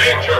Danger.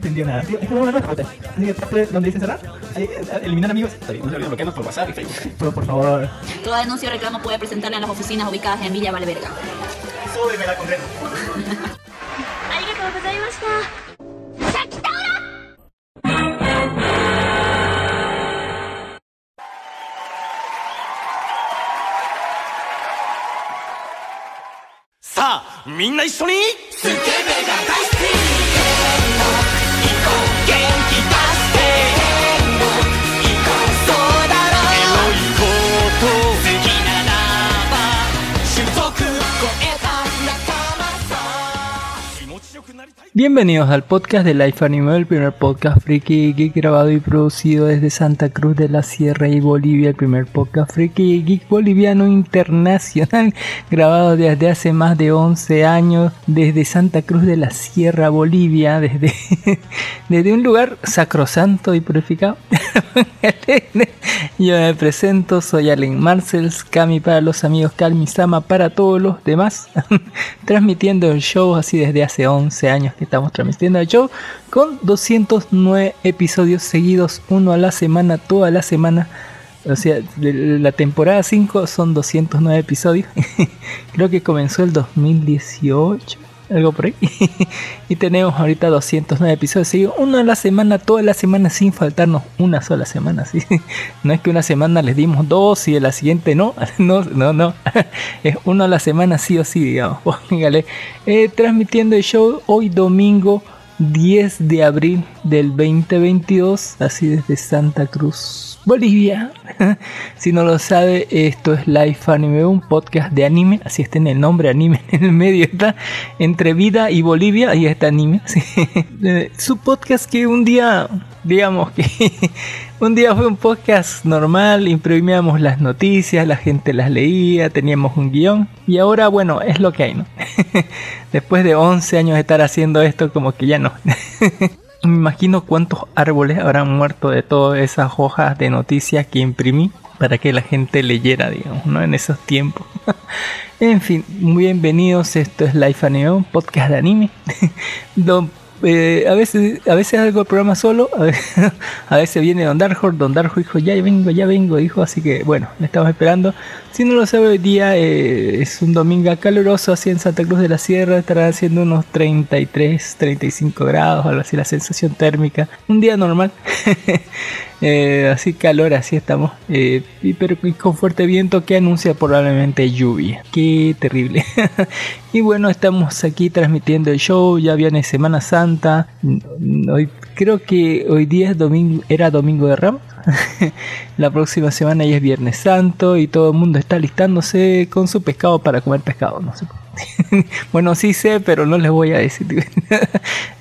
entendió nada. Tío, este programa no es para usted. Así que tape donde dice cerrar, ahí, eh, eliminar amigos. Está bien, no se olviden bloquearnos por WhatsApp y Facebook. Pero por favor, Toda denuncia o reclamo puede presentarla en las oficinas ubicadas en Villa Valverga. súbeme la concreta. ありがとうございました。 さあみんな一緒にスケベが Bienvenidos al podcast de Life Anime, el primer podcast friki geek grabado y producido desde Santa Cruz de la Sierra y Bolivia, el primer podcast friki geek boliviano internacional grabado desde hace más de 11 años desde Santa Cruz de la Sierra, Bolivia, desde, desde un lugar sacrosanto y purificado. Yo me presento, soy Allen Marcels, Kami para los amigos, Kalmi Sama para todos los demás, transmitiendo el show así desde hace 11 años estamos transmitiendo show con 209 episodios seguidos, uno a la semana, toda la semana. O sea, la temporada 5 son 209 episodios. Creo que comenzó el 2018, algo por ahí. y tenemos ahorita 209 episodios uno a la semana, toda la semana sin faltarnos una sola semana. ¿sí? No es que una semana les dimos dos y en la siguiente no. No, no, no. Es uno a la semana sí o sí, digamos. Eh, transmitiendo el show hoy domingo 10 de abril del 2022, así desde Santa Cruz, Bolivia. si no lo sabe, esto es Life Anime, un podcast de anime, así está en el nombre anime, en el medio está entre vida y Bolivia, ahí está anime. Eh, Su podcast que un día, digamos que un día fue un podcast normal, imprimíamos las noticias, la gente las leía, teníamos un guion y ahora bueno, es lo que hay, ¿no? Después de 11 años de estar haciendo esto, como que ya no. Me imagino cuántos árboles habrán muerto de todas esas hojas de noticias que imprimí para que la gente leyera, digamos, ¿no? En esos tiempos. en fin, muy bienvenidos. Esto es Life Anime, podcast de anime. Eh, a veces a veces hago el programa solo, a veces, viene Don Darjo, Don Darjo dijo, ya vengo, ya vengo, dijo, así que bueno, le estamos esperando. Si no lo sabe, hoy día eh, es un domingo caluroso, así en Santa Cruz de la Sierra, estará haciendo unos 33, 35 grados, algo así la sensación térmica. Un día normal. Eh, así calor, así estamos. Eh, y, pero con fuerte viento que anuncia probablemente lluvia. Qué terrible. y bueno, estamos aquí transmitiendo el show. Ya viene Semana Santa. Hoy creo que hoy día es domingo, era domingo de Ramos. La próxima semana ya es Viernes Santo y todo el mundo está listándose con su pescado para comer pescado. No sé. bueno, sí sé, pero no les voy a decir.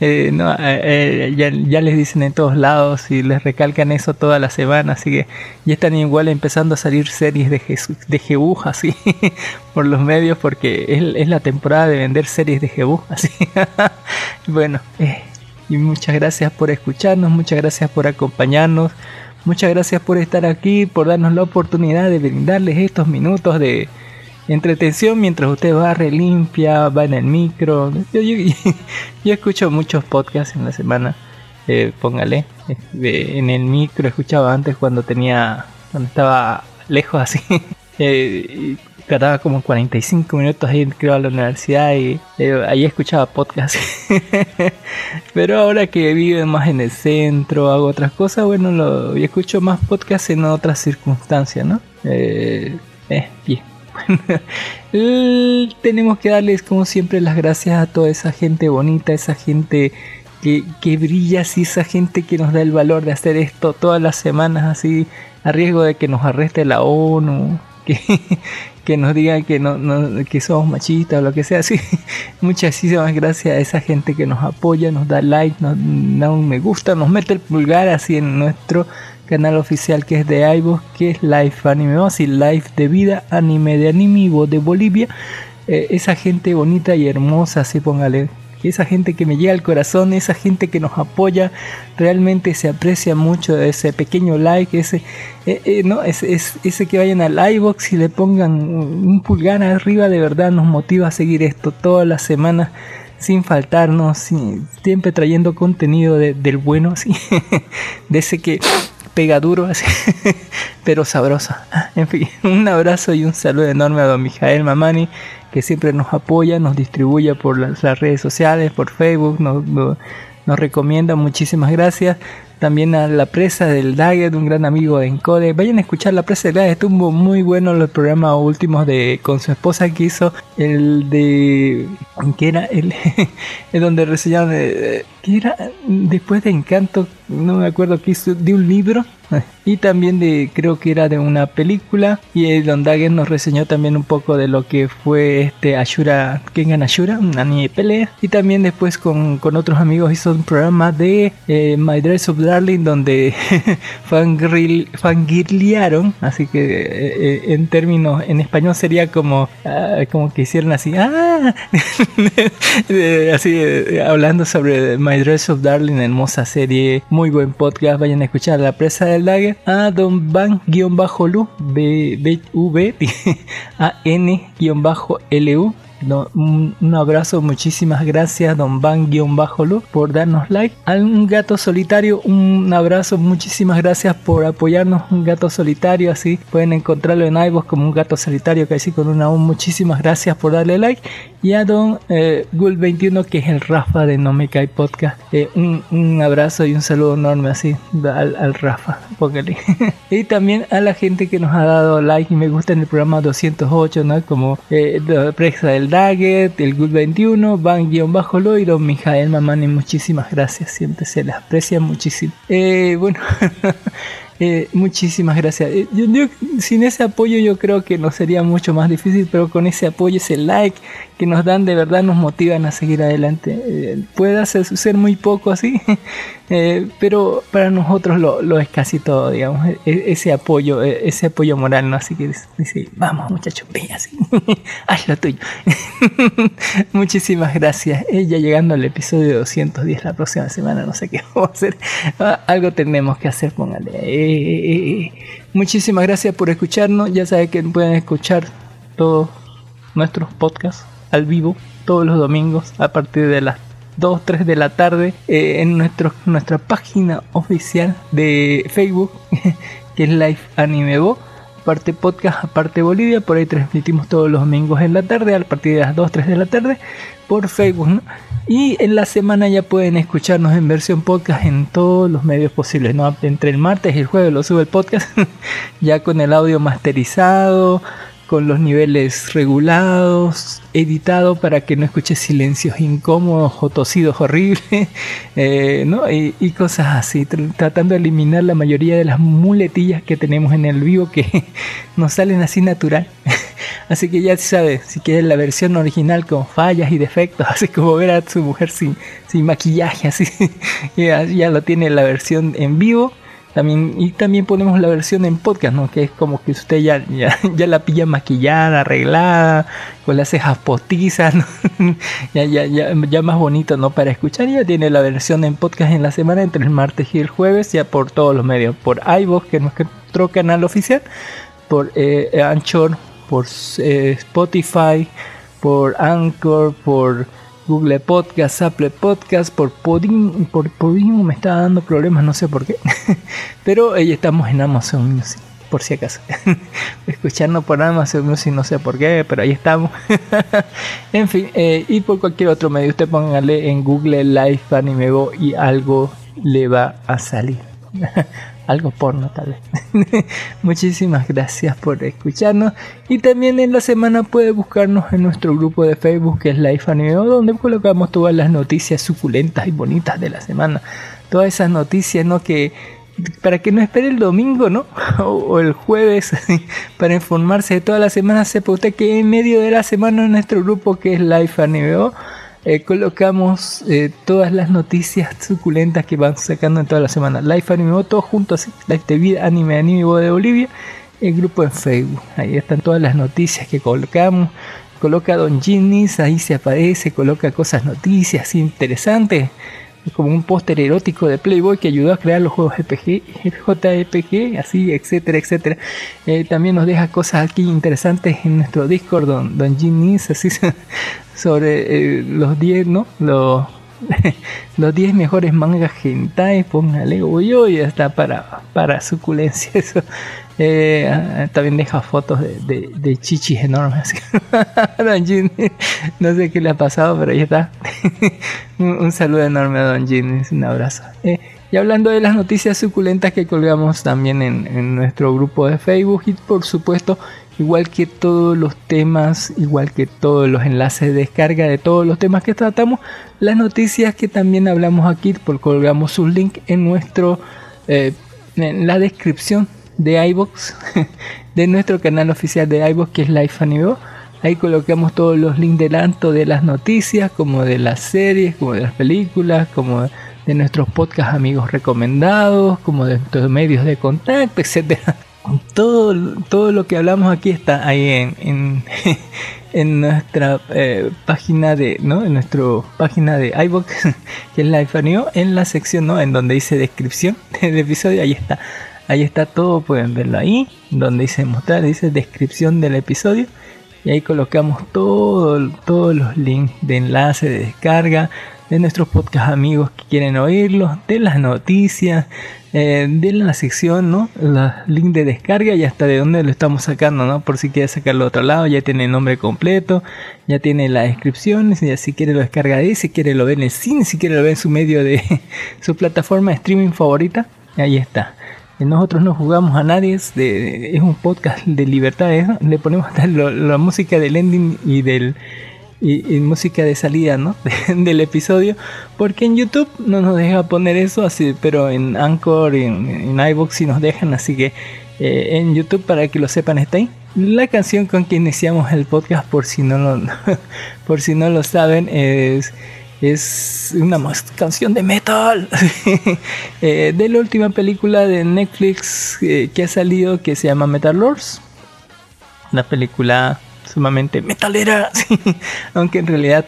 Eh, eh, eh, ya, les dicen en todos lados y les recalcan eso toda la semana, así que ya están igual empezando a salir series de Jesús, de Jebú, así por los medios, porque es, la temporada de vender series de Jebú, así. bueno, y muchas gracias por escucharnos, muchas gracias por acompañarnos, muchas gracias por estar aquí, por darnos la oportunidad de brindarles estos minutos de entretención mientras usted barre, limpia, va en el micro. Yo, yo- yo escucho muchos podcasts en la semana, eh, póngale. eh, en el micro escuchaba antes cuando tenía, cuando estaba lejos así. Eh, tardaba como 45 minutos ir creo a la universidad y eh, ahí escuchaba podcast. Pero ahora que vivo más en el centro, hago otras cosas, bueno, lo, y escucho más podcast en otras circunstancias, ¿no? Eh, eh bien. tenemos que darles como siempre las gracias a toda esa gente bonita, esa gente que, que brilla esa gente que nos da el valor de hacer esto todas las semanas así, a riesgo de que nos arreste la ONU, que, que nos digan que no, que somos machistas o lo que sea así. Muchísimas gracias a esa gente que nos apoya, nos da like, nos da un me gusta, nos mete el pulgar así en nuestro canal oficial que es de iVoox, que es Live Anime, a Live de vida, anime de anime de Bolivia. Eh, esa gente bonita y hermosa, así póngale esa gente que me llega al corazón, esa gente que nos apoya, realmente se aprecia mucho ese pequeño like, ese, eh, eh, no, es, ese que vayan al iBox y le pongan un pulgar arriba, de verdad nos motiva a seguir esto todas las semanas sin faltarnos, siempre trayendo contenido del bueno, ¿sí? de ese que pega duro, pero sabroso. En fin, un abrazo y un saludo enorme a don Mijael Mamani que siempre nos apoya, nos distribuye por las, redes sociales, por Facebook, nos, nos, recomienda. Muchísimas gracias. También a la presa del Daggett, un gran amigo de Encode. Vayan a escuchar la presa del Daggett, estuvo muy bueno los programas últimos de con su esposa que hizo el de que era el, el donde reseñaron eh, que era después de Encanto, no me acuerdo que hizo de un libro y también de creo que era de una película y Don Dagen nos reseñó también un poco de lo que fue este Ashura Kengan Ashura un anime de pelea y también después con, con otros amigos hizo un programa de eh, My Dress of Darling donde fangirlearon así que eh, eh, en términos en español sería como ah, como que hicieron así ah, así hablando sobre My Dress of Darling hermosa serie muy buen podcast vayan a escuchar la presa del Dagger a Don Van-Lu, B, A N-Lu un, abrazo, muchísimas gracias Don Van-Lu por darnos like. A un gato solitario, un abrazo, muchísimas gracias por apoyarnos. Un gato solitario, así pueden encontrarlo en iVoox como un gato solitario que con una un muchísimas gracias por darle like. Y a Don eh, Gul21 que es el Rafa de No Me Cae Podcast. Eh, un, abrazo y un saludo enorme así al, Rafa. Póngale. y también a la gente que nos ha dado like y me gusta en el programa 208, ¿no? Como eh, la presa del Daggett, el Good 21, Van-Lo y Don Mijael Mamani. Muchísimas gracias, siempre se les aprecia muchísimo. Eh, bueno, eh, muchísimas gracias. Eh, sin ese apoyo yo creo que no sería mucho más difícil, pero con ese apoyo, ese like que nos dan de verdad nos motivan a seguir adelante. puede ser muy poco así, Eh, pero para nosotros lo, es casi todo, digamos, e, e, ese apoyo, e, ese apoyo moral, ¿no? Así que dice, vamos muchachos, ve así, haz lo tuyo. Muchísimas gracias. Eh, ya llegando al episodio 210 la próxima semana, no sé qué vamos a hacer. Ah, algo tenemos que hacer, póngale. Eh, muchísimas gracias por escucharnos. Ya saben que pueden escuchar todos nuestros podcasts al vivo todos los domingos a partir de las 2, 3 de la tarde eh, en nuestro, nuestra página oficial de Facebook, que es Live Anime Bo. Aparte podcast, aparte Bolivia, por ahí transmitimos todos los domingos en la tarde, a partir de las 2, 3 de la tarde, por Facebook. Y en la semana ya pueden escucharnos en versión podcast en todos los medios posibles. ¿no? Entre el martes y el jueves lo sube el podcast, ya con el audio masterizado, con los niveles regulados, editado para que no escuches silencios incómodos o tosidos horribles, eh, ¿no? y, cosas así, tratando de eliminar la mayoría de las muletillas que tenemos en el vivo que nos salen así natural. Así que ya sabes, si quieres la versión original con fallas y defectos, así como ver a su mujer sin, sin maquillaje, así, ya, ya lo tiene la versión en vivo también, y también ponemos la versión en podcast, ¿no? Que es como que usted ya, ya, la pilla maquillada, arreglada, con las cejas postizas, ya, ya, ya, ya, más bonito, ¿no? Para escuchar, ya tiene la versión en podcast en la semana, entre el martes y el jueves, ya por todos los medios, por iVoox, que es nuestro canal oficial, por eh, Anchor, por eh, Spotify, por Anchor, por Google Podcast, Apple Podcast, por Podimo, por Podimo me está dando problemas, no sé por qué. Pero ahí estamos en Amazon Music. por si acaso. Escuchando por Amazon Music, no sé por qué, pero ahí estamos. en fin, eh, y por cualquier otro medio, usted póngale en Google Live Anime Go y algo le va a salir. Algo porno tal vez. Muchísimas gracias por escucharnos y también en la semana puede buscarnos en nuestro grupo de Facebook que es Life Anime donde colocamos todas las noticias suculentas y bonitas de la semana. Todas esas noticias, ¿no? Que para que no espere el domingo, ¿no? O, el jueves para informarse de toda la semana, sepa usted que en medio de la semana en nuestro grupo que es Life Anime eh, colocamos eh, todas las noticias suculentas que van sacando en toda la semana. Life Anime todos juntos, Life TV, Anime Anime de Bolivia, el grupo en Facebook. Ahí están todas las noticias que colocamos. Coloca Don Ginnis, ahí se aparece, coloca cosas, noticias interesantes como un póster erótico de Playboy que ayudó a crear los juegos RPG, JPG, así, etcétera, etcétera. Eh, también nos deja cosas aquí interesantes en nuestro Discord, don, don así sobre eh, los 10, ¿no? Los los 10 mejores mangas hentai, póngale, uy, uy, está para, para suculencia eso. Eh, también deja fotos de, chichis enormes. Don no sé qué le ha pasado, pero ahí está. un, saludo enorme a Don Ginny, un abrazo. Eh, y hablando de las noticias suculentas que colgamos también en, nuestro grupo de Facebook y por supuesto, igual que todos los temas, igual que todos los enlaces de descarga de todos los temas que tratamos, las noticias que también hablamos aquí, por colgamos un link en nuestro eh, en la descripción de iBox, de nuestro canal oficial de iBox que es Life Anime. Ahí colocamos todos los links tanto de las noticias, como de las series, como de las películas, como de nuestros podcast amigos recomendados, como de nuestros medios de contacto, etcétera. Todo, todo lo que hablamos aquí está ahí en, en, nuestra eh, página de, ¿no? En nuestra página de iBox, que es Life Anime, en la sección, ¿no? En donde dice descripción del episodio, ahí está Ahí está todo, pueden verlo ahí, donde dice mostrar, dice descripción del episodio. Y ahí colocamos todo, todos los links de enlace, de descarga, de nuestros podcast amigos que quieren oírlos, de las noticias, eh, de la sección, ¿no? Los links de descarga y hasta de dónde lo estamos sacando, ¿no? Por si quiere sacarlo a otro lado, ya tiene el nombre completo, ya tiene la descripción, y si quiere lo descarga ahí, si quiere lo ve en el cine, si quiere lo ve en su medio de su plataforma de streaming favorita, ahí está. Nosotros no jugamos a nadie, es, un podcast de libertad. Le ponemos la música del ending y del música de salida ¿no? del episodio, porque en YouTube no nos deja poner eso, así, pero en Anchor y en, en iBox sí nos dejan, así que eh, en YouTube para que lo sepan está ahí. La canción con que iniciamos el podcast, por si no lo, por si no lo saben, es es una canción de metal. Eh, de la última película de Netflix eh, que ha salido que se llama Metal Lords. Una película sumamente metalera aunque en realidad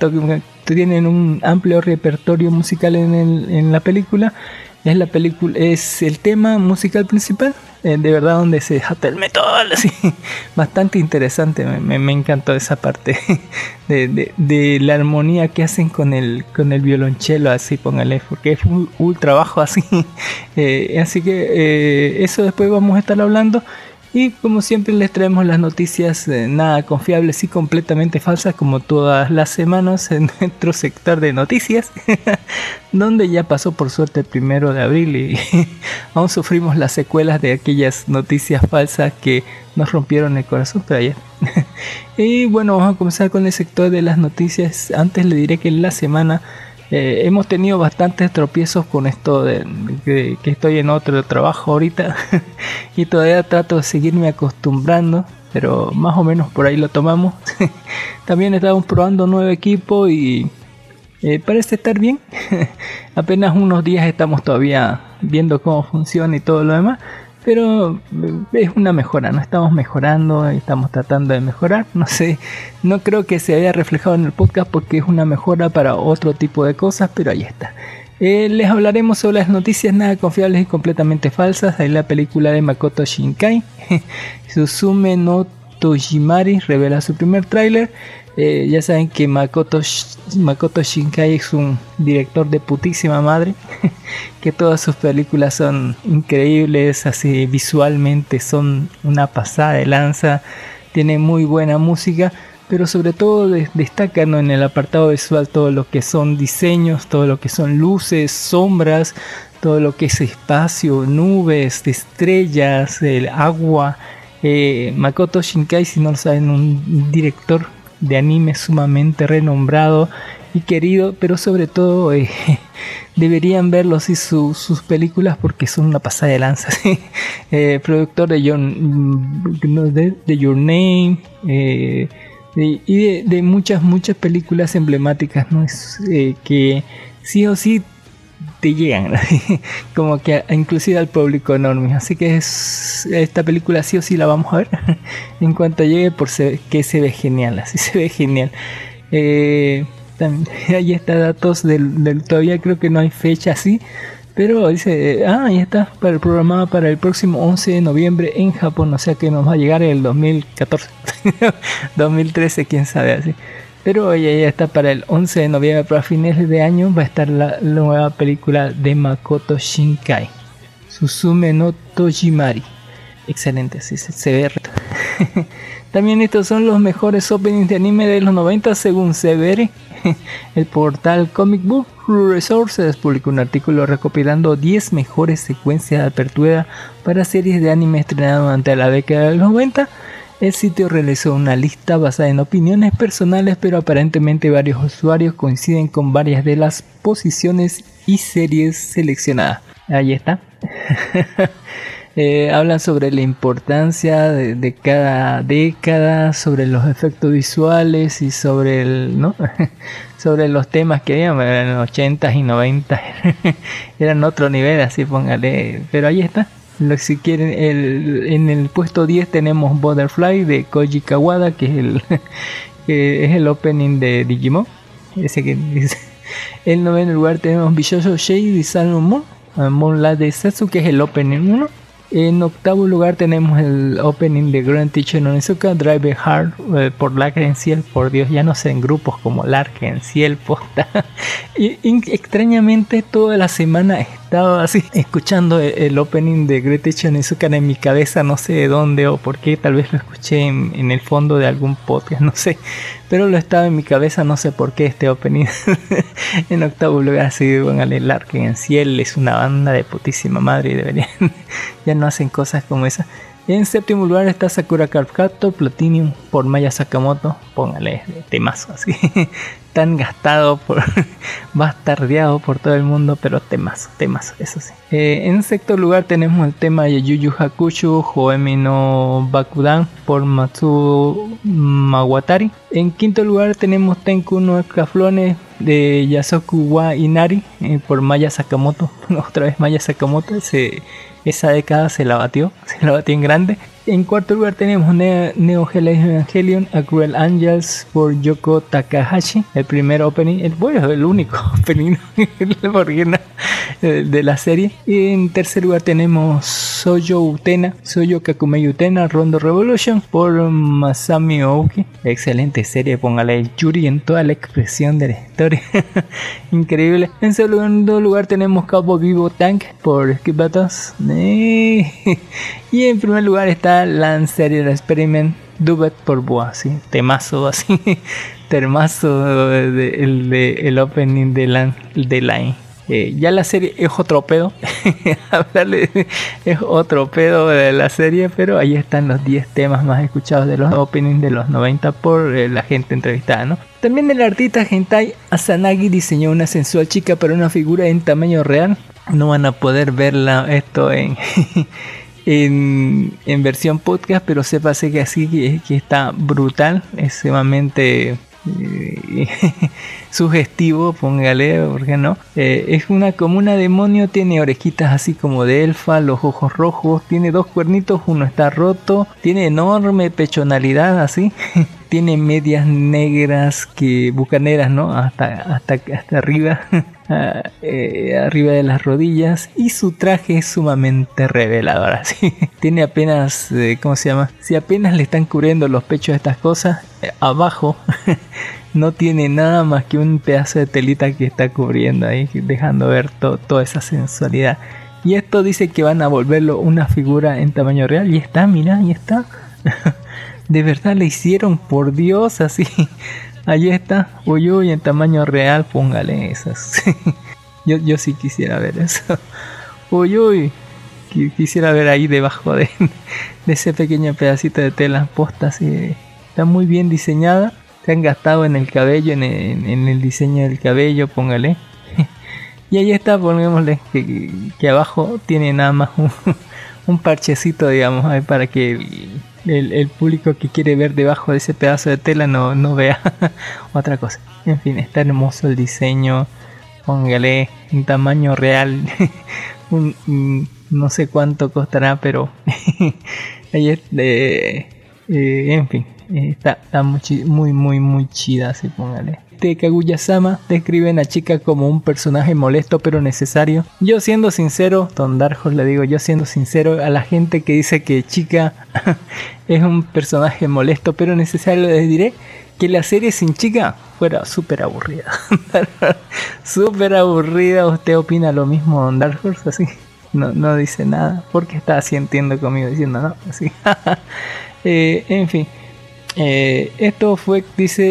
tienen un amplio repertorio musical en, en la película es la película es el tema musical principal eh, de verdad donde se jata el metal, así, bastante interesante, me, me encantó esa parte de, de, la armonía que hacen con el, con el violonchelo, así, póngale, porque es un, un trabajo así, eh, así que eh, eso después vamos a estar hablando y como siempre les traemos las noticias eh, nada confiables y completamente falsas como todas las semanas en nuestro sector de noticias, donde ya pasó por suerte el primero de abril y aún sufrimos las secuelas de aquellas noticias falsas que nos rompieron el corazón, pero ayer. y bueno, vamos a comenzar con el sector de las noticias. Antes le diré que en la semana eh, hemos tenido bastantes tropiezos con esto de, que, estoy en otro trabajo ahorita y todavía trato de seguirme acostumbrando, pero más o menos por ahí lo tomamos. También estamos probando nuevo equipo y eh, parece estar bien. Apenas unos días estamos todavía viendo cómo funciona y todo lo demás. Pero eh, es una mejora, no estamos mejorando, estamos tratando de mejorar. No sé, no creo que se haya reflejado en el podcast porque es una mejora para otro tipo de cosas, pero ahí está. Eh, les hablaremos sobre las noticias nada confiables y completamente falsas. Ahí la película de Makoto Shinkai. Susume no Tojimari revela su primer tráiler. Eh, ya saben que Makoto, Makoto Shinkai es un director de putísima madre, que todas sus películas son increíbles, así visualmente son una pasada de lanza, tiene muy buena música, pero sobre todo de- destaca ¿no? en el apartado visual todo lo que son diseños, todo lo que son luces, sombras, todo lo que es espacio, nubes, estrellas, el agua. Eh, Makoto Shinkai, si no lo saben, un director de anime sumamente renombrado y querido, pero sobre todo eh, deberían verlo así su- sus películas porque son una pasada de lanza. ¿sí? Eh, productor de Your, mm, de, Your Name eh, y de, de muchas, muchas películas emblemáticas ¿no? Es, eh, que sí o sí te llegan, como que inclusive al público enorme. Así que es, esta película sí o sí la vamos a ver en cuanto llegue, por se- que se ve genial, así se ve genial. Eh, tam- ahí está datos del, todavía creo que no hay fecha así, pero dice, ah, ahí está para el programado para el próximo 11 de noviembre en Japón, o sea que nos va a llegar el 2014, 2013, quién sabe así. Pero ya, ya está para el 11 de noviembre, para fines de año va a estar la, nueva película de Makoto Shinkai, Susume no Tojimari. Excelente, así se, se ve. También estos son los mejores openings de anime de los 90 según Severe. El portal Comic Book Resources publicó un artículo recopilando 10 mejores secuencias de apertura para series de anime estrenadas durante la década de los 90. El sitio realizó una lista basada en opiniones personales, pero aparentemente varios usuarios coinciden con varias de las posiciones y series seleccionadas. Ahí está. Eh, hablan sobre la importancia de, cada década, sobre los efectos visuales y sobre el, ¿no? sobre los temas que había, eran 80 y 90, eran otro nivel, así póngale, pero ahí está. Si quieren, el, en el puesto 10 tenemos Butterfly de Koji Kawada, que es el, que es el opening de Digimon. Ese que dice. En noveno lugar tenemos Bishojo Shade de Sailor Moon, eh, Moonlight de Setsu, que es el opening 1. En octavo lugar tenemos el opening de Grand Teacher Onizuka, Drive Hard eh, por Ciel, por Dios, ya no sé en grupos como Ciel, posta. y extrañamente toda la semana he estado así escuchando el, el opening de Teacher Onizuka en mi cabeza, no sé de dónde o por qué, tal vez lo escuché en, en el fondo de algún podcast, no sé. Pero lo estaba en mi cabeza, no sé por qué este opening. en octavo lugar, sí, póngale Ciel, es una banda de putísima madre y deberían ya no hacen cosas como esa. En séptimo lugar está Sakura Card Captor Platinum por Maya Sakamoto. Póngale temazo así. Tan gastado por. bastardeado por todo el mundo, pero temazo, temazo, eso sí. Eh, en sexto lugar tenemos el tema de Yu Yu Hakusho Hoemi no Bakudan por Matsu Mawatari. En quinto lugar tenemos Tenku no Escaflones de Yasoku wa Inari eh, por Maya Sakamoto. Otra vez Maya Sakamoto. Se, esa década se la batió, se la batió en grande. En cuarto lugar tenemos Ne- Neo Geo Evangelion A Cruel Angels por Yoko Takahashi, el primer opening, el, bueno, el único opening eh, de la serie. Y en tercer lugar tenemos Soyo Utena, Soyo Kakumei Utena Rondo Revolution por Masami Ouki. Excelente serie, póngale Yuri en toda la expresión de la historia. Increíble. En segundo lugar tenemos Cabo Vivo Tank por Skip Battles. Y en primer lugar está Lancer Experiment Dubet por Boa, sí, temazo así, de- el, opening de, Lan, de Line. Eh, ya la serie es otro pedo, hablarle es otro pedo de la serie, pero ahí están los 10 temas más escuchados de los openings de los 90 por eh, la gente entrevistada, ¿no? También el artista hentai Asanagi diseñó una sensual chica para una figura en tamaño real. No van a poder verla esto en en, versión podcast, pero sépase que así que, que está brutal, es sumamente eh, sugestivo, póngale, porque no. Eh, es una como una demonio, tiene orejitas así como de elfa, los ojos rojos, tiene dos cuernitos, uno está roto, tiene enorme pechonalidad así. tiene medias negras que bucaneras, ¿no? Hasta, hasta, hasta arriba, eh, arriba de las rodillas. Y su traje es sumamente revelador, así. Tiene apenas, eh, ¿cómo se llama? Si apenas le están cubriendo los pechos de estas cosas, eh, abajo no tiene nada más que un pedazo de telita que está cubriendo ahí, dejando ver to- toda esa sensualidad. Y esto dice que van a volverlo una figura en tamaño real. Y está, mira, y está. De verdad le hicieron, por Dios, así. Ahí está. Uy, uy, en tamaño real, póngale esas. Yo, yo sí quisiera ver eso. Uy, uy. Qui- Quisiera ver ahí debajo de, ese pequeño pedacito de tela posta. Así. Está muy bien diseñada. Se han gastado en el cabello, en el, diseño del cabello, póngale. Y ahí está, pongámosle que, que abajo tiene nada más un, un parchecito, digamos, ahí para que el- público que quiere ver debajo de ese pedazo de tela no, no vea otra cosa. En fin, está hermoso el diseño. Póngale en tamaño real. un- no sé cuánto costará, pero ahí es, eh, eh, en fin, está, está muy, muy, muy, muy chida, así póngale. De Kaguya-sama describen a Chica como un personaje molesto pero necesario. Yo siendo sincero, Don Darjos le digo, yo siendo sincero a la gente que dice que Chica es un personaje molesto pero necesario, les diré que la serie sin Chica fuera súper aburrida. súper aburrida, ¿usted opina lo mismo, Don Darjos? Así no, no dice nada, porque está asientiendo conmigo diciendo no, así. Eh, en fin, eh, esto fue, dice,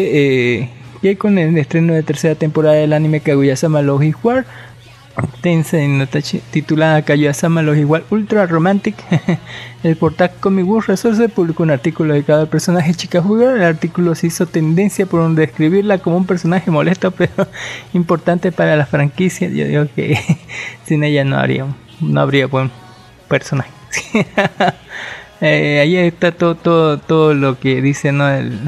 eh, que con el estreno de tercera temporada del anime Kaguya-sama Logic War, Tensei no Tachi, titulada Kaguya-sama Logic War Ultra Romantic, el portal Comic Book Resource publicó un artículo dedicado al personaje Chica Jugar. El artículo se hizo tendencia por describirla como un personaje molesto pero importante para la franquicia. Yo digo que sin ella no habría, no habría buen personaje. Eh, ahí está todo, todo, todo lo que dice, ¿no? El-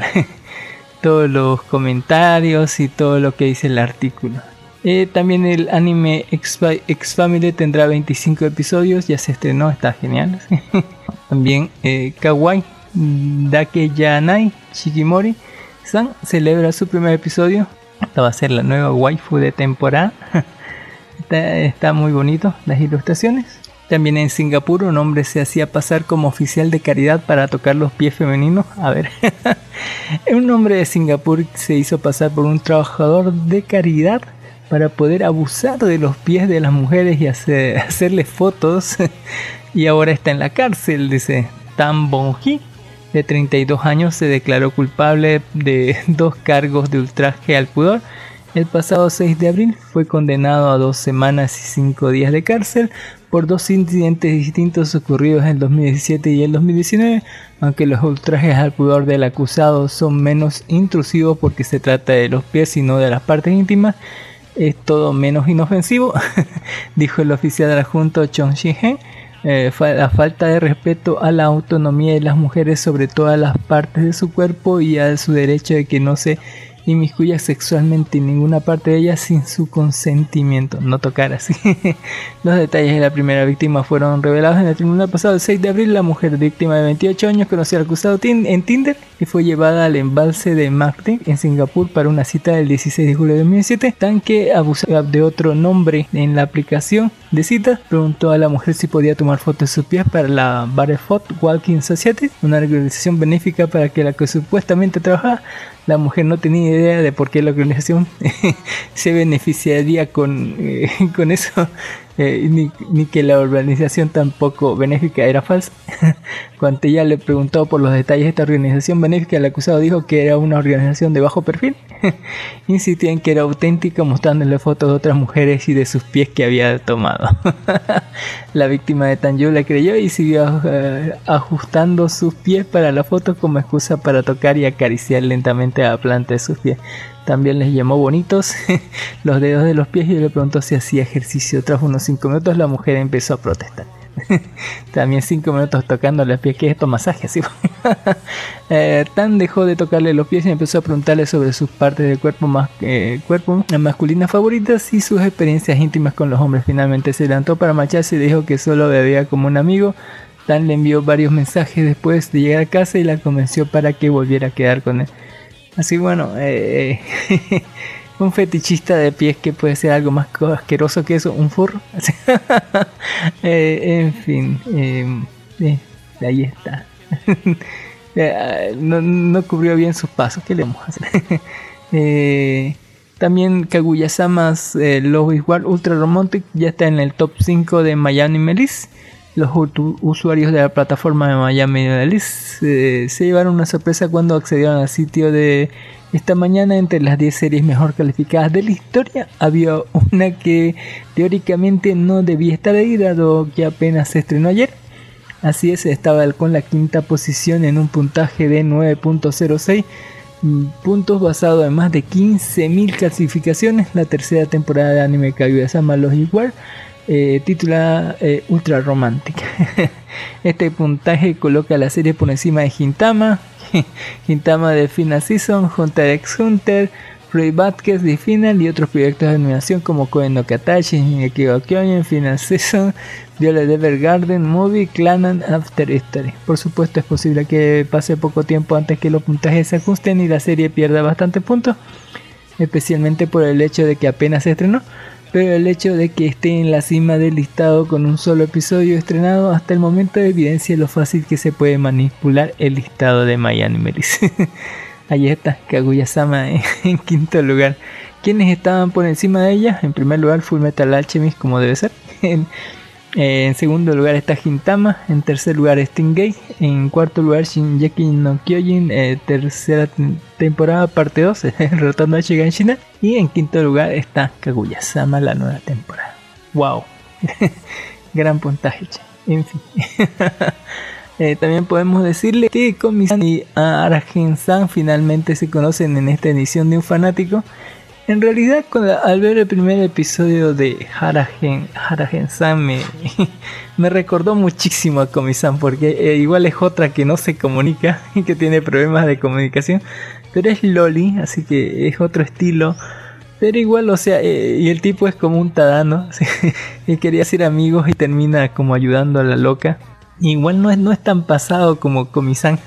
todos los comentarios y todo lo que dice el artículo. Eh, también el anime X, X Family tendrá 25 episodios, ya se estrenó, está genial. también eh, Kawaii Dake Yanai Shikimori San celebra su primer episodio. Esta va a ser la nueva waifu de temporada. está, está muy bonito las ilustraciones. También en Singapur un hombre se hacía pasar como oficial de caridad para tocar los pies femeninos. A ver, un hombre de Singapur se hizo pasar por un trabajador de caridad para poder abusar de los pies de las mujeres y hacer, hacerles fotos. y ahora está en la cárcel, dice Tan Bong-hee, de 32 años, se declaró culpable de dos cargos de ultraje al pudor. El pasado 6 de abril fue condenado a dos semanas y cinco días de cárcel por dos incidentes distintos ocurridos en el 2017 y el 2019, aunque los ultrajes al pudor del acusado son menos intrusivos porque se trata de los pies y no de las partes íntimas, es todo menos inofensivo, dijo el oficial adjunto Chong Shin-hen. Eh, la falta de respeto a la autonomía de las mujeres sobre todas las partes de su cuerpo y a su derecho de que no se inmiscuya sexualmente en ninguna parte de ellas sin su consentimiento, no tocar así. Los detalles de la primera víctima fueron revelados en el tribunal pasado el 6 de abril. La mujer víctima de 28 años conoció al acusado en Tinder y fue llevada al embalse de Martin en Singapur para una cita del 16 de julio de 2007. Tanque abusaba de otro nombre en la aplicación de citas, preguntó a la mujer si podía tomar fotos de sus pies para la Barefoot Walking Society, una organización benéfica para que la que supuestamente trabajaba. La mujer no tenía idea de por qué la organización se beneficiaría con, eh, con eso, eh, ni, ni que la organización tampoco benéfica era falsa. Cuando ella le preguntó por los detalles de esta organización benéfica, el acusado dijo que era una organización de bajo perfil. Insistía en que era auténtica, mostrándole fotos de otras mujeres y de sus pies que había tomado. la víctima de Tanju le creyó y siguió eh, ajustando sus pies para la foto como excusa para tocar y acariciar lentamente a la planta de sus pies. También les llamó bonitos los dedos de los pies y le preguntó si hacía ejercicio. Tras unos 5 minutos la mujer empezó a protestar. También 5 minutos tocándole los pies, que es esto masaje así. Eh, Tan dejó de tocarle los pies y empezó a preguntarle sobre sus partes del cuerpo más eh, cuerpo masculinas favoritas y sus experiencias íntimas con los hombres. Finalmente se levantó para marcharse y dijo que solo bebía como un amigo. Tan le envió varios mensajes después de llegar a casa y la convenció para que volviera a quedar con él. Así bueno, eh, un fetichista de pies que puede ser algo más asqueroso que eso, un furro. Eh, en fin, eh, eh, ahí está. Eh, no, no cubrió bien sus pasos, ¿qué le vamos a hacer? También Kaguya-sama's eh, Love War Ultra Romantic ya está en el top 5 de Miami Melis. Los usuarios de la plataforma de Miami Melis eh, se llevaron una sorpresa cuando accedieron al sitio de esta mañana. Entre las 10 series mejor calificadas de la historia, había una que teóricamente no debía estar ahí, dado que apenas se estrenó ayer. Así es, estaba con la quinta posición en un puntaje de 9.06 mm, puntos basado en más de 15.000 clasificaciones. La tercera temporada de anime Kaguya-sama Logic War, eh, eh, Ultra Romantic. este puntaje coloca la serie por encima de Gintama, Gintama de Final Season, Hunter x Hunter, Free Batkets de Final y otros proyectos de animación como Koen no Katachi, Kyojin, Final Season, Violet Evergarden, Movie, Clanan, After History. Por supuesto es posible que pase poco tiempo antes que los puntajes se ajusten y la serie pierda bastantes puntos, especialmente por el hecho de que apenas se estrenó, pero el hecho de que esté en la cima del listado con un solo episodio estrenado hasta el momento evidencia lo fácil que se puede manipular el listado de Miami Melis. Ahí está, Kaguya-sama en, quinto lugar. ¿Quiénes estaban por encima de ella? En primer lugar, Full Metal Alchemist, como debe ser. eh, en segundo lugar está Gintama. En tercer lugar, Stingate. En cuarto lugar, Shinjeki no Kyojin. eh, tercera tem- temporada, parte 2. Rotando a Shiganshina. Y en quinto lugar está Kaguya-sama, la nueva temporada. ¡Wow! Gran puntaje, che. En fin. Eh, también podemos decirle que Komi-san y Aragen-san finalmente se conocen en esta edición de un fanático. En realidad, cuando- al ver el primer episodio de Haragen, Haragen-san me, me recordó muchísimo a Komi-san porque eh, igual es otra que no se comunica y que tiene problemas de comunicación. Pero es Loli, así que es otro estilo. Pero igual, o sea, eh, y el tipo es como un tadano. ¿sí? y quería ser amigos y termina como ayudando a la loca. Igual no es, no es tan pasado como Komi-san.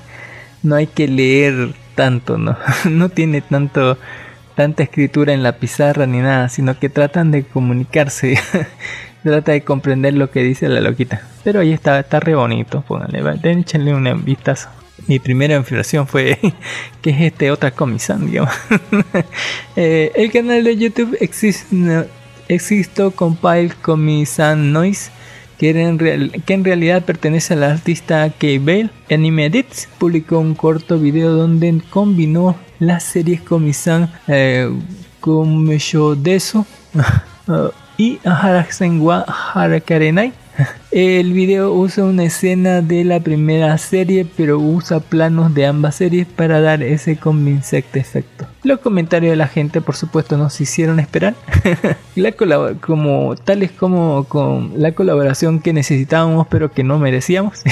No hay que leer tanto, ¿no? no tiene tanto tanta escritura en la pizarra ni nada, sino que tratan de comunicarse. Trata de comprender lo que dice la loquita. Pero ahí está, está re bonito. Pónganle, échenle un vistazo. Mi primera inflación fue que es este otra comisan, digamos. Eh, el canal de YouTube Exist, no, Existo Compile Comisan Noise, que, en real- que en realidad pertenece al artista K-Bale. Anime Edits publicó un corto video donde combinó las series Comisan eh, Komesho Desu uh, y Harasen wa Harakarenai. El video usa una escena de la primera serie, pero usa planos de ambas series para dar ese convincente efecto. Los comentarios de la gente, por supuesto, nos hicieron esperar. como tales como con la colaboración que necesitábamos, pero que no merecíamos.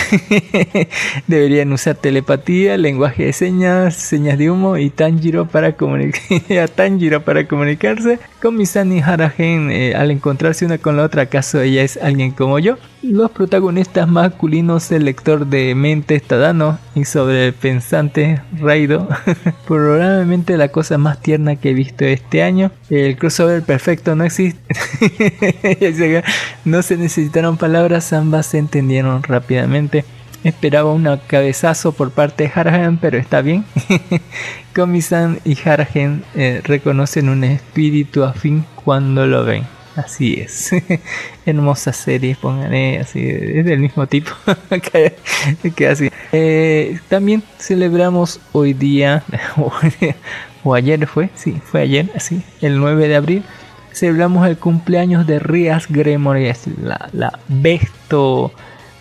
Deberían usar telepatía, lenguaje de señas, señas de humo y Tanjiro para comunicar Tanjiro para comunicarse. Con Misani Haragen, eh, al encontrarse una con la otra, ¿acaso ella es alguien como yo? Los protagonistas masculinos, el lector de mentes Tadano y sobre el pensante Raido, probablemente la cosa más tierna que he visto este año. El crossover perfecto no existe. no se necesitaron palabras, ambas se entendieron rápidamente. Esperaba un cabezazo por parte de Haragen, pero está bien. Komi-san y Haragen eh, reconocen un espíritu afín cuando lo ven. Así es. Hermosa serie, pónganle así, es del mismo tipo. así. Eh, también celebramos hoy día, o ayer fue, sí, fue ayer, así, el 9 de abril. Celebramos el cumpleaños de Rias Gremory, la, la besto,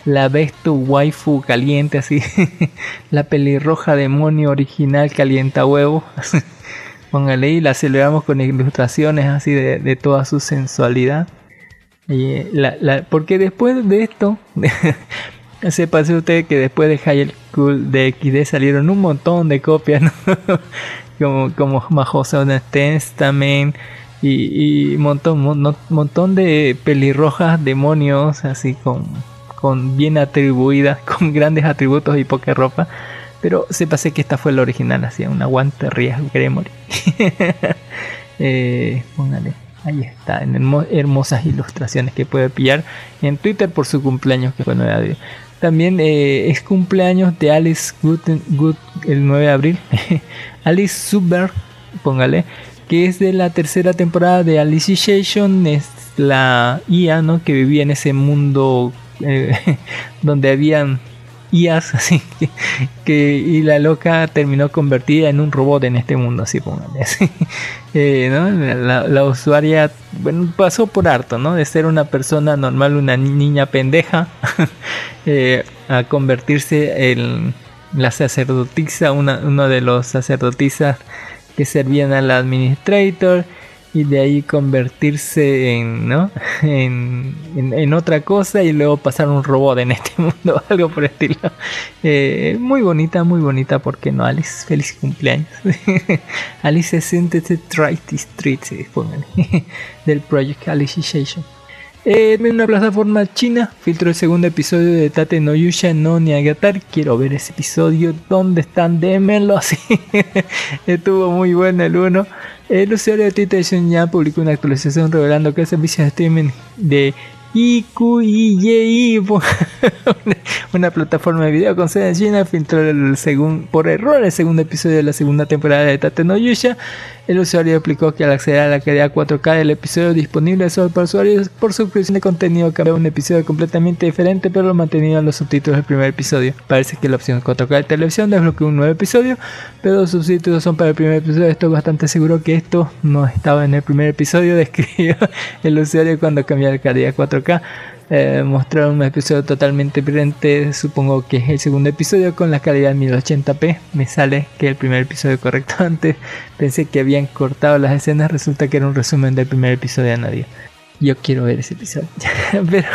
la besto waifu caliente, así, la pelirroja demonio original calienta huevo. Póngale y la celebramos con ilustraciones así de, de toda su sensualidad. Y la, la, porque después de esto, sepa usted que después de High School de XD salieron un montón de copias, ¿no? como, como Mahosa Testament y, y montón, mon, montón de pelirrojas demonios así con, con bien atribuidas, con grandes atributos y poca ropa. Pero sepase que esta fue la original, hacía un aguante Rías Gremory. eh, póngale, ahí está, en hermo- hermosas ilustraciones que puede pillar en Twitter por su cumpleaños que fue el 9 de abril. También eh, es cumpleaños de Alice Good, el 9 de abril. Alice Subberg, póngale, que es de la tercera temporada de Alicization, es la IA, ¿no? Que vivía en ese mundo eh, donde habían IAs, así que, y la loca terminó convertida en un robot en este mundo, así póngale así. Eh, la, usuaria, bueno, pasó por harto, ¿no? De ser una persona normal, una ni- niña pendeja, eh, a convertirse en la sacerdotisa, una, uno de los sacerdotisas que servían al administrator y de ahí convertirse en, ¿no? en, en- otra cosa y luego pasar un robot en este mundo, algo por el estilo. Eh, muy bonita, muy bonita, ¿por qué no, Alice? Feliz cumpleaños. Alice Synthesis se póngale, del Project Alicization. Eh, en una plataforma china filtró el segundo episodio de Tate no Yusha no Niagatar. Quiero ver ese episodio. ¿Dónde están? Démenlo así. Estuvo muy bueno el uno. El usuario de Twitter ya publicó una actualización revelando que el servicio de streaming de IQIYI, una plataforma de video con sede en China, filtró el segun- por error el segundo episodio de la segunda temporada de Tate no Yusha. El usuario explicó que al acceder a la calidad 4K del episodio disponible solo para usuarios por suscripción de contenido cambió un episodio completamente diferente, pero mantenido los subtítulos del primer episodio. Parece que la opción 4K de televisión desbloqueó un nuevo episodio, pero los subtítulos son para el primer episodio. Estoy bastante seguro que esto no estaba en el primer episodio, describió el usuario cuando cambió la calidad 4K. Eh, mostraron un episodio totalmente diferente, supongo que es el segundo episodio con la calidad 1080p. Me sale que el primer episodio correcto antes pensé que habían cortado las escenas, resulta que era un resumen del primer episodio de nadie. Yo quiero ver ese episodio, pero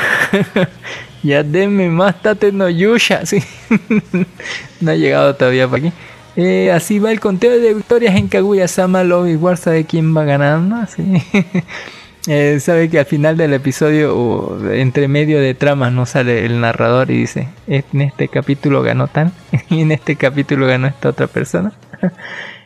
ya denme más Tate no Yusha, sí. no ha llegado todavía para aquí. Eh, así va el conteo de victorias en Kaguya-sama. Lo igual sabe quién va ganando. Así. Eh, sabe que al final del episodio, o entre medio de tramas, no sale el narrador y dice: En este capítulo ganó tan, y en este capítulo ganó esta otra persona.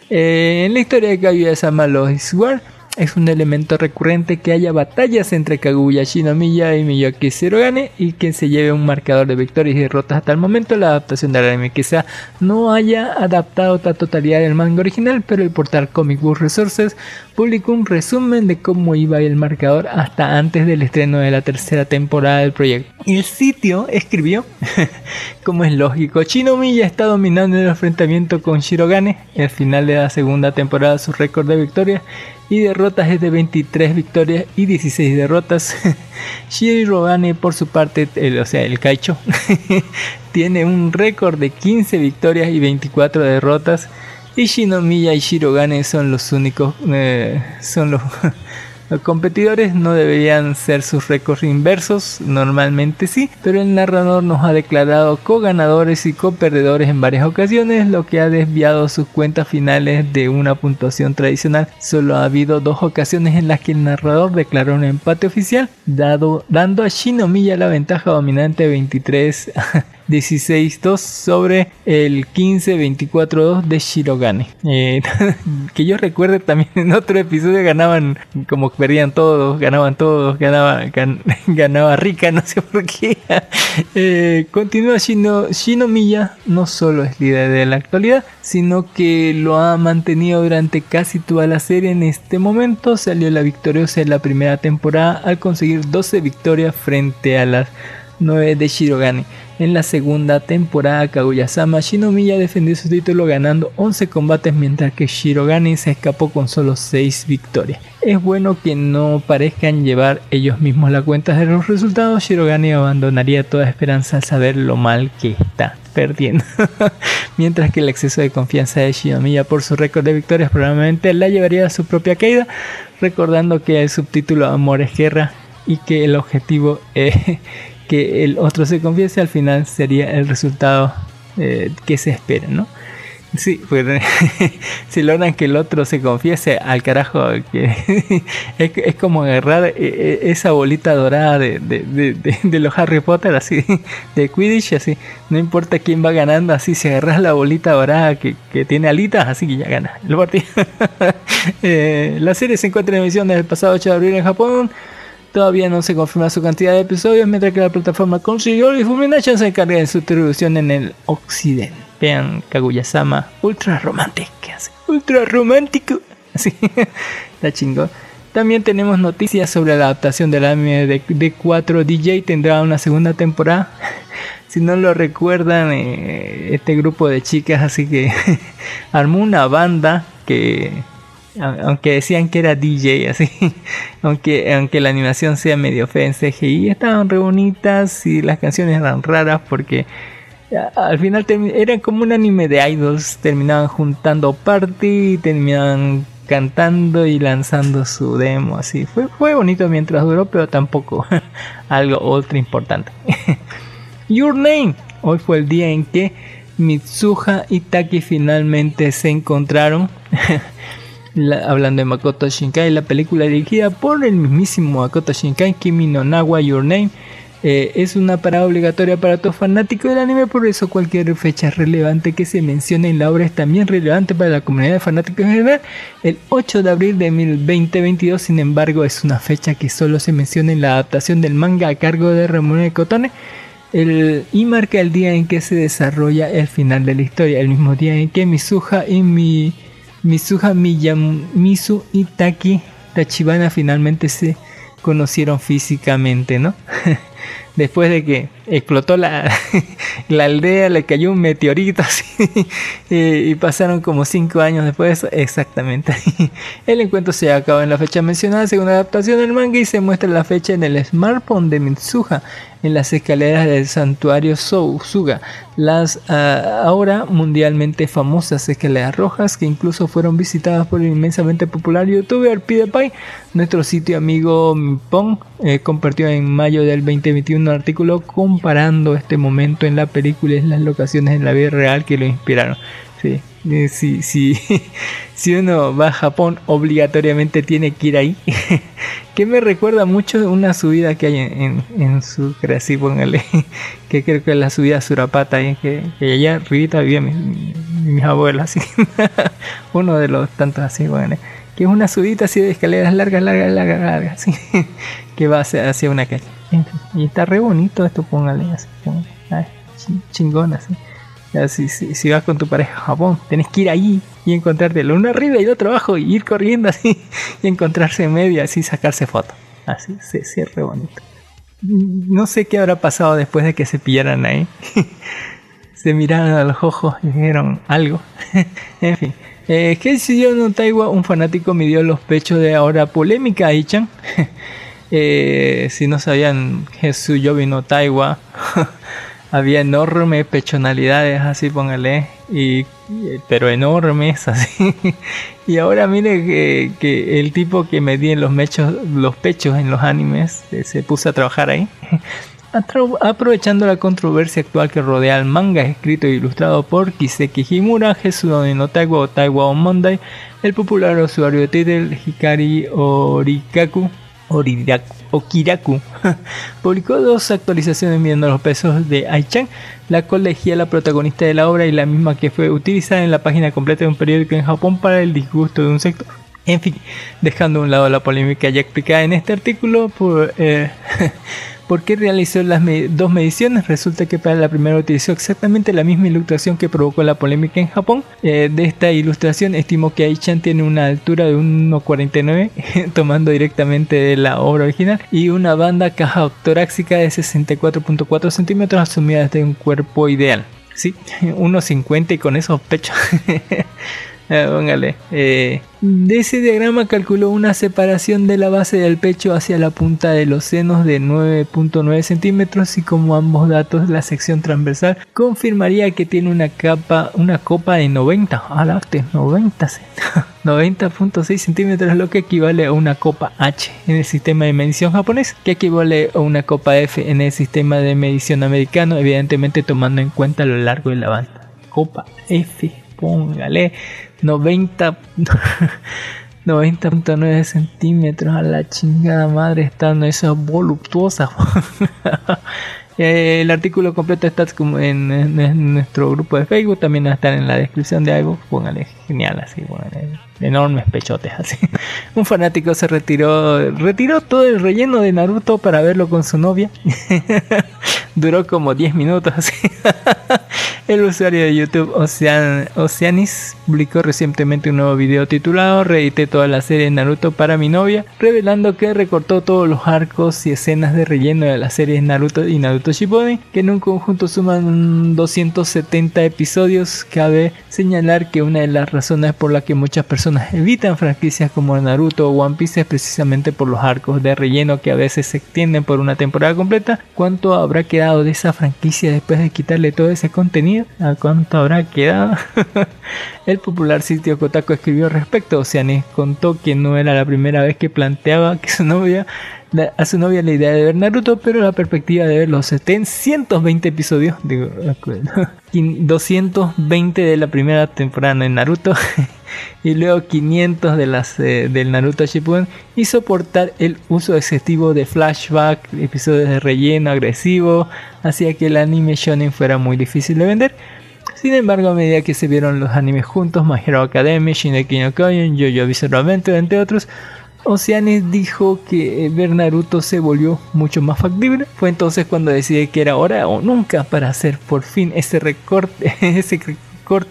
Eh, en la historia de Kaguya-sama, los Sword es un elemento recurrente que haya batallas entre Kaguya Shinomiya y Miyaki Shirogane y que se lleve un marcador de victorias y derrotas hasta el momento. La adaptación del anime quizá no haya adaptado la totalidad del manga original, pero el portal Comic Book Resources publicó un resumen de cómo iba el marcador hasta antes del estreno de la tercera temporada del proyecto. El sitio escribió, como es lógico, Shinomiya está dominando el enfrentamiento con Shirogane. El final de la segunda temporada su récord de victorias y derrotas es de 23 victorias y 16 derrotas. Shirogane por su parte, o sea, el Kaicho, tiene un récord de 15 victorias y 24 derrotas. Y Shinomiya y Shirogane son los únicos, eh, son los, los competidores, no deberían ser sus récords inversos, normalmente sí, pero el narrador nos ha declarado co-ganadores y co-perdedores en varias ocasiones, lo que ha desviado sus cuentas finales de una puntuación tradicional. Solo ha habido dos ocasiones en las que el narrador declaró un empate oficial, dado, dando a Shinomiya la ventaja dominante 23 16-2 sobre el 15-24-2 de Shirogane. Eh, que yo recuerde también en otro episodio ganaban, como perdían todos, ganaban todos, ganaba, gan- ganaba Rika, no sé por qué. Eh, continúa Shino, Shinomiya, no solo es líder de la actualidad, sino que lo ha mantenido durante casi toda la serie. En este momento salió la victoriosa en la primera temporada al conseguir 12 victorias frente a las 9 de Shirogane. En la segunda temporada, Kaguya-sama Shinomiya defendió su título ganando 11 combates mientras que Shirogane se escapó con solo 6 victorias. Es bueno que no parezcan llevar ellos mismos la cuenta de los resultados. Shirogane abandonaría toda esperanza al saber lo mal que está perdiendo. mientras que el exceso de confianza de Shinomiya por su récord de victorias probablemente la llevaría a su propia caída, recordando que el subtítulo Amor es guerra y que el objetivo es que el otro se confiese al final sería el resultado eh, que se espera, ¿no? Sí, pues si logran que el otro se confiese al carajo, que es, es como agarrar eh, eh, esa bolita dorada de, de, de, de, los Harry Potter, así, de Quidditch, así, no importa quién va ganando, así, si agarras la bolita dorada que, que tiene alitas, así que ya gana el partido. eh, la serie se encuentra en emisión desde el pasado 8 de abril en Japón. Todavía no se confirma su cantidad de episodios, mientras que la plataforma Crunchyroll y Funimation se encarga de su distribución en el occidente. Vean Kaguya-sama, ultra romántico. Ultra romántico. Así, está chingón. También tenemos noticias sobre la adaptación del anime de, de 4 DJ. Tendrá una segunda temporada. si no lo recuerdan, eh, este grupo de chicas, así que armó una banda que aunque decían que era DJ, así, aunque, aunque la animación sea medio fea en CGI, estaban re y las canciones eran raras porque al final eran como un anime de idols, terminaban juntando party y terminaban cantando y lanzando su demo, así. Fue, fue bonito mientras duró, pero tampoco algo ultra importante. Your Name, hoy fue el día en que Mitsuha y Taki finalmente se encontraron. La, hablando de Makoto Shinkai, la película dirigida por el mismísimo Makoto Shinkai, Kimi no Nawa Your Name, eh, es una parada obligatoria para todo fanático del anime, por eso cualquier fecha relevante que se mencione en la obra es también relevante para la comunidad de fanáticos en general. El 8 de abril de 2022, sin embargo, es una fecha que solo se menciona en la adaptación del manga a cargo de Ramón Cotone. El, y marca el día en que se desarrolla el final de la historia, el mismo día en que Mizuha y mi Mizuha Miyamizu y Taki Tachibana finalmente se conocieron físicamente, ¿no? Después de que explotó la, la aldea, le cayó un meteorito así, y, y, pasaron como 5 años después exactamente. El encuentro se acaba en la fecha mencionada según la adaptación del manga y se muestra la fecha en el smartphone de Mitsuha en las escaleras del santuario Sousuga, las uh, ahora mundialmente famosas escaleras rojas que incluso fueron visitadas por el inmensamente popular youtuber PewDiePie. Nuestro sitio amigo Pong eh, compartió en mayo del 2021 un artículo comparando este momento en la película y las locaciones en la vida real que lo inspiraron. Sí, si, si, si uno va a Japón, obligatoriamente tiene que ir ahí. que me recuerda mucho una subida que hay en, en, en Sucre, así póngale. que creo que es la subida a Surapata, y que, que allá arribita vivían mis, mis. Así. uno de los tantos así, póngale. Que es una subida así de escaleras largas, largas, largas, largas. Así, que va hacia, hacia una calle. Y está re bonito esto, póngale así. Póngale. Ay, chingón así. Si, si, si, vas con tu pareja a Japón, tenés que ir ahí y encontrarte uno arriba y otro abajo y ir corriendo así y encontrarse en medio así sacarse fotos. Así, sí, sí, re bonito. No sé qué habrá pasado después de que se pillaran ahí. se miraron a los ojos y dijeron algo. en fin. Eh, yo no Taiwa, un fanático midió los pechos de ahora polémica Aichan. Eh, si no sabían, Jesús no Taiwa había enormes pechonalidades, así póngale, y, pero enormes, así. y ahora mire que, que, el tipo que medía los, mechos, los pechos en los animes eh, se puso a trabajar ahí. Aprovechando la controversia actual que rodea al manga escrito e ilustrado por Kiseki Himura, Jesús no Taiwa o Taiwa on Monday, el popular usuario de Twitter Hikari Orikaku Okiraku publicó dos actualizaciones midiendo los pesos de Aichan, la cual la protagonista de la obra y la misma que fue utilizada en la página completa de un periódico en Japón para el disgusto de un sector. En fin, dejando a un lado la polémica ya explicada en este artículo, por, eh, ¿Por qué realizó las dos mediciones? Resulta que para la primera utilizó exactamente la misma ilustración que provocó la polémica en Japón. Eh, de esta ilustración estimó que Aichan tiene una altura de 1,49 tomando directamente de la obra original y una banda caja torácica de 64.4 centímetros asumida desde un cuerpo ideal. Sí, 1,50 y con esos pechos. Eh, póngale. Eh, de ese diagrama calculó una separación de la base del pecho hacia la punta de los senos de 9.9 centímetros y como ambos datos la sección transversal confirmaría que tiene una capa, una copa de 90, a la 90 90.6 centímetros, lo que equivale a una copa H en el sistema de medición japonés, que equivale a una copa F en el sistema de medición americano, evidentemente tomando en cuenta lo largo de la banda. Copa F póngale 90 90.9 centímetros a la chingada madre estando esas voluptuosas Eh, el artículo completo está en- en nuestro grupo de Facebook, también va a estar en la descripción de algo. Póngale genial, así, póngale enormes pechotes, así. Un fanático se retiró, retiró todo el relleno de Naruto para verlo con su novia. Duró como 10 minutos, así. El usuario de YouTube Ocean, Oceanis publicó recientemente un nuevo video titulado Reedité toda la serie de Naruto para mi novia, revelando que recortó todos los arcos y escenas de relleno de las series Naruto y Naruto Shippuden, que en un conjunto suman 270 episodios. Cabe señalar que una de las razones por las que muchas personas evitan franquicias como Naruto o One Piece precisamente por los arcos de relleno que a veces se extienden por una temporada completa. ¿Cuánto habrá quedado de esa franquicia después de quitarle todo ese contenido? ¿A cuánto habrá quedado? El popular sitio Kotaku escribió al respecto. Oceanes contó que no era la primera vez que planteaba que su novia a su novia la idea de ver Naruto, pero la perspectiva de ver los 720 episodios, digo, 220 de la primera temporada en Naruto y luego 500 de las eh, del Naruto Shippuden y soportar el uso excesivo de flashback, episodios de relleno agresivo, hacía que el anime shonen fuera muy difícil de vender. Sin embargo, a medida que se vieron los animes juntos, My Hero Academia, Shingeki no Kyojin, JoJo Bizarre Adventure, entre otros, Oceanes dijo que eh, ver Naruto se volvió mucho más factible. Fue entonces cuando decidí que era ahora o nunca para hacer por fin ese recorte, ese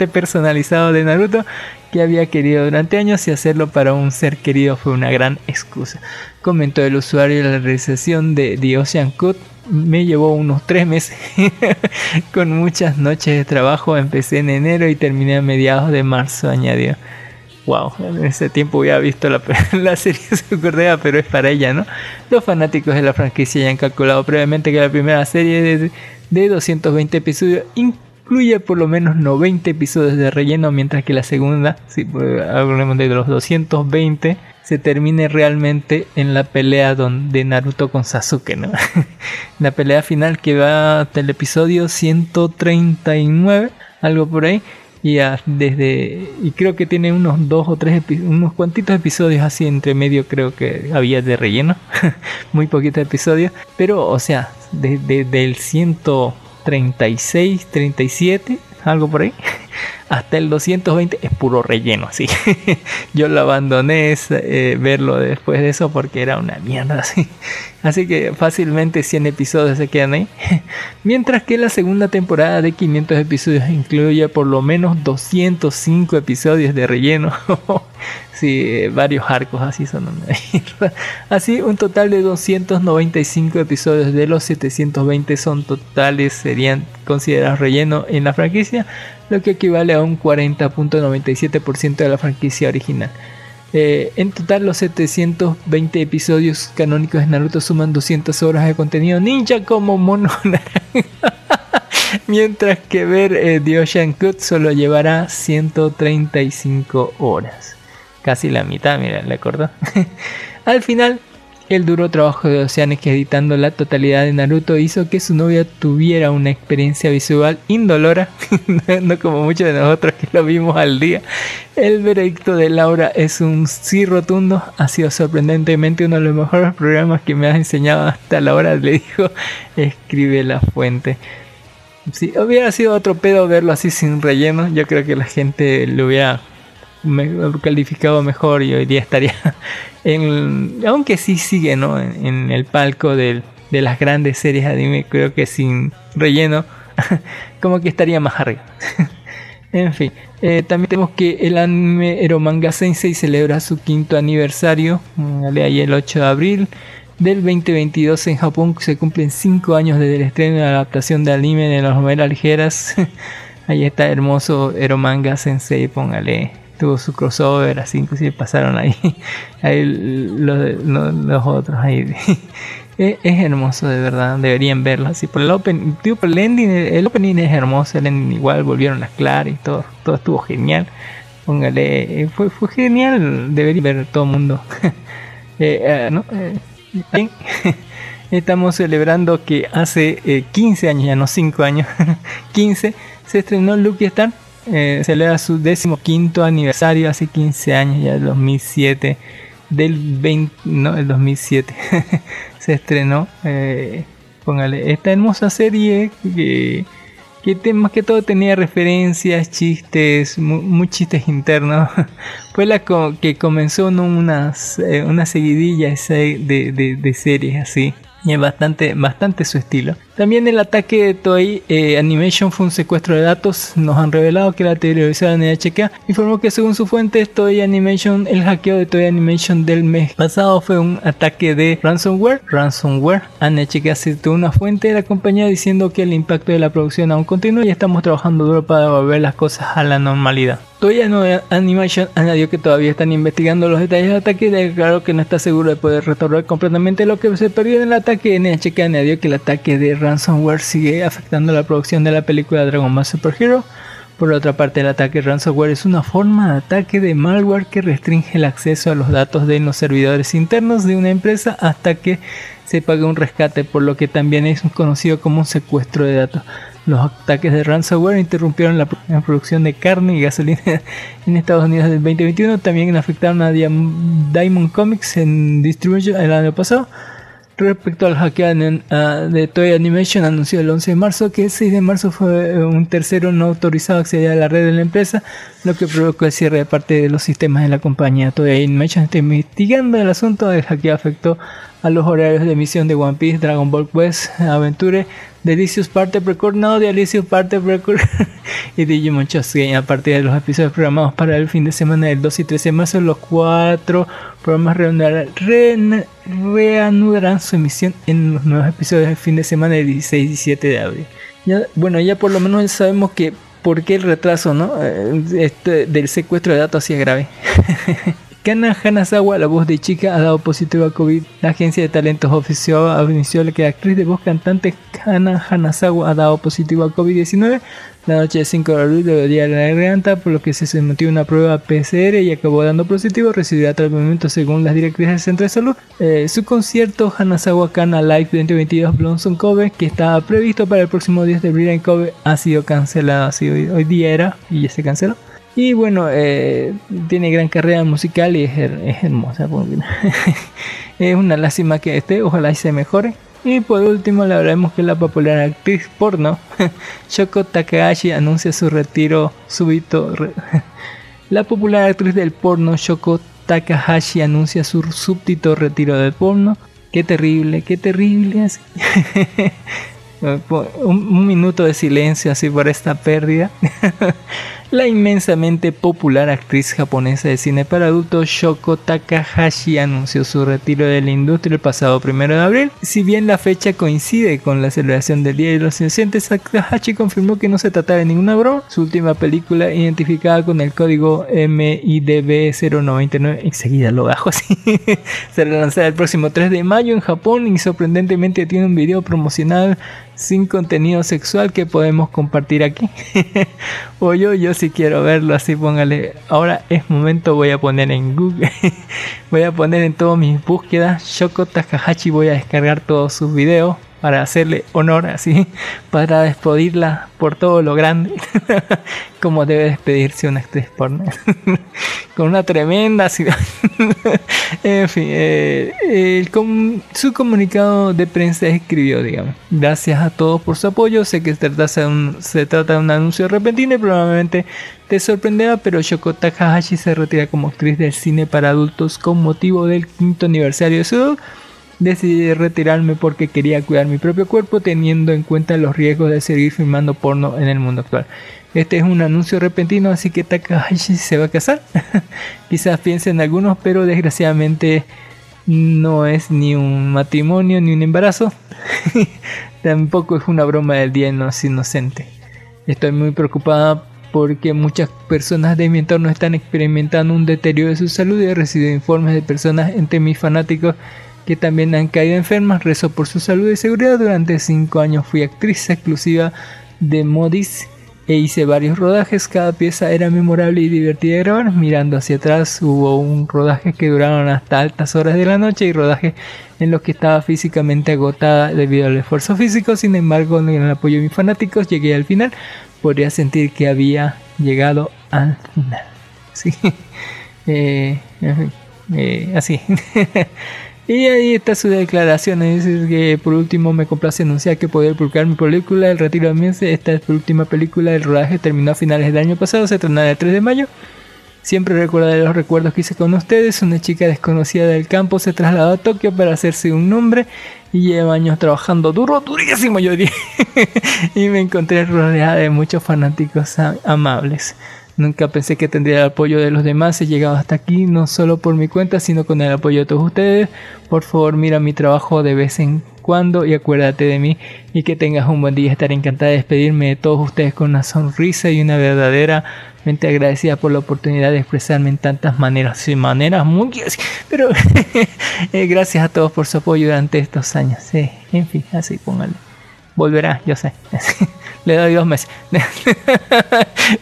personalizado de Naruto que había querido durante años y hacerlo para un ser querido fue una gran excusa. Comentó el usuario la realización de The Ocean Cut me llevó unos tres meses con muchas noches de trabajo. Empecé en enero y terminé a mediados de marzo, añadió. Wow, en ese tiempo había visto la, la serie se Corea, pero es para ella, ¿no? Los fanáticos de la franquicia ya han calculado previamente que la primera serie de, de 220 episodios incluye por lo menos 90 episodios de relleno, mientras que la segunda, si pues, hablemos de los 220, se termine realmente en la pelea donde Naruto con Sasuke, ¿no? la pelea final que va hasta el episodio 139, algo por ahí. Y ya desde. Y creo que tiene unos dos o tres unos cuantitos episodios así entre medio, creo que había de relleno. Muy poquitos episodios. Pero, o sea, desde del 136, 37, algo por ahí. Hasta el 220 es puro relleno, así. Yo lo abandoné eh, verlo después de eso porque era una mierda así. Así que fácilmente 100 episodios se quedan ahí. Mientras que la segunda temporada de 500 episodios incluye por lo menos 205 episodios de relleno. Sí, eh, varios arcos así son. Así, un total de 295 episodios de los 720 son totales, serían considerados relleno en la franquicia, lo que equivale a un 40.97% de la franquicia original. Eh, en total, los 720 episodios canónicos de Naruto suman 200 horas de contenido ninja como mono. Mientras que ver eh, The Cut solo llevará 135 horas. Casi la mitad, mira, le acordó. Al final, el duro trabajo de Oceanes que editando la totalidad de Naruto hizo que su novia tuviera una experiencia visual indolora, no como muchos de nosotros que lo vimos al día. El veredicto de Laura es un sí rotundo, ha sido sorprendentemente uno de los mejores programas que me has enseñado hasta la hora, le dijo, escribe la fuente. Si hubiera sido otro pedo verlo así sin relleno, yo creo que la gente lo hubiera calificado mejor y hoy día estaría en, aunque sí sigue ¿no? en, el palco del- de las grandes series anime, creo que sin relleno, como que estaría más arriba. en fin, eh, también tenemos que el anime Eromanga Sensei celebra su quinto aniversario, mm, ahí el 8 de abril del 2022 en Japón se cumplen 5 años desde el estreno de la adaptación de anime de las novelas ligeras. Ahí está hermoso Eromanga Sensei, póngale. Tuvo su crossover, así inclusive pasaron ahí, ahí los, los- los otros ahí. Es, es hermoso de verdad, deberían verlo así. Por el open, digo, por el ending, el opening es hermoso, el ending igual volvieron las claras y todo, todo estuvo genial. Póngale, eh, fue, fue genial, debería ver todo el mundo. Eh, eh, ¿no? Eh. Estamos celebrando que hace eh, 15 años, ya no 5 años, 15, se estrenó Lucky Star. Eh, celebra su décimo quinto aniversario hace 15 años, ya el 2007. Del 20, no, el 2007 se estrenó. eh, póngale, esta hermosa serie que, que más que todo tenía referencias, chistes, mu- muy chistes internos. Fue la co- que comenzó ¿no? unas, eh, una seguidilla de, de series así. Y es bastante, bastante su estilo. También el ataque de Toei eh, Animation fue un secuestro de datos. Nos han revelado que la televisora NHK informó que según su fuente Toei Animation, el hackeo de Toei Animation del mes pasado fue un ataque de ransomware. Ransomware. NHK citó una fuente de la compañía diciendo que el impacto de la producción aún continúa y estamos trabajando duro para devolver las cosas a la normalidad. Toei Animation añadió que todavía están investigando los detalles del ataque y declaró que no está seguro de poder restaurar completamente lo que se perdió en el ataque. NHK añadió que el ataque de ransomware sigue afectando la producción de la película Dragon Ball Super Hero. Por otra parte, el ataque ransomware es una forma de ataque de malware que restringe el acceso a los datos de los servidores internos de una empresa hasta que se pague un rescate, por lo que también es conocido como un secuestro de datos. Los ataques de ransomware interrumpieron la, pro- la producción de carne y gasolina en Estados Unidos del 2021. También afectaron a Diam- Diamond Comics en Distribution el año pasado. Respecto al hackeo ah, de Toei Animation, anunció el 11 de marzo que el 6 de marzo fue eh, un tercero no autorizado acceder a la red de la empresa, lo que provocó el cierre de parte de los sistemas de la compañía. Toei Animation está investigando el asunto del hackeo afectó a los horarios de emisión de One Piece, Dragon Ball Quest, Adventure, Delicious Parte Record, no, Delicious Parte Record y Digimon Game a partir de los episodios programados para el fin de semana del 2 y 13 de marzo. Los cuatro programas reanudarán, re- reanudarán su emisión en los nuevos episodios del fin de semana del 16 y 17 de abril. Ya, bueno, ya por lo menos sabemos que por qué el retraso ¿no? Eh, este, del secuestro de datos así es grave. Kana Hanazawa, la voz de chica, ha dado positivo a COVID. La agencia de talentos ofició anunció que la actriz de voz cantante Kana Hanazawa ha dado positivo a COVID-19. La noche del 5 de abril le dolía la garganta, por lo que se sometió a una prueba PCR y acabó dando positivo. Recibirá tratamiento según las directrices del centro de salud. Eh, su concierto Hanazawa Kana Live 2022 Blossom Kobe, que estaba previsto para el próximo 10 de abril en Kobe, ha sido cancelado. Así hoy, hoy día era y ya se canceló. Y bueno, eh, tiene gran carrera musical y es, her- es hermosa. es una lástima que esté, ojalá y se mejore. Y por último, le hablaremos que la popular actriz porno Shoko Takahashi anuncia su retiro súbito. la popular actriz del porno Shoko Takahashi anuncia su súbdito retiro del porno. Qué terrible, qué terrible. así. un, un minuto de silencio así por esta pérdida. La inmensamente popular actriz japonesa de cine para adultos Shoko Takahashi anunció su retiro de la industria el pasado 1 de abril. Si bien la fecha coincide con la celebración del Día de los Inocentes, Takahashi confirmó que no se trataba de ninguna broma. Su última película, identificada con el código MIDB099, enseguida lo bajo así, será lanzada el próximo 3 de mayo en Japón y sorprendentemente tiene un video promocional sin contenido sexual que podemos compartir aquí. o yo, yo si quiero verlo así, póngale. Ahora es momento, voy a poner en Google. voy a poner en todas mis búsquedas Shoko Takahashi. Voy a descargar todos sus videos para hacerle honor así, para despedirla por todo lo grande, como debe despedirse una actriz porno, con una tremenda ciudad. en fin, eh, com- su comunicado de prensa escribió, digamos, gracias a todos por su apoyo, sé que se un, se trata de un anuncio repentino y probablemente te sorprenderá, pero Shoko Takahashi se retira como actriz del cine para adultos con motivo del quinto aniversario de su. Decidí retirarme porque quería cuidar mi propio cuerpo teniendo en cuenta los riesgos de seguir filmando porno en el mundo actual. Este es un anuncio repentino, así que Takahashi se va a casar. Quizás piensen algunos, pero desgraciadamente no es ni un matrimonio ni un embarazo. Tampoco es una broma del día de los inocentes. Estoy muy preocupada porque muchas personas de mi entorno están experimentando un deterioro de su salud y he recibido informes de personas entre mis fanáticos que también han caído enfermas. Rezo por su salud y seguridad. Durante 5 años fui actriz exclusiva de Modis e hice varios rodajes. Cada pieza era memorable y divertida de grabar. Mirando hacia atrás hubo un rodaje que duraron hasta altas horas de la noche y rodajes en los que estaba físicamente agotada debido al esfuerzo físico. Sin embargo, con el apoyo de mis fanáticos llegué al final. Podría sentir que había llegado al final. Sí. Eh, eh, así. y ahí está su declaración. Es decir, que por último me complace anunciar que poder publicar mi película El Retiro de Miense. Esta es la última película del rodaje. Terminó a finales del año pasado. Se estrenará el 3 de mayo. Siempre recordaré los recuerdos que hice con ustedes. Una chica desconocida del campo se trasladó a Tokio para hacerse un nombre y lleva años trabajando duro, durísimo yo diría. y me encontré rodeada de muchos fanáticos amables. Nunca pensé que tendría el apoyo de los demás. He llegado hasta aquí no solo por mi cuenta, sino con el apoyo de todos ustedes. Por favor, mira mi trabajo de vez en cuando y acuérdate de mí. Y que tengas un buen día. Estaré encantada de despedirme de todos ustedes con una sonrisa y una verdadera mente agradecida por la oportunidad de expresarme en tantas maneras. Sí, maneras muy... Pero eh, gracias a todos por su apoyo durante estos años. En fin, así póngale. Volverá, yo sé. Le doy dos meses.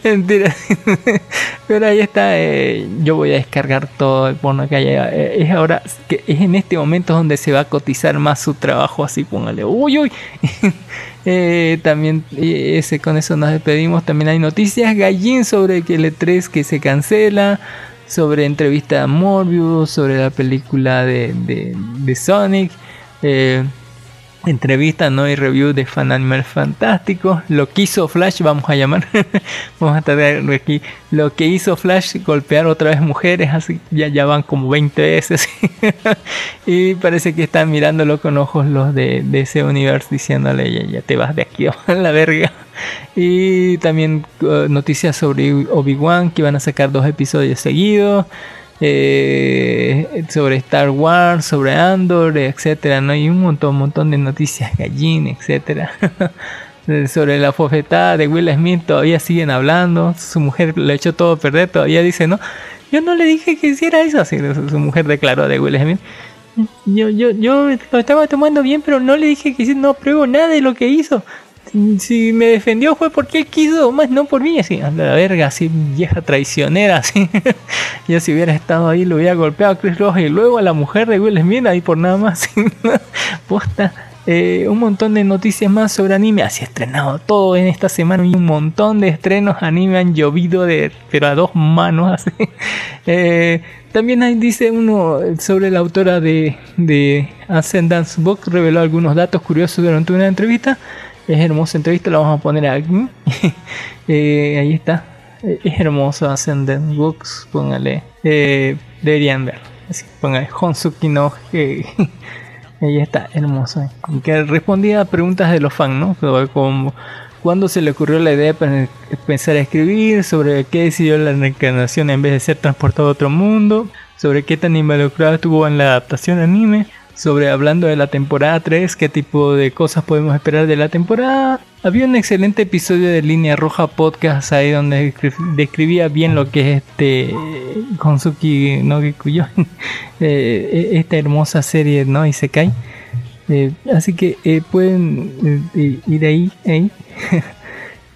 Pero ahí está. eh, yo voy a descargar todo el porno que haya. Eh, es ahora que es en este momento donde se va a cotizar más su trabajo. Así póngale. Uy, uy. Eh, también ese, con eso nos despedimos. También hay noticias gallín sobre que el E3 que se cancela. Sobre entrevista a Morbius. Sobre la película de, de, de Sonic. Eh, entrevista no y review de Fan Animal Fantástico. Lo que hizo Flash vamos a llamar. Vamos a traer aquí. Lo que hizo Flash golpear otra vez mujeres así ya ya van como 20 veces. Y parece que están mirándolo con ojos los de, de ese universo diciéndole ya, ya te vas de aquí a la verga y también uh, noticias sobre Obi-Wan que van a sacar dos episodios seguidos eh, sobre Star Wars, sobre Andor, etcétera, ¿no? Y un montón, un montón de noticias gallín, etcétera. sobre la fofetada de Will Smith todavía siguen hablando. Su mujer le echó todo a perder, todavía dice, no, yo no le dije que hiciera eso. Así su mujer declaró de Will Smith. Yo, yo, yo lo estaba tomando bien, pero no le dije que hiciera- no pruebo nada de lo que hizo. Si me defendió fue porque él quiso, más no por mí, así, anda la verga, así, vieja traicionera, así. Yo si hubiera estado ahí lo hubiera golpeado a Chris Rock y luego a la mujer de Will Smith ahí por nada más. Posta. Eh, un montón de noticias más sobre anime. Así estrenado todo en esta semana. Y un montón de estrenos anime han llovido de pero a dos manos. Así. Eh, también ahí dice uno sobre la autora de, de Ascendance Book. Reveló algunos datos curiosos durante una entrevista. Es hermosa entrevista, la vamos a poner aquí. Eh, ahí está. Eh, Es hermoso Ascendant Books. Póngale. Eh, deberían ver. Así, póngale Honsuki no. eh, Ahí está, hermoso. Que respondía a preguntas de los fans, ¿no? Como cuándo se le ocurrió la idea de pen- pensar a escribir, sobre qué decidió la reencarnación en vez de ser transportado a otro mundo, sobre qué tan involucrado estuvo en la adaptación anime, sobre hablando de la temporada 3, qué tipo de cosas podemos esperar de la temporada. Había un excelente episodio de Línea Roja Podcast ahí donde descri- describía bien lo que es este Konsuki no Gikuyo, eh, esta hermosa serie, ¿no? Y se. Eh, así que eh, pueden eh, ir ahí, ahí.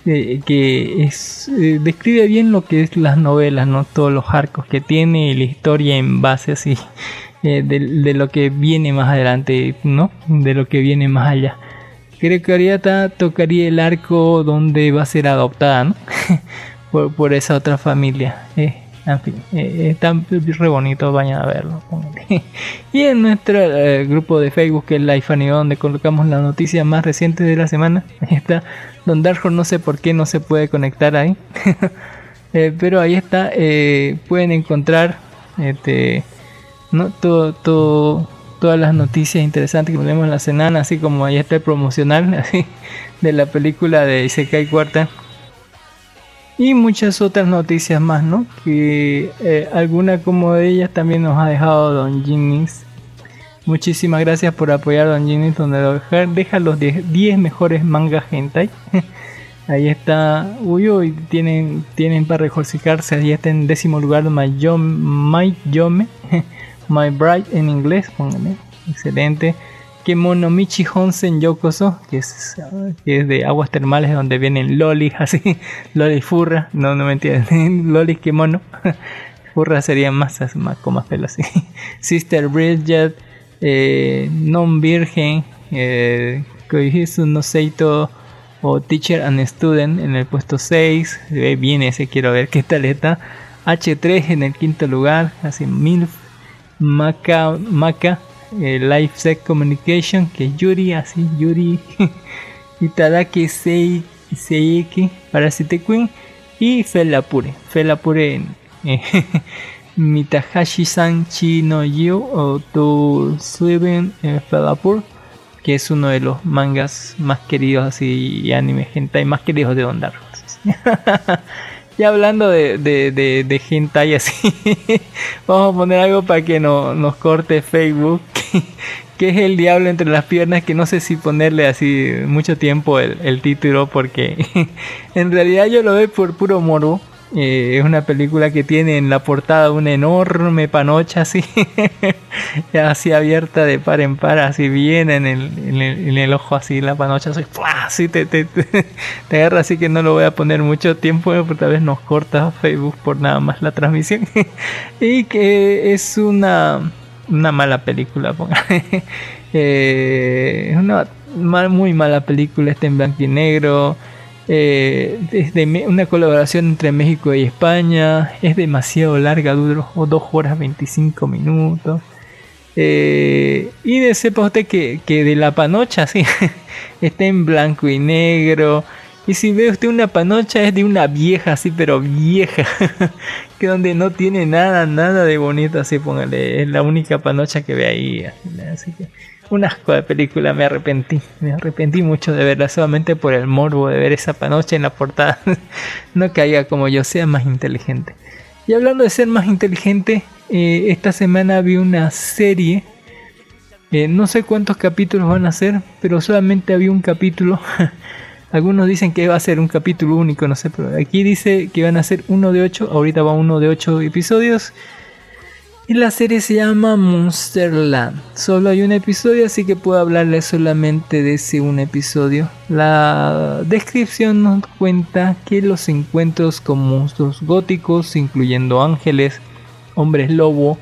Que es describe bien lo que es las novelas, no todos los arcos que tiene y la historia en base así eh, de, de lo que viene más adelante, ¿no? De lo que viene más allá. Creo que Ariata tocaría el arco donde va a ser adoptada, ¿no? por, por esa otra familia. Eh, en fin, eh, está re bonito, vayan a verlo. y en nuestro eh, grupo de Facebook, que es Life Anime, donde colocamos las noticias más recientes de la semana, ahí está Don Darjo, no sé por qué no se puede conectar ahí. Eh, pero ahí está, eh, pueden encontrar este, ¿no? todo, todo, todas las noticias interesantes que ponemos en la semana, así como ahí está el promocional así, de la película de Isekai Cuarta. Y muchas otras noticias más, ¿no? Que eh, alguna como de ellas también nos ha dejado Don Jinis. Muchísimas gracias por apoyar a Don Jinis, donde deja, los 10 10 mejores mangas hentai. Ahí está, uy, uy, tienen, tienen para regocijarse, ahí está en décimo lugar My Yome, My, Yome, My Bride en inglés, pónganle, excelente. Kemonomichi Honsen Yokoso, que es, que es de aguas termales donde vienen lolis así, lolis furra, no, no me entienden, lolis kemono, furra serían más, más con más pelo así. Sister Bridget, eh, Non Virgen, eh, no Seito, o Teacher and Student en el puesto 6. Se ve bien ese, quiero ver qué tal está. H3 en el quinto lugar, así MILF. Maka, Maka eh, Life Sex Communication, que es Yuri, así Yuri. Itadaki Sei, Seiki, Parasite Queen. Y Felapure. Felapure eh, Mitahashi-san Chino Yu o To Sueben eh, Felapur, que es uno de los mangas más queridos así y anime hentai más queridos de Don Dark Horse. y hablando de, de, de, de hentai así, vamos a poner algo para que no, nos corte Facebook, que es el diablo entre las piernas, que no sé si ponerle así mucho tiempo el, el título, porque en realidad yo lo veo por puro morbo. Eh, es una película que tiene en la portada una enorme panocha así, así abierta de par en par, así bien en el, en el, ojo así, la panocha así, te, te, te, agarra, así que no lo voy a poner mucho tiempo, porque tal vez nos corta Facebook por nada más la transmisión. y que es una, una mala película, póngale. eh, una muy mala película, está en blanco y negro. Eh, es de me- una colaboración entre México y España. Es demasiado larga, dura 2 horas 25 minutos. Eh, y de sepa usted que, que de la panocha, sí, está en blanco y negro. Y si ve usted una panocha es de una vieja, así, pero vieja, que donde no tiene nada, nada de bonito, así, póngale, es la única panocha que ve ahí. Así que, un asco de película, me arrepentí, me arrepentí mucho de verla solamente por el morbo de ver esa panocha en la portada. no caiga como yo, sea más inteligente. Y hablando de ser más inteligente, eh, esta semana vi una serie. eh, no sé cuántos capítulos van a ser, pero solamente había un capítulo. Algunos dicen que va a ser un capítulo único, no sé, pero aquí dice que van a ser uno de ocho. Ahorita va uno de ocho episodios. Y la serie se llama Monsterland. Solo hay un episodio, así que puedo hablarles solamente de ese un episodio. La descripción nos cuenta que los encuentros con monstruos góticos, incluyendo ángeles, hombres lobo,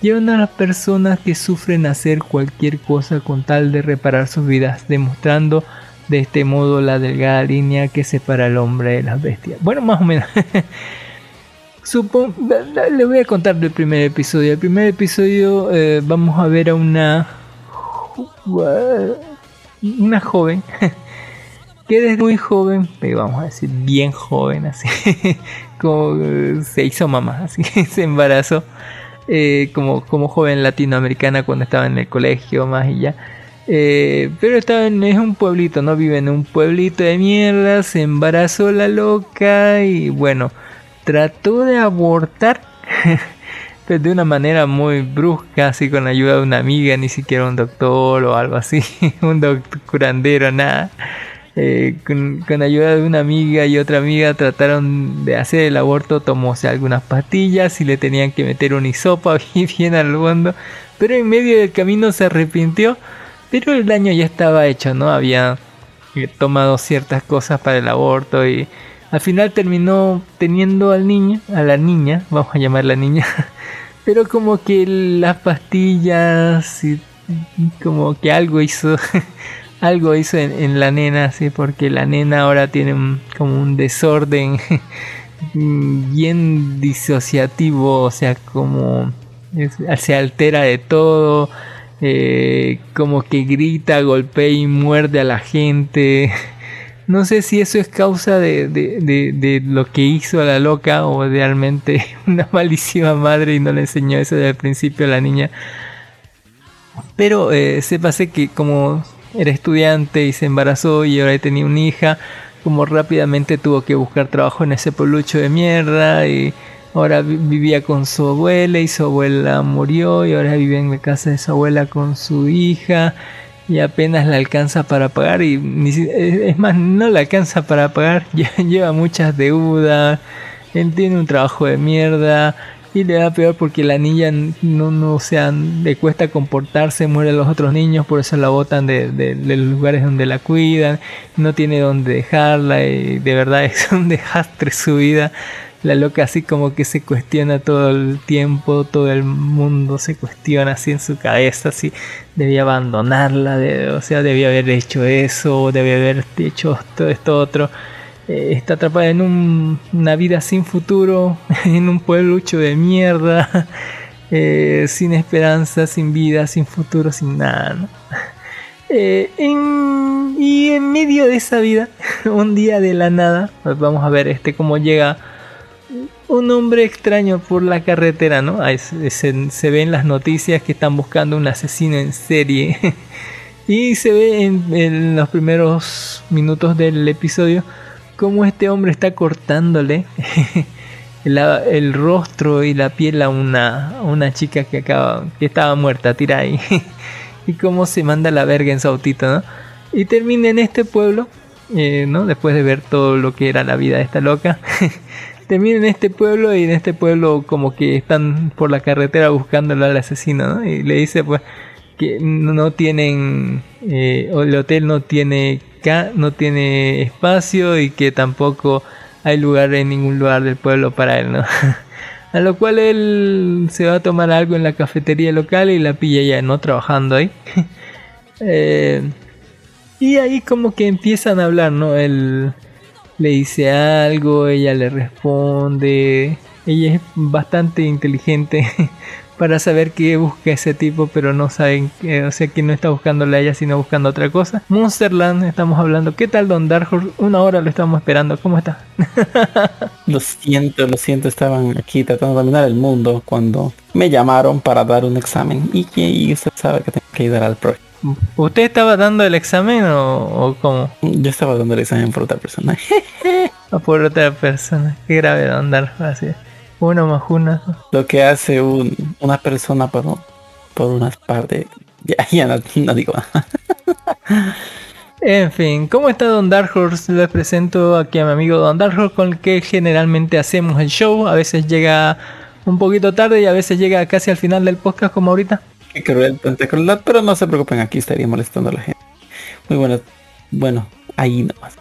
llevan a las personas que sufren a hacer cualquier cosa con tal de reparar sus vidas, demostrando de este modo la delgada línea que separa al hombre de las bestias. Bueno, más o menos. Supongo, le voy a contar del primer episodio. El primer episodio eh, vamos a ver a una una joven que desde muy joven, pero vamos a decir bien joven, así como eh, se hizo mamá, así que se embarazó eh, como, como joven latinoamericana cuando estaba en el colegio más y ya. Eh, pero estaba en es un pueblito, no vive en un pueblito de mierda, se embarazó la loca y bueno, trató de abortar, pero de una manera muy brusca, así con ayuda de una amiga, ni siquiera un doctor o algo así, un doctor curandero, nada. Eh, con, con ayuda de una amiga y otra amiga trataron de hacer el aborto, tomóse algunas pastillas y le tenían que meter un hisopo bien al fondo, pero en medio del camino se arrepintió, pero el daño ya estaba hecho, ¿no? Había eh, tomado ciertas cosas para el aborto y al final terminó teniendo al niño, a la niña, vamos a llamarla niña, pero como que las pastillas y como que algo hizo, algo hizo en, la nena, sí, porque la nena ahora tiene un, como un desorden bien disociativo, o sea, como se altera de todo, eh, como que grita, golpea y muerde a la gente. No sé si eso es causa de, de, de, lo que hizo a la loca o realmente una malísima madre y no le enseñó eso desde el principio a la niña. Pero eh, sépase que como era estudiante y se embarazó y ahora tenía una hija, como rápidamente tuvo que buscar trabajo en ese pueblucho de mierda y ahora vivía con su abuela y su abuela murió y ahora vive en la casa de su abuela con su hija y apenas la alcanza para pagar y es más no la alcanza para pagar lleva muchas deudas él tiene un trabajo de mierda y le da peor porque la niña no, no o sea, le cuesta comportarse, muere a los otros niños, por eso la botan de, de, de, los lugares donde la cuidan, no tiene donde dejarla y de verdad es un desastre su vida. La loca así como que se cuestiona todo el tiempo, todo el mundo se cuestiona así en su cabeza, así debía abandonarla, o sea, debía haber hecho eso, debía haber hecho todo esto otro. Eh, está atrapada en un- una vida sin futuro, en un pueblucho de mierda, eh, sin esperanza, sin vida, sin futuro, sin nada. ¿no? Eh, y en medio de esa vida, un día de la nada, pues vamos a ver este cómo llega un hombre extraño por la carretera, ¿no? Se, ven las noticias que están buscando un asesino en serie. y se ve en, los primeros minutos del episodio cómo este hombre está cortándole el rostro y la piel a una, una chica que acaba que estaba muerta, tira ahí. y cómo se manda la verga en su autito, ¿no? Y termina en este pueblo, eh, ¿no? Después de ver todo lo que era la vida de esta loca. Termina en este pueblo y en este pueblo como que están por la carretera buscándolo al asesino, ¿no? Y le dice pues que no tienen, eh, el hotel no tiene, no tiene espacio y que tampoco hay lugar en ningún lugar del pueblo para él, ¿no? A lo cual él se va a tomar algo en la cafetería local y la pilla ya no trabajando ahí. Eh, y ahí como que empiezan a hablar, ¿no? Él le dice algo, ella le responde. Ella es bastante inteligente para saber qué busca ese tipo, pero no saben, que- o sea que no está buscándola a ella, sino buscando otra cosa. Monsterland, estamos hablando. ¿Qué tal Don Dark? Una hora lo estamos esperando. ¿Cómo está? Lo siento, lo siento, estaban aquí tratando de dominar el mundo cuando me llamaron para dar un examen y, que- y usted sabe que tengo que ayudar al pro. ¿Usted estaba dando el examen o, o cómo? Yo estaba dando el examen por otra persona. O por otra persona. Qué grave Don Dark Horse. así. Uno más uno. Lo que hace un- una persona por, por unas par de... Ya, ya no, no digo. En fin, ¿cómo está Don Dark Horse? Les presento aquí a mi amigo Don Dark Horse con el que generalmente hacemos el show. A veces llega un poquito tarde y a veces llega casi al final del podcast como ahorita. Qué cruel, pero no se preocupen, aquí estaría molestando a la gente. Muy bueno, bueno, ahí nomás.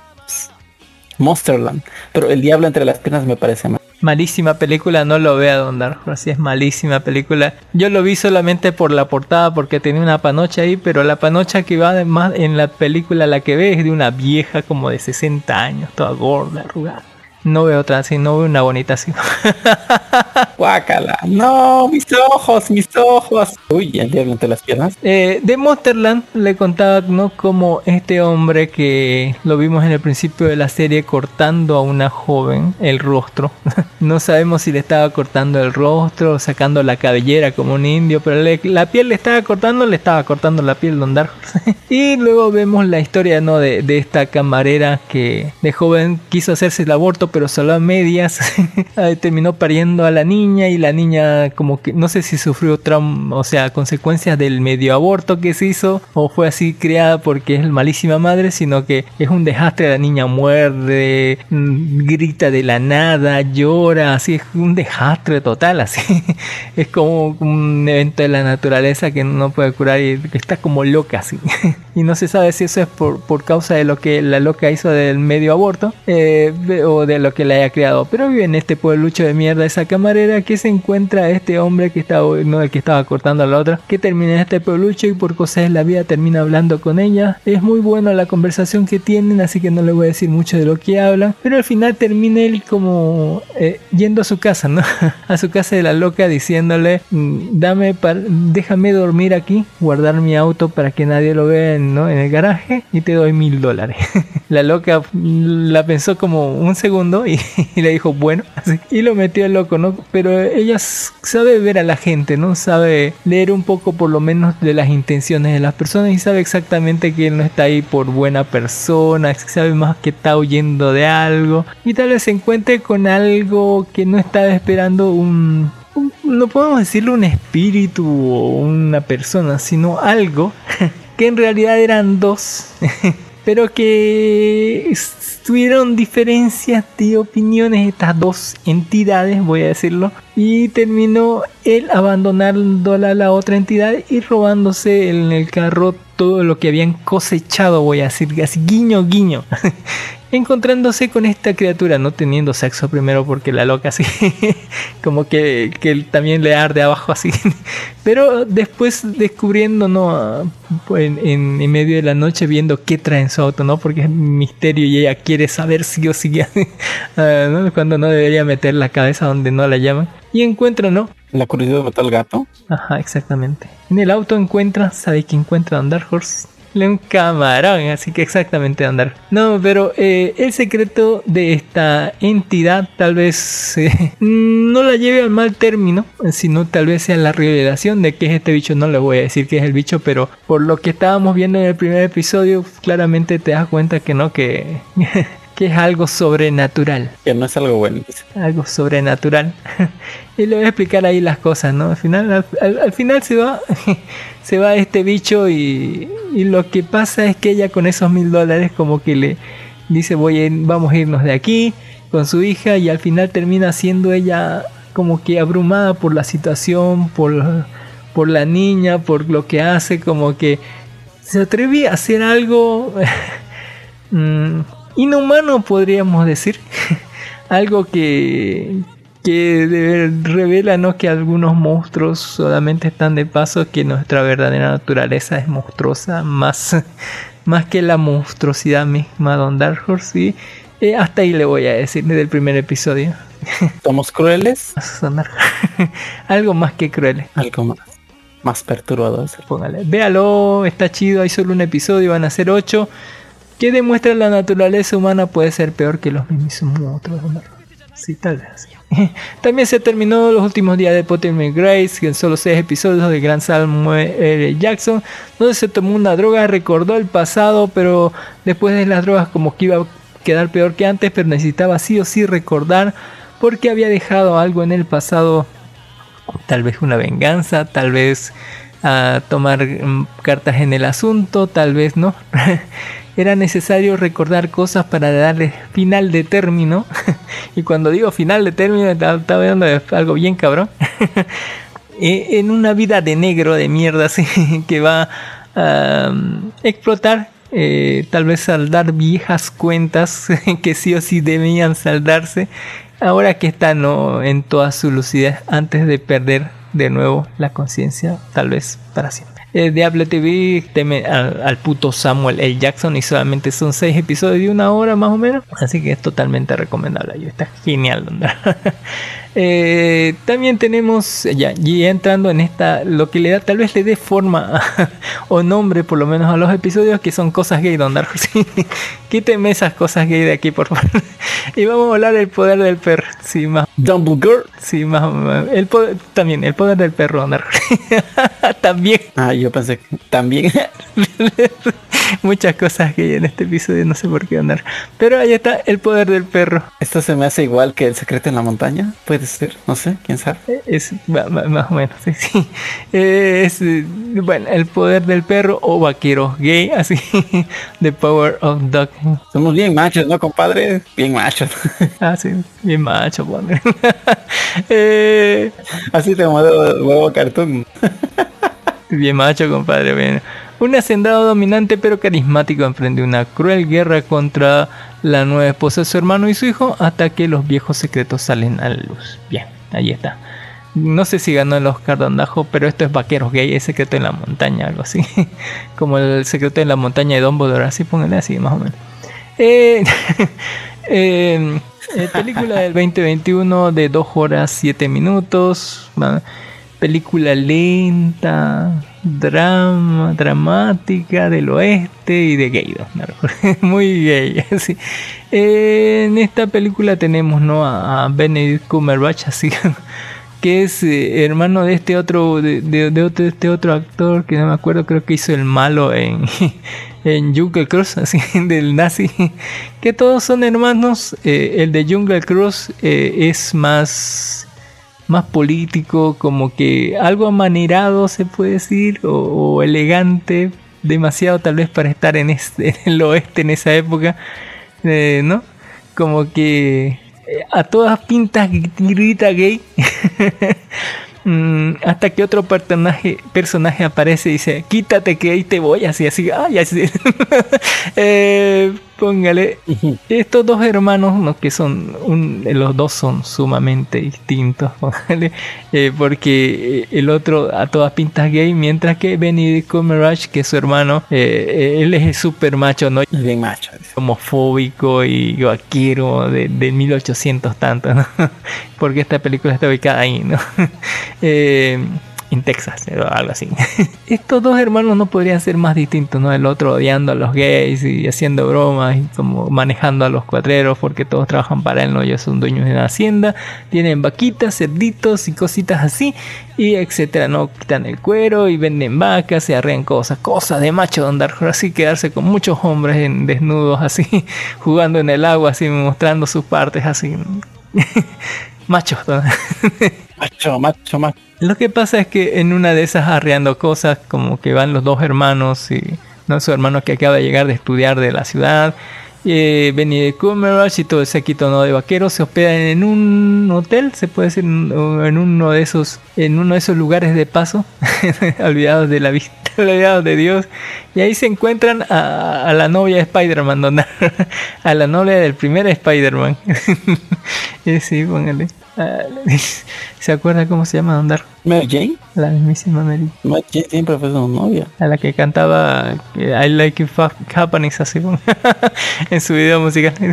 Monsterland, pero el diablo entre las piernas me parece mal. Malísima película, no lo vea Don Dark Horse, sí es malísima película. Yo lo vi solamente por la portada porque tenía una panocha ahí, pero la panocha que va más en la película la que ve es de una vieja como de 60 años, toda gorda, arrugada. No veo otra así, no veo una bonita así. Guácala, no, mis ojos, mis ojos. Uy, el diablo entre las piernas. Eh, de Monsterland le contaba ¿no? como este hombre que lo vimos en el principio de la serie cortando a una joven el rostro. no sabemos si le estaba cortando el rostro sacando la cabellera como un indio, pero le- la piel le estaba cortando, le estaba cortando la piel Don Dark y luego vemos la historia ¿no? de, de esta camarera que de joven quiso hacerse el aborto pero solo a medias. Terminó pariendo a la niña y la niña como que no sé si sufrió trauma, o sea, consecuencias del medio aborto que se hizo o fue así criada porque es malísima madre, sino que es un desastre, la niña muerde, mm, grita de la nada, llora, así es un desastre total, así. Es como un evento de la naturaleza que no puede curar y que está como loca así. Y no se sabe si eso es por, por causa de lo que la loca hizo del medio aborto eh, o de lo que la haya creado. Pero vive en este pueblucho de mierda esa camarera que se encuentra este hombre que estaba, no el que estaba cortando a la otra, que termina en este pueblucho y por cosas de la vida termina hablando con ella. Es muy buena la conversación que tienen, así que no le voy a decir mucho de lo que hablan. Pero al final termina él como eh, yendo a su casa, ¿no? a su casa de la loca diciéndole, mm, dame, par- déjame dormir aquí, guardar mi auto para que nadie lo vea ¿no? en el garaje y te doy mil dólares. la loca mm, la pensó como un segundo y, y le dijo, bueno, así, y lo metió el loco, ¿no? Pero ella sabe ver a la gente, ¿no? Sabe leer un poco por lo menos de las intenciones de las personas y sabe exactamente que él no está ahí por buena persona, sabe más que está huyendo de algo y tal vez se encuentre con algo que no estaba esperando un, un- no podemos decirle un espíritu o una persona, sino algo que en realidad eran dos, pero que tuvieron diferencias de opiniones estas dos entidades, voy a decirlo, y terminó él abandonándola a la otra entidad y robándose en el carro todo lo que habían cosechado, voy a decir, así guiño guiño. encontrándose con esta criatura, no teniendo sexo primero porque la loca así, como que, que él también le arde abajo así, pero después descubriendo, ¿no? En, en- en medio de la noche viendo qué trae en su auto, ¿no? Porque es misterio y ella quiere saber si o si, ah, ¿no? Cuando no debería meter la cabeza donde no la llaman. Y encuentra, ¿no? La curiosidad mató al gato. Ajá, exactamente. En el auto encuentra, ¿sabe qué encuentra Don Dark Horse? Un camarón, así que exactamente andar. No, pero eh, el secreto de esta entidad tal vez eh, no la lleve al mal término, sino tal vez sea la revelación de que es este bicho. No le voy a decir que es el bicho, pero por lo que estábamos viendo en el primer episodio, claramente te das cuenta que no, que, que es algo sobrenatural Que no es algo bueno. algo sobrenatural. y le voy a explicar ahí las cosas, ¿no? Al final, al, al- al final se va, se va este bicho y, y lo que pasa es que ella con esos mil dólares como que le dice voy a, vamos a irnos de aquí con su hija y al final termina siendo ella como que abrumada por la situación, por, por la niña, por lo que hace, como que se atreve a hacer algo mm, inhumano, podríamos decir. algo que, que revela ¿no? que algunos monstruos solamente están de paso, que nuestra verdadera naturaleza es monstruosa, más, más que la monstruosidad misma de Don Dark Horse. Y eh, hasta ahí le voy a decir desde el primer episodio. Somos crueles. Algo más que cruel. Algo más. Más perturbador. Póngale. Véalo, está chido, hay solo un episodio, van a ser ocho. Que demuestra la naturaleza humana puede ser peor que los mismos monstruos. ¿no? Sí, tal vez. También se terminó los últimos días de Pottermore Grace, en solo seis episodios de Gran Samuel L. Jackson, donde se tomó una droga, recordó el pasado, pero después de las drogas como que iba a quedar peor que antes, pero necesitaba sí o sí recordar porque había dejado algo en el pasado tal vez una venganza, tal vez a tomar mm, cartas en el asunto, tal vez no. Era necesario recordar cosas para darle final de término. y cuando digo final de término, estaba hablando algo bien cabrón. Eh, en una vida de negro, de mierda, así, que va a mm, explotar. eh, tal vez saldar viejas cuentas que sí o sí debían saldarse. Ahora que está ¿no? en toda su lucidez antes de perder de nuevo la conciencia, tal vez para siempre. Eh, Diablo TV teme al, al puto Samuel L. Jackson y solamente son 6 episodios de una hora más o menos. Así que es totalmente recomendable. Está genial. Eh, también tenemos, ya, y entrando en esta, lo que le da, tal vez le dé forma o nombre por lo menos a los episodios que son cosas gay, Don. Sí. Quíteme esas cosas gay de aquí, por favor. y vamos a hablar del poder del perro. Sí, más. Dumbledore. Sí, más. más- El poder, también, el poder del perro, Don también. Ah, yo pensé también. Muchas cosas gay en este episodio, no sé por qué andar. Pero ahí está el poder del perro. Esto se me hace igual que el secreto en la montaña. Puede ser, no sé, quién sabe. Es ma- ma- más o menos, sí, sí. Es, eh, bueno, el poder del perro o vaquero gay, así. The power of dog. Somos bien machos, ¿no, compadre? Bien machos. Ah, sí, bien macho. Eh, Así te modelo huevo cartoon. Bien macho, compadre. Bien. Un hacendado dominante pero carismático emprende una cruel guerra contra la nueva esposa de su hermano y su hijo hasta que los viejos secretos salen a la luz. Bien, ahí está. No sé si ganó el Oscar Dondajo, pero esto es Vaqueros Gay, es secreto en la montaña, algo así. Como el secreto en la montaña de Dumbledore, así pónganle así, más o menos. Eh, eh, eh, película del 2021 de 2 horas 7 minutos. Película lenta, drama, dramática del oeste y de gay. Muy gay. en esta película tenemos ¿no? a, Benedict Cumberbatch, así que es eh, hermano de este otro de, de- otro, este otro actor que no me acuerdo, creo que hizo el malo en, en Jungle Cruise, así del nazi, que todos son hermanos. eh, el de Jungle Cruise eh, es más más político, como que algo amanerado se puede decir, o, elegante, demasiado tal vez para estar en, este, en el oeste en esa época, eh, ¿no? Como que eh, a todas pintas grita gay. Mm, hasta que otro personaje, personaje aparece y dice, quítate que ahí te voy, así, así, ay, así. Eh, Póngale, estos dos hermanos, ¿no? que son, un- los dos son sumamente distintos, póngale, eh, porque eh, el otro a todas pintas gay, mientras que Benedict Cumberbatch, que es su hermano, eh, él es súper macho, ¿no? Y bien macho. homofóbico y vaquero de, de 1800 tanto, ¿no? Porque esta película está ubicada ahí, ¿no? Eh, en Texas, o algo así. Estos dos hermanos no podrían ser más distintos, ¿no? El otro odiando a los gays y haciendo bromas y como manejando a los cuadreros porque todos trabajan para él, ¿no? Ellos son dueños de una hacienda, tienen vaquitas, cerditos y cositas así, y etcétera, ¿no? Quitan el cuero y venden vacas, se arrean cosas, cosas de macho Dark Horse, así quedarse con muchos hombres en desnudos así, jugando en el agua, así mostrando sus partes así. Machos, ¿no? Macho, macho, macho. Lo que pasa es que en una de esas arreando cosas, como que van los dos hermanos y no su hermano que acaba de llegar de estudiar de la ciudad, eh, Benedict Cumberbatch y todo ese séquito ¿no? de vaqueros se hospedan en un hotel, se puede decir, en uno de esos, en uno de esos lugares de paso, olvidados de la vista, olvidados de Dios, y ahí se encuentran a, a la novia de Spider-Man, a la novia del primer Spider-Man. Eh, sí, póngale. Ah, ¿Se acuerda cómo se llama Don Dark? Mary Jane. La mismísima Mary. Mary Jane siempre fue su novia. A la que cantaba I Like It Happening así en su video musical.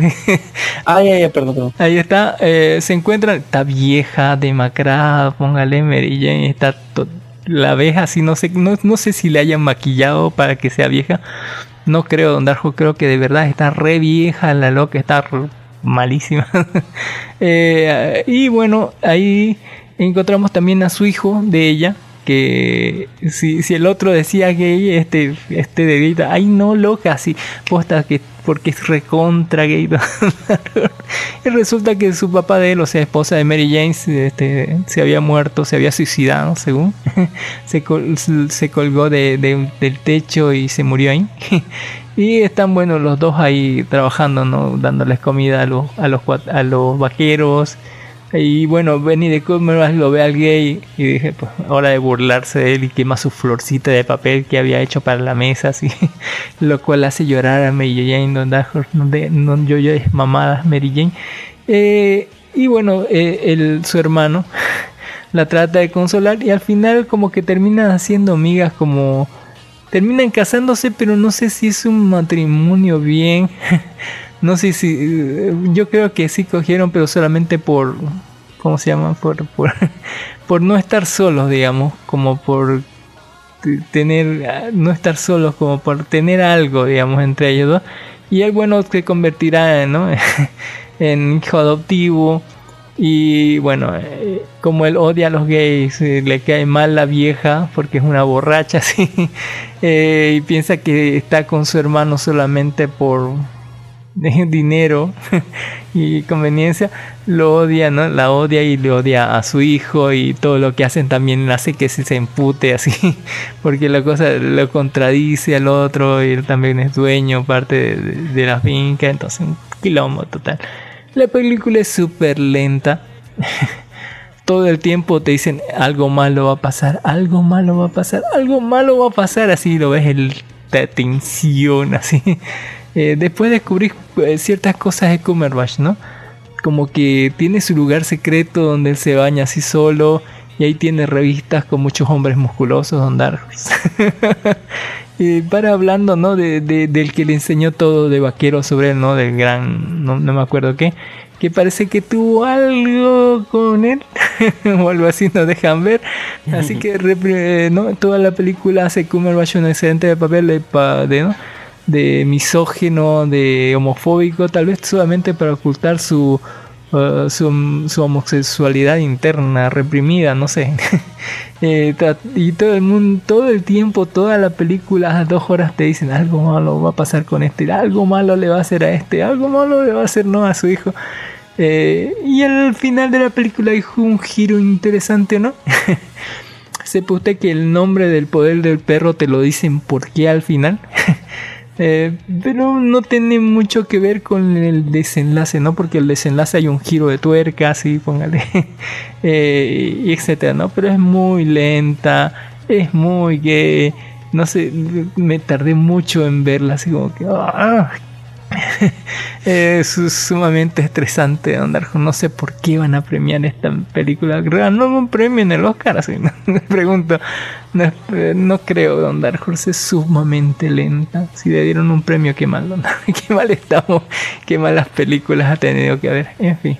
Ah, ya, ya, perdón, perdón. Ahí está, eh, se encuentran, está vieja, demacrada, póngale Mary Jane, está la ves así, no sé, no, no sé si le hayan maquillado para que sea vieja. No creo, Don creo que de verdad está re vieja, la loca está malísima. Eh, y bueno, ahí encontramos también a su hijo de ella. Que si, si el otro decía gay, este, este de grita, ay no loca, así, posta que porque es recontra gay. y resulta que su papá de él, o sea, esposa de Mary Jane, este, se había muerto, se había suicidado, según. se, col- se colgó de- del techo y se murió ahí. Y están buenos los dos ahí trabajando, ¿no? Dándoles comida a los, a los, a los vaqueros. Y bueno, Benny de Cumberbatch lo ve al gay y dije, pues hora de burlarse de él y quema su florcita de papel que había hecho para la mesa, así. Lo cual hace llorar a Mary Jane, donde, donde, yo, es mamada Mary Jane. Eh, y bueno, eh, el, su hermano la trata de consolar y al final como que terminan haciendo amigas como terminan casándose, pero no sé si es un matrimonio bien. no sé si. eh, Yo creo que sí cogieron, pero solamente por. ¿Cómo se llama? Por, por, por no estar solos, digamos. Como por tener. ah, No estar solos, como por tener algo, digamos, entre ellos dos. Y el bueno se convertirá ¿no? en hijo adoptivo. Y bueno, eh, como él odia a los gays, eh, le cae mal la vieja porque es una borracha así. eh, y piensa que está con su hermano solamente por dinero y conveniencia. Lo odia, ¿no? La odia y le odia a su hijo y todo lo que hacen también hace que se, se empute así. Porque la cosa lo contradice al otro y él también es dueño, parte de, de- la finca. Entonces, un quilombo total. La película es súper lenta. Todo el tiempo te dicen algo malo va a pasar, algo malo va a pasar, algo malo va a pasar. Así lo ves, el, la tensión, así. Eh, después descubrís eh, ciertas cosas de Cumberbatch, ¿no? Como que tiene su lugar secreto donde él se baña así solo. Y ahí tiene revistas con muchos hombres musculosos, Don. Y para hablando, ¿no? De, de- del que le enseñó todo de vaquero sobre él, ¿no? Del gran, no, no me acuerdo qué. Que parece que tuvo algo con él. o algo así, nos dejan ver. Así que, repre- ¿no? Toda la película hace Cumberbatch un excelente papel de, de, ¿no? de misógino, de homofóbico, tal vez solamente para ocultar su, uh, su, su homosexualidad interna reprimida, no sé. Eh, y todo el mundo, todo el tiempo, toda la película, a dos horas te dicen algo malo va a pasar con este, algo malo le va a hacer a este, algo malo le va a hacer no a su hijo. Eh, y al final de la película hay un giro interesante, ¿no? Sepa usted que el nombre del poder del perro te lo dicen por qué al final. Eh, pero no tiene mucho que ver con el desenlace, ¿no? Porque el desenlace hay un giro de tuerca, así, póngale, eh, y etcétera, ¿no? Pero es muy lenta, es muy gay, no sé, me tardé mucho en verla, así como que, ah, es sumamente estresante Don Darjo. No sé por qué van a premiar esta película. Ganó un premio en el Oscar, así me pregunto. No, eh, no, creo, Don Dark Horse es sumamente lenta. Si le dieron un premio, qué mal, qué mal estamos, qué malas películas ha tenido que haber. En fin.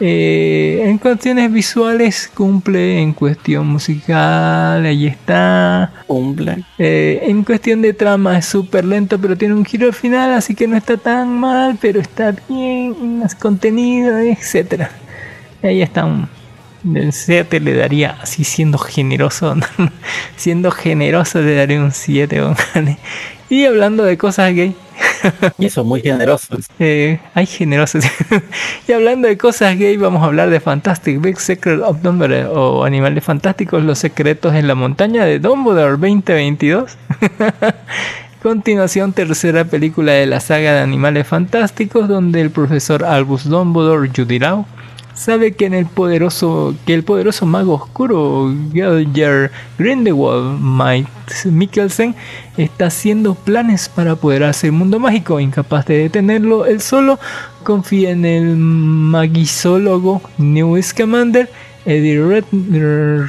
Eh, en cuestiones visuales cumple, en cuestión musical, ahí está. Cumple. Eh, en cuestión de trama es súper lento, pero tiene un giro final, así que no está tan mal, pero está bien, más contenido, etc. Ahí está un... El 7 le daría, así siendo generoso, siendo generoso le daría un 7. Y hablando de cosas gay, y eso, muy generoso. Eh, hay generosos. y hablando de cosas gay, vamos a hablar de Fantastic Big Secret of Dumbledore o Animales Fantásticos, Los Secretos en la Montaña de Dumbledore 2022. Continuación, tercera película de la saga de Animales Fantásticos, donde el profesor Albus Dumbledore, Judy Law, sabe que en el poderoso que el poderoso mago oscuro Gelger Grindelwald Mike Mikkelsen está haciendo planes para poder hacer mundo mágico incapaz de detenerlo él solo confía en el magisólogo New Scamander Eddie Red,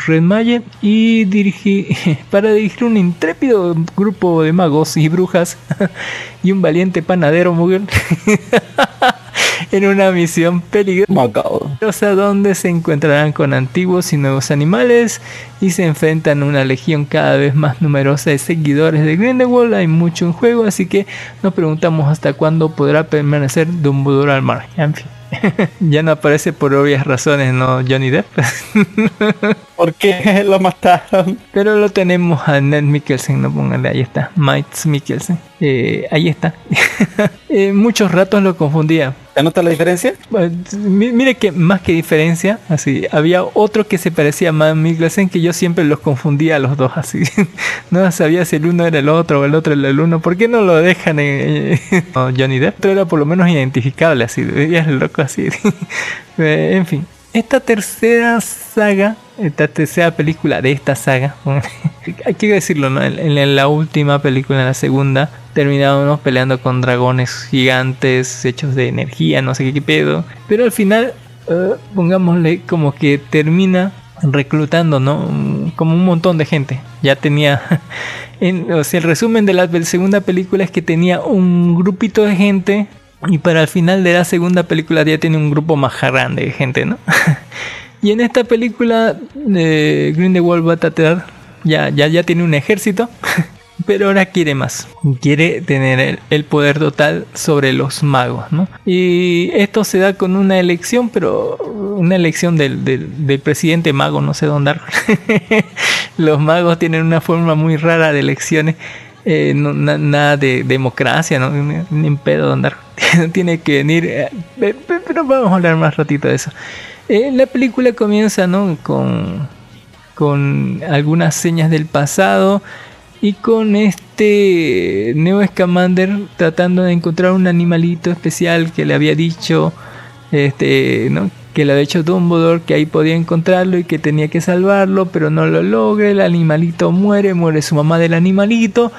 Redmayer y para dirigir un intrépido grupo de magos y brujas y un valiente panadero mujer en una misión peligrosa donde se encontrarán con antiguos y nuevos animales y se enfrentan a una legión cada vez más numerosa de seguidores de Grindelwald. Hay mucho en juego, así que nos preguntamos hasta cuándo podrá permanecer Dumbledore al mar. En fin. ya no aparece por obvias razones, ¿no? Johnny Depp. ¿Por qué lo mataron? Pero lo tenemos a Ned Mikkelsen, no póngale, ahí está, Mites Mikkelsen. Eh, ahí está. eh, muchos ratos lo confundía. ¿Te nota la diferencia? mire que más que diferencia, así, había otro que se parecía más a Mikkelsen que yo siempre los confundía a los dos así. no sabía si el uno era el otro o el otro era el uno. ¿Por qué no lo dejan en Johnny Depp? Pero era por lo menos identificable así, el loco así. Eh, en fin, esta tercera saga, esta tercera película de esta saga, hay que decirlo, ¿no? En, la última película, en la segunda, terminamos peleando con dragones gigantes hechos de energía, no sé qué, pedo. Pero al final, eh, pongámosle como que termina reclutando, ¿no? Como un montón de gente. Ya tenía, o sea, el resumen de la segunda película es que tenía un grupito de gente y para el final de la segunda película ya tiene un grupo más grande de gente, ¿no? y en esta película de Grindelwald va a tratar, ya, ya, ya tiene un ejército, pero ahora quiere más. Quiere tener el, poder total sobre los magos, ¿no? Y esto se da con una elección, pero una elección del, del, presidente mago, no sé dónde. los magos tienen una forma muy rara de elecciones. Eh, nada de democracia, ¿no? ni en pedo de andar. Tiene que venir. Eh, pero vamos a hablar más ratito de eso. Eh, la película comienza, ¿no? Con, con algunas señas del pasado y con este Neo Scamander tratando de encontrar un animalito especial que le había dicho, este, ¿no? que le había dicho Dumbledore que ahí podía encontrarlo y que tenía que salvarlo, pero no lo logra, el animalito muere, muere su mamá del animalito.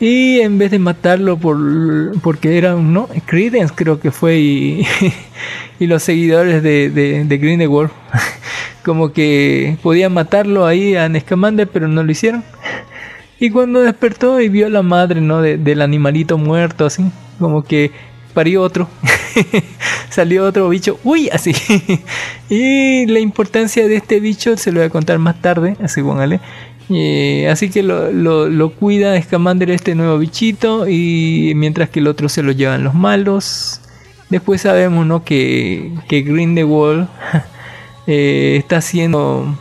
Y en vez de matarlo por porque era no Credence creo que fue y, y los seguidores de, de, de como que podían matarlo ahí a Nescamander pero no lo hicieron y cuando despertó y vio la madre no del animalito muerto así como que parió otro salió otro bicho, uy, así. y la importancia de este bicho se lo voy a contar más tarde, así póngale. Eh, así que lo, lo, cuida Scamander este nuevo bichito y mientras que el otro se lo llevan los malos. Después sabemos ¿no? que, que Grindelwald eh, está haciendo,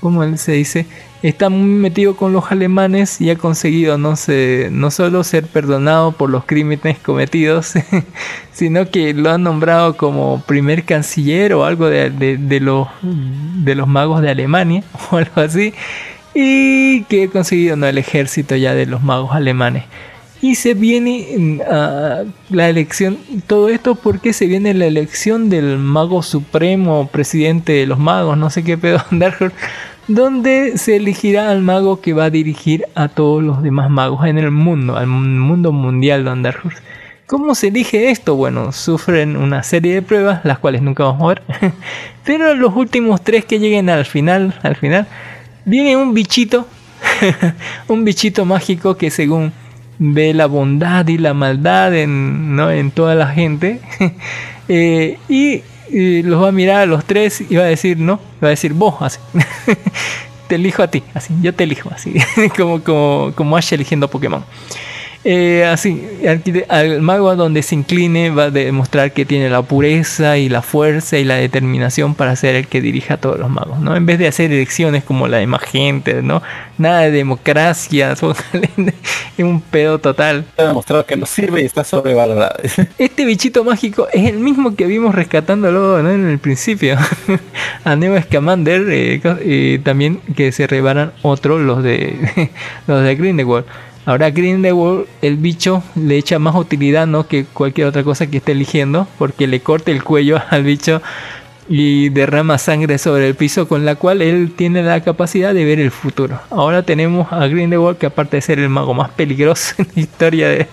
¿cómo se dice? está muy metido con los alemanes y ha conseguido no, sé, no solo ser perdonado por los crímenes cometidos, sino que lo han nombrado como primer canciller o algo de, de, los, de los magos de Alemania o algo así, y que ha conseguido ¿no? el ejército ya de los magos alemanes. Y se viene mm, la elección, todo esto porque se viene la elección del mago supremo, presidente de los magos, no sé qué pedo, donde se elegirá al mago que va a dirigir a todos los demás magos en el mundo, al mundo mundial de Underhurst. ¿Cómo se elige esto? Bueno, sufren una serie de pruebas, las cuales nunca vamos a ver. Pero los últimos tres que lleguen al final, al final, viene un bichito, un bichito mágico que según ve la bondad y la maldad en, ¿no? en toda la gente. Eh, y, los va a mirar a los tres y va a decir, no, va a decir vos, así. te elijo a ti, así, yo te elijo, así, como, como, como Ash eligiendo Pokémon. Eh, así, al mago a donde se incline va a demostrar que tiene la pureza y la fuerza y la determinación para ser el que dirija a todos los magos, ¿no? En vez de hacer elecciones como la de más gente, ¿no? Nada de democracia, es un pedo total. Ha demostrado que no sirve y está sobrevalorado. Este bichito mágico es el mismo que vimos rescatándolo ¿no? en el principio. a Neo Scamander, eh, eh, también que se rebaran otros, los de los de Grindelwald. Ahora Grindelwald, el bicho le echa más utilidad ¿no? que cualquier otra cosa que esté eligiendo, porque le corta el cuello al bicho y derrama sangre sobre el piso con la cual él tiene la capacidad de ver el futuro. Ahora tenemos a Grindelwald que aparte de ser el mago más peligroso en la historia de,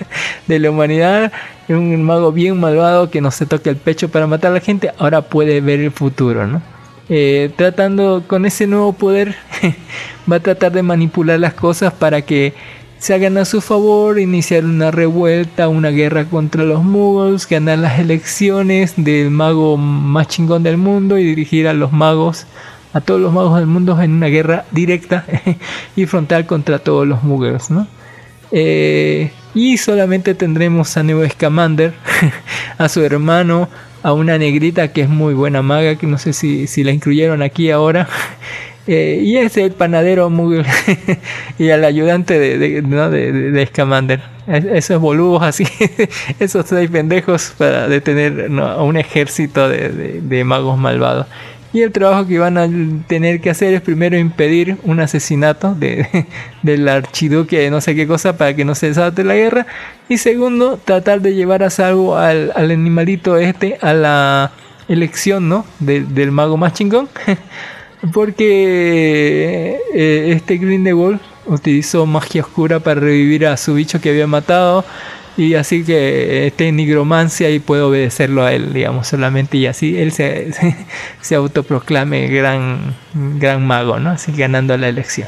de la humanidad, es un mago bien malvado que no se toca el pecho para matar a la gente, ahora puede ver el futuro, ¿no? Eh, tratando con ese nuevo poder, va a tratar de manipular las cosas para que se hagan a su favor, iniciar una revuelta, una guerra contra los muggles, ganar las elecciones del mago más chingón del mundo y dirigir a los magos, a todos los magos del mundo en una guerra directa y frontal contra todos los muggles, ¿no? Eh, y solamente tendremos a Neo Scamander, a su hermano, a una negrita que es muy buena maga, que no sé si, si la incluyeron aquí ahora. Eh, y es el panadero Muggle y al ayudante de, de, ¿no? de, de- de Scamander. Es- Esos boludos así, esos seis pendejos para detener ¿no? a un ejército de, magos malvados. Y el trabajo que van a tener que hacer es primero impedir un asesinato de, del archiduque de no sé qué cosa para que no se desate la guerra. Y segundo, tratar de llevar a salvo al, al animalito este a la elección ¿no? de- del mago más chingón. Porque eh, este Grindelwald utilizó magia oscura para revivir a su bicho que había matado. Y así que este nigromancia y puede obedecerlo a él, digamos, solamente. Y así él se, se, se autoproclame gran, gran mago, ¿no? Así ganando la elección.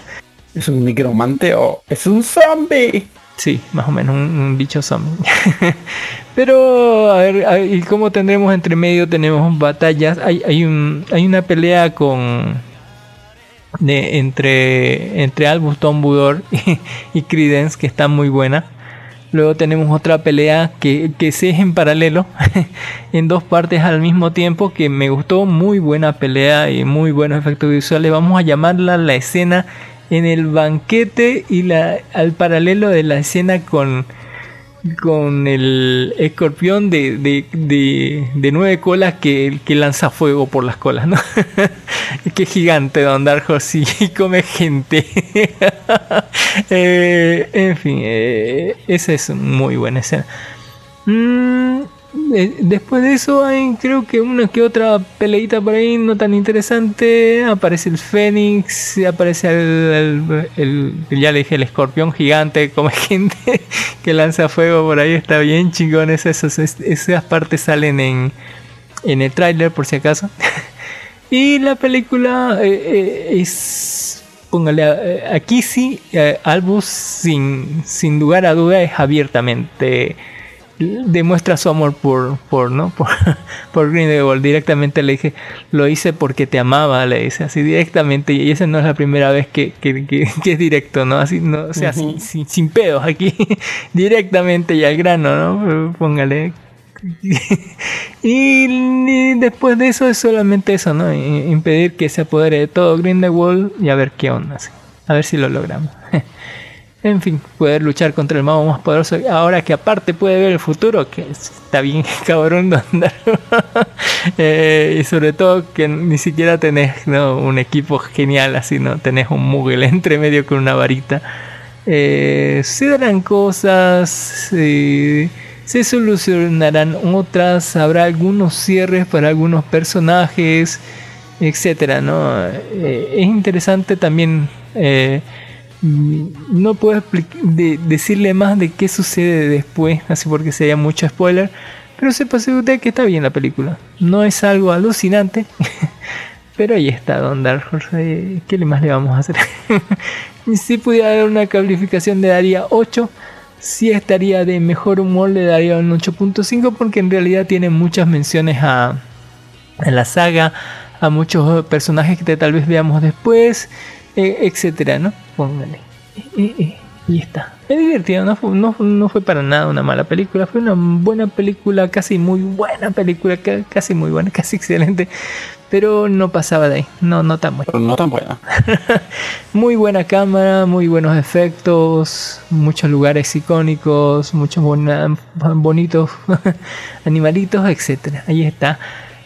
¿Es un nigromante o es un zombie? Sí, más o menos un, un bicho zombie. Pero, a ver, ¿y cómo tendremos entre medio? Tenemos batallas. Hay, hay, un, hay una pelea con. De, entre, entre Albus Dumbledore y, y Credence que está muy buena. Luego tenemos otra pelea que, que se es en paralelo, en dos partes al mismo tiempo, que me gustó, muy buena pelea y muy buenos efectos visuales. Vamos a llamarla la escena en el banquete y la, al paralelo de la escena con, con el escorpión de, de, de, nueve colas que, que lanza fuego por las colas, ¿no? Qué gigante Don Darjo sí come gente. Eh, en fin, eh, esa es muy buena escena. Mm, después de eso hay creo que una que otra peleita por ahí no tan interesante. Aparece el Fénix, aparece el, ya dije, el escorpión gigante como gente que lanza fuego por ahí. Está bien chingón. Esas, esas, partes salen en, en el tráiler por si acaso. y la película eh, eh, es... Póngale, eh, aquí sí, Albus sin, sin lugar a duda es abiertamente demuestra su amor por por no por, por Grindelwald. Directamente le dije lo hice porque te amaba le dice así directamente. Y esa no es la primera vez que, que, que- que es directo no así no o sea sin, sin, sin pedos aquí. Directamente y al grano no póngale. Y, y después de eso es solamente eso no impedir que se apodere de todo Grindelwald y a ver qué onda así. a ver si lo logramos En fin, poder luchar contra el mago más poderoso. Ahora que aparte puede ver el futuro, que está bien cabrón de andar. Eh, y sobre todo que ni siquiera tenés ¿no? un equipo genial así, ¿no? Tenés un Moogle entre medio con una varita. Eh, se darán cosas, se solucionarán otras, habrá algunos cierres para algunos personajes, etcétera, ¿no? Eh, es interesante también no puedo decirle más de qué sucede después, así porque sería mucho spoiler. Pero sepa usted que está bien la película. No es algo alucinante. Pero ahí está Don Dark Horse. eh, ¿Qué más le vamos a hacer? Si pudiera dar una calificación le daría 8. Si estaría de mejor humor le daría un 8.5 porque en realidad tiene muchas menciones a, a la saga, a muchos personajes que tal vez veamos después, eh, etcétera, ¿no? Póngale. Eh, eh, y está. Me divertido, no fue, no, no fue para nada una mala película, fue una buena película, casi muy buena película, ca- casi muy buena, casi excelente, pero no pasaba de ahí, no, no tan buena. No tan buena. Muy buena cámara, muy buenos efectos, muchos lugares icónicos, muchos bona- bonitos animalitos, etcétera. Ahí está.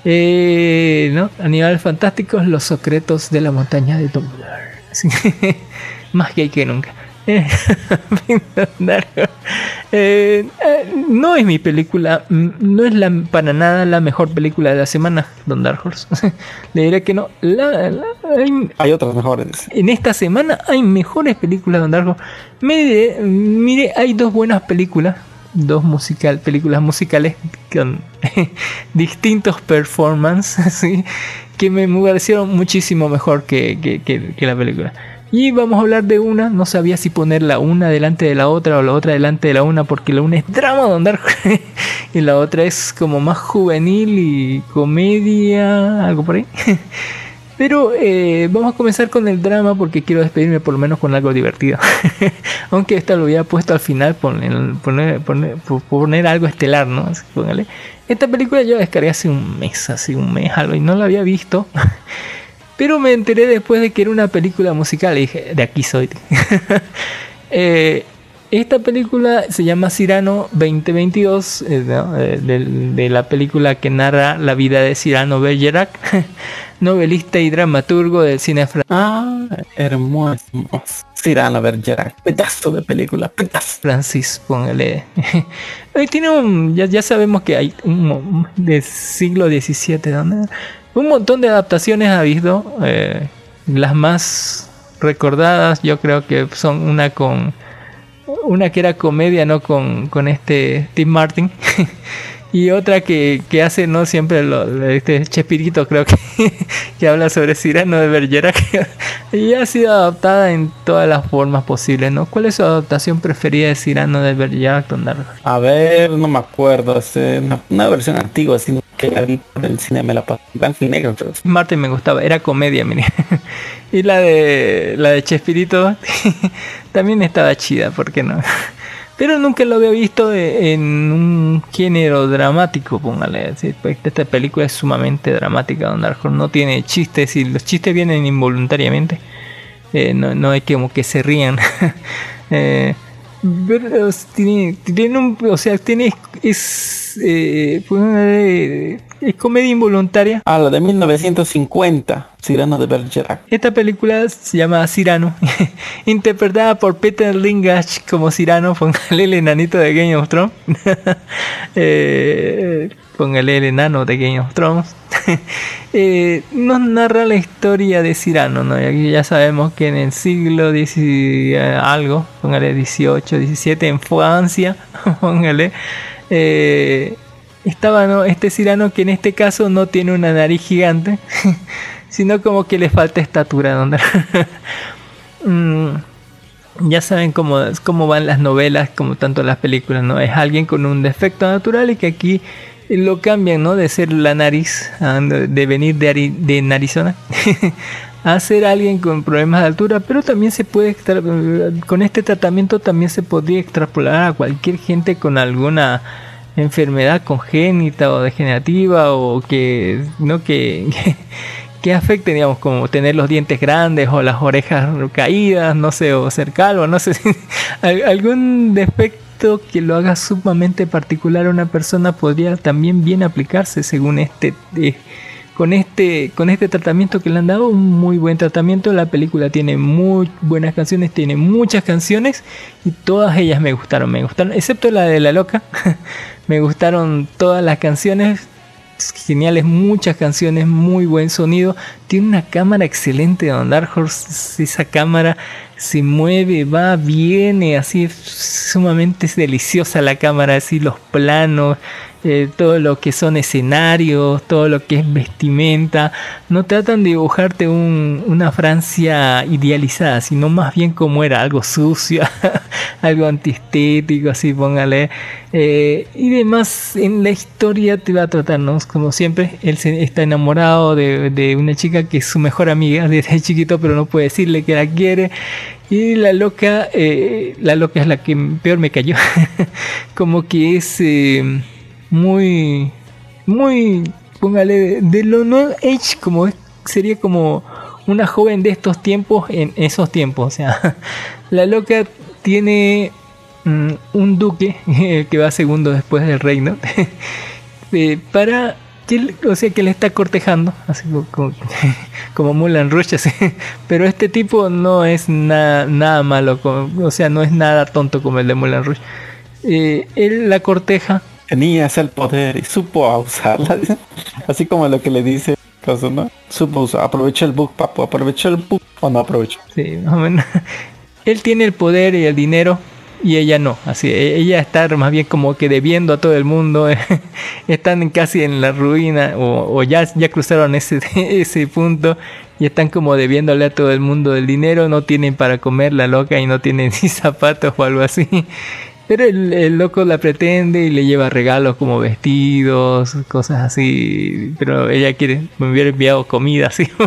Eh, ¿no? Animales fantásticos, los secretos de la montaña de Dumbledore. Que, Más gay que nunca. Eh, eh, no es mi película, mm, no es la, para nada la mejor película de la semana, Don Dark Horse. Le diré que no. La- la- hay- Hay otras mejores. en esta semana hay mejores películas Don Darko. Mire, mire, hay dos buenas películas, dos musical, películas musicales con distintos performances, ¿sí? que me parecieron muchísimo mejor que, que- que- que la película. Y vamos a hablar de una, no sabía si poner la una delante de la otra o la otra delante de la una, porque la una es drama Don Darko y la otra es como más juvenil y comedia, algo por ahí. Pero eh, vamos a comenzar con el drama porque quiero despedirme por lo menos con algo divertido. Aunque esta lo había puesto al final, poner, poner, poner, po- poner algo estelar, ¿no? Así, póngale. Esta película yo la descargué hace un mes, hace un mes algo, y no la había visto. Pero me enteré después de que era una película musical y dije, de aquí soy. Eh, esta película se llama Cyrano 2022, eh, ¿no? Eh, de, la película que narra la vida de Cyrano Bergerac, novelista y dramaturgo del cine francés. Ah, hermoso. Cyrano Bergerac. Pedazo de película. Pedazo. Francis, póngale. Ahí tiene un, ya, ya sabemos que hay un del siglo XVII, donde un montón de adaptaciones ha habido. eh, las más recordadas, yo creo que son una con una que era comedia, no con, con este Tim Martin. Y otra que, que hace no siempre lo, este Chespirito creo que, que habla sobre Cyrano de Bergerac y ha sido adaptada en todas las formas posibles, ¿no? ¿Cuál es su adaptación preferida de Cyrano de Bergerac, Don Darko? A ver, no me acuerdo. Es eh, una, versión antigua, que el cine me la pasé. Blanco negro. Martin me gustaba, era comedia, mire. y la de la de Chespirito también estaba chida, ¿por qué no? Pero nunca lo había visto en un género dramático, póngale. así, pues, Esta película es sumamente dramática, Don Darko. No tiene chistes y los chistes vienen involuntariamente. Eh, no, no hay como que se rían. Eh, tiene, tiene un, o sea, tiene es, eh, póngale, es comedia involuntaria. Ah, la de 1950. Cyrano de Bergerac. Esta película se llama Cyrano, interpretada por Peter Lingach como Cyrano, póngale el enanito de Game of Thrones, Eh, póngale el enano de Game. Eh, nos narra la historia de Cyrano, ¿no? Ya sabemos que en el siglo y, eh, algo, póngale 18, 17, en Francia, póngale, eh, estaba ¿no? este Cyrano que en este caso no tiene una nariz gigante, sino como que le falta estatura. Mm, ya saben cómo, cómo van las novelas, como tanto las películas, ¿no? Es alguien con un defecto natural y que aquí lo cambian, ¿no? De ser la nariz, de venir de, Ari- de narizona, a ser alguien con problemas de altura, pero también se puede, extra- con este tratamiento también se podría extrapolar a cualquier gente con alguna enfermedad congénita o degenerativa o que, ¿no? que, que, que afecte, digamos, como tener los dientes grandes o las orejas caídas, no sé, o ser calvo, no sé, algún defecto que lo haga sumamente particular a una persona podría también bien aplicarse según este eh, con este con este tratamiento que le han dado un muy buen tratamiento la película tiene muy buenas canciones tiene muchas canciones y todas ellas me gustaron me gustaron excepto la de la loca me gustaron todas las canciones geniales, muchas canciones, muy buen sonido. Tiene una cámara excelente de Don Dark Horse. Esa cámara se mueve, va, viene, así es sumamente deliciosa la cámara, así los planos, eh, todo lo que son escenarios, todo lo que es vestimenta. No tratan de dibujarte un- una Francia idealizada, sino más bien como era, algo sucio, algo antiestético, así póngale. Eh, y demás, en la historia te va a tratar, ¿no? Como siempre, él se- está enamorado de, de una chica que es su mejor amiga desde chiquito, pero no puede decirle que la quiere. Y la loca, eh, la loca es la que peor me cayó. como que es eh, muy, muy, póngale, de, lo no age, como sería como una joven de estos tiempos en esos tiempos. O sea, la loca tiene mm, un duque que va segundo después del reino eh, para que o sea que le está cortejando así como, como, Mulan Rush pero este tipo no es nada nada malo como- o sea no es nada tonto como el de Mulan Rush Eh, él la corteja Tenías el poder y supo usarla. Así como lo que le dice, ¿no? Supo usar, aprovecha el bug, papu, aprovecha el bug o no aprovecho. Sí, más. Él tiene el poder y el dinero y ella no. Así, e- ella está más bien como que debiendo a todo el mundo. están casi en la ruina o, o ya, ya cruzaron ese, ese punto y están como debiéndole a todo el mundo el dinero. No tienen para comer la loca y no tienen ni zapatos o algo así. Pero el, el loco la pretende y le lleva regalos como vestidos, cosas así. Pero ella quiere, me hubiera enviado comida así.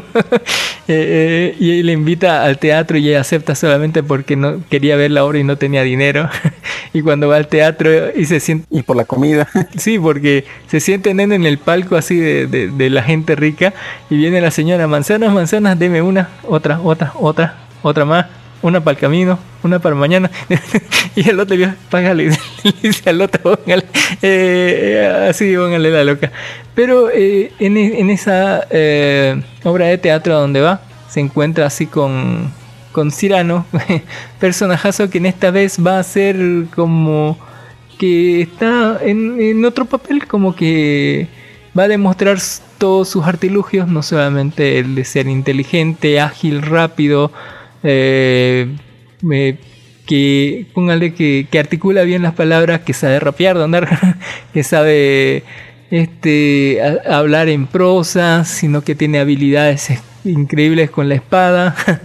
Eh, eh, y le invita al teatro y ella acepta solamente porque no quería ver la obra y no tenía dinero. y cuando va al teatro y se siente... Y por la comida. Sí, porque se sienten en el palco así de, de- de la gente rica y viene la señora, manzanas, manzanas, deme una, otra, otra, otra, otra más, una para el camino, una para mañana. y el otro le págale, le dice al otro, póngale, eh, así, póngale la loca. Pero eh, en, e- en esa eh, obra de teatro donde va, se encuentra así con, con Cyrano, personajazo que en esta vez va a ser como que está en, otro papel, como que va a demostrar todos sus artilugios, no solamente el de ser inteligente, ágil, rápido, eh, que póngale que, que articula bien las palabras, que sabe rapear, andar, que sabe este hablar en prosa, sino que tiene habilidades es- increíbles con la espada.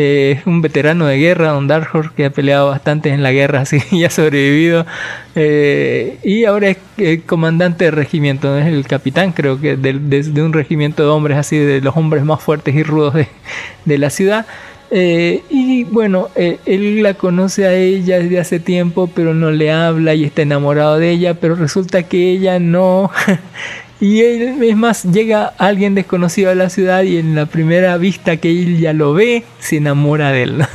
Eh, es un veterano de guerra, Don Darkhor, que ha peleado bastante en la guerra, así y ha sobrevivido. Eh, y ahora es eh, comandante de regimiento, es el capitán, creo que de, de- un regimiento de hombres, así de los hombres más fuertes y rudos de la ciudad. Eh, y bueno, eh, él la conoce a ella desde hace tiempo, pero no le habla y está enamorado de ella, pero resulta que ella no. y él, es más, llega alguien desconocido a la ciudad y en la primera vista que él ya lo ve, se enamora de él.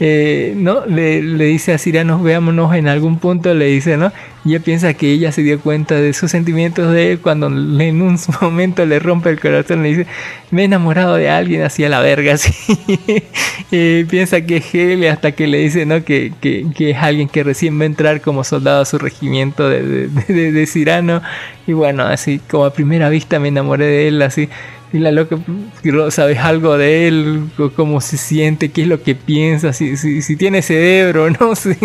Eh, ¿no? Le, le dice a Cyrano, veámonos en algún punto, le dice, ¿no? Y ella piensa que ella se dio cuenta de sus sentimientos de él cuando en un momento le rompe el corazón, le dice, me he enamorado de alguien así a la verga, así. Eh, piensa que es él hasta que le dice, ¿no? Que, que, es alguien que recién va a entrar como soldado a su regimiento de, de, de- Cyrano. Y bueno, así como a primera vista me enamoré de él, así. Y la loca, ¿sabes algo de él? ¿Cómo se siente? ¿Qué es lo que piensa? Si, si, tiene cerebro, no sé.